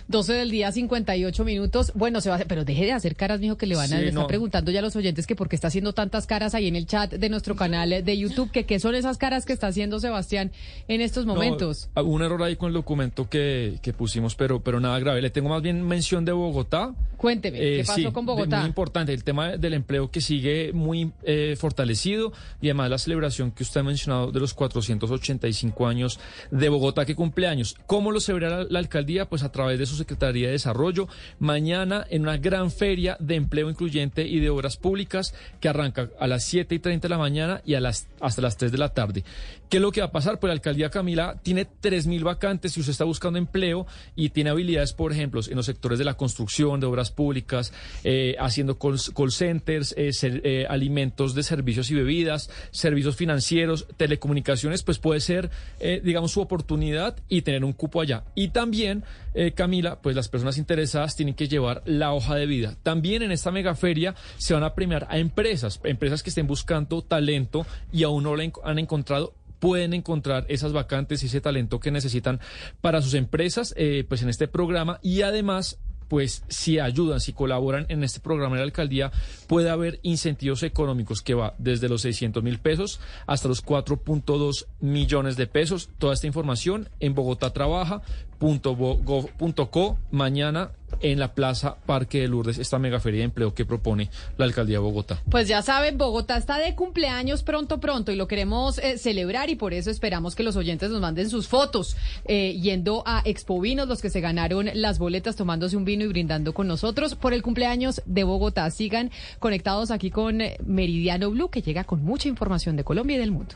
12 del día, 58 minutos. Bueno, se va a hacer, pero deje de hacer caras, mijo, que le van a Sí, le está preguntando ya a los oyentes que por qué está haciendo tantas caras ahí en el chat de nuestro canal de YouTube, que qué son esas caras que está haciendo Sebastián en estos momentos. No, un error ahí con el documento que, que pusimos, pero, pero nada grave. Le tengo más bien mención de Bogotá. Cuénteme, ¿qué Eh, pasó sí, con Bogotá? Muy importante, el tema del empleo que sigue muy eh, fortalecido y además la celebración que usted ha mencionado de los 485 años de Bogotá que cumple años. ¿Cómo lo celebrará la, la alcaldía? Pues a través de su Secretaría de Desarrollo. Mañana en una gran feria de empleo incluyente y de obras públicas que arranca a las 7 y 30 de la mañana y a las, hasta las 3 de la tarde. ¿Qué es lo que va a pasar? Pues la alcaldía Camila tiene 3.000 vacantes si usted está buscando empleo y tiene habilidades, por ejemplo, en los sectores de la construcción, de obras públicas, eh, haciendo call, centers, eh, eh, alimentos de servicios y bebidas, servicios financieros, telecomunicaciones, pues puede ser, digamos, su oportunidad y tener un cupo allá. Y también, Camila, pues las personas interesadas tienen que llevar la hoja de vida. También en esta megaferia se van a premiar a empresas, empresas que estén buscando talento y aún no la han encontrado pueden encontrar esas vacantes y ese talento que necesitan para sus empresas, eh, pues en este programa y además pues si ayudan, si colaboran en este programa de la alcaldía, puede haber incentivos económicos que va desde los 600 mil pesos hasta los 4.2 millones de pesos. Toda esta información en bogotatrabaja.gov.co mañana en la Plaza Parque de Lourdes, esta megaferia de empleo que propone la alcaldía de Bogotá. Pues ya saben, Bogotá está de cumpleaños pronto, pronto y lo queremos eh, celebrar y por eso esperamos que los oyentes nos manden sus fotos eh, yendo a Expo Vinos, los que se ganaron las boletas tomándose un vino y brindando con nosotros por el cumpleaños de Bogotá. Sigan conectados aquí con eh, Meridiano Blue que llega con mucha información de Colombia y del mundo.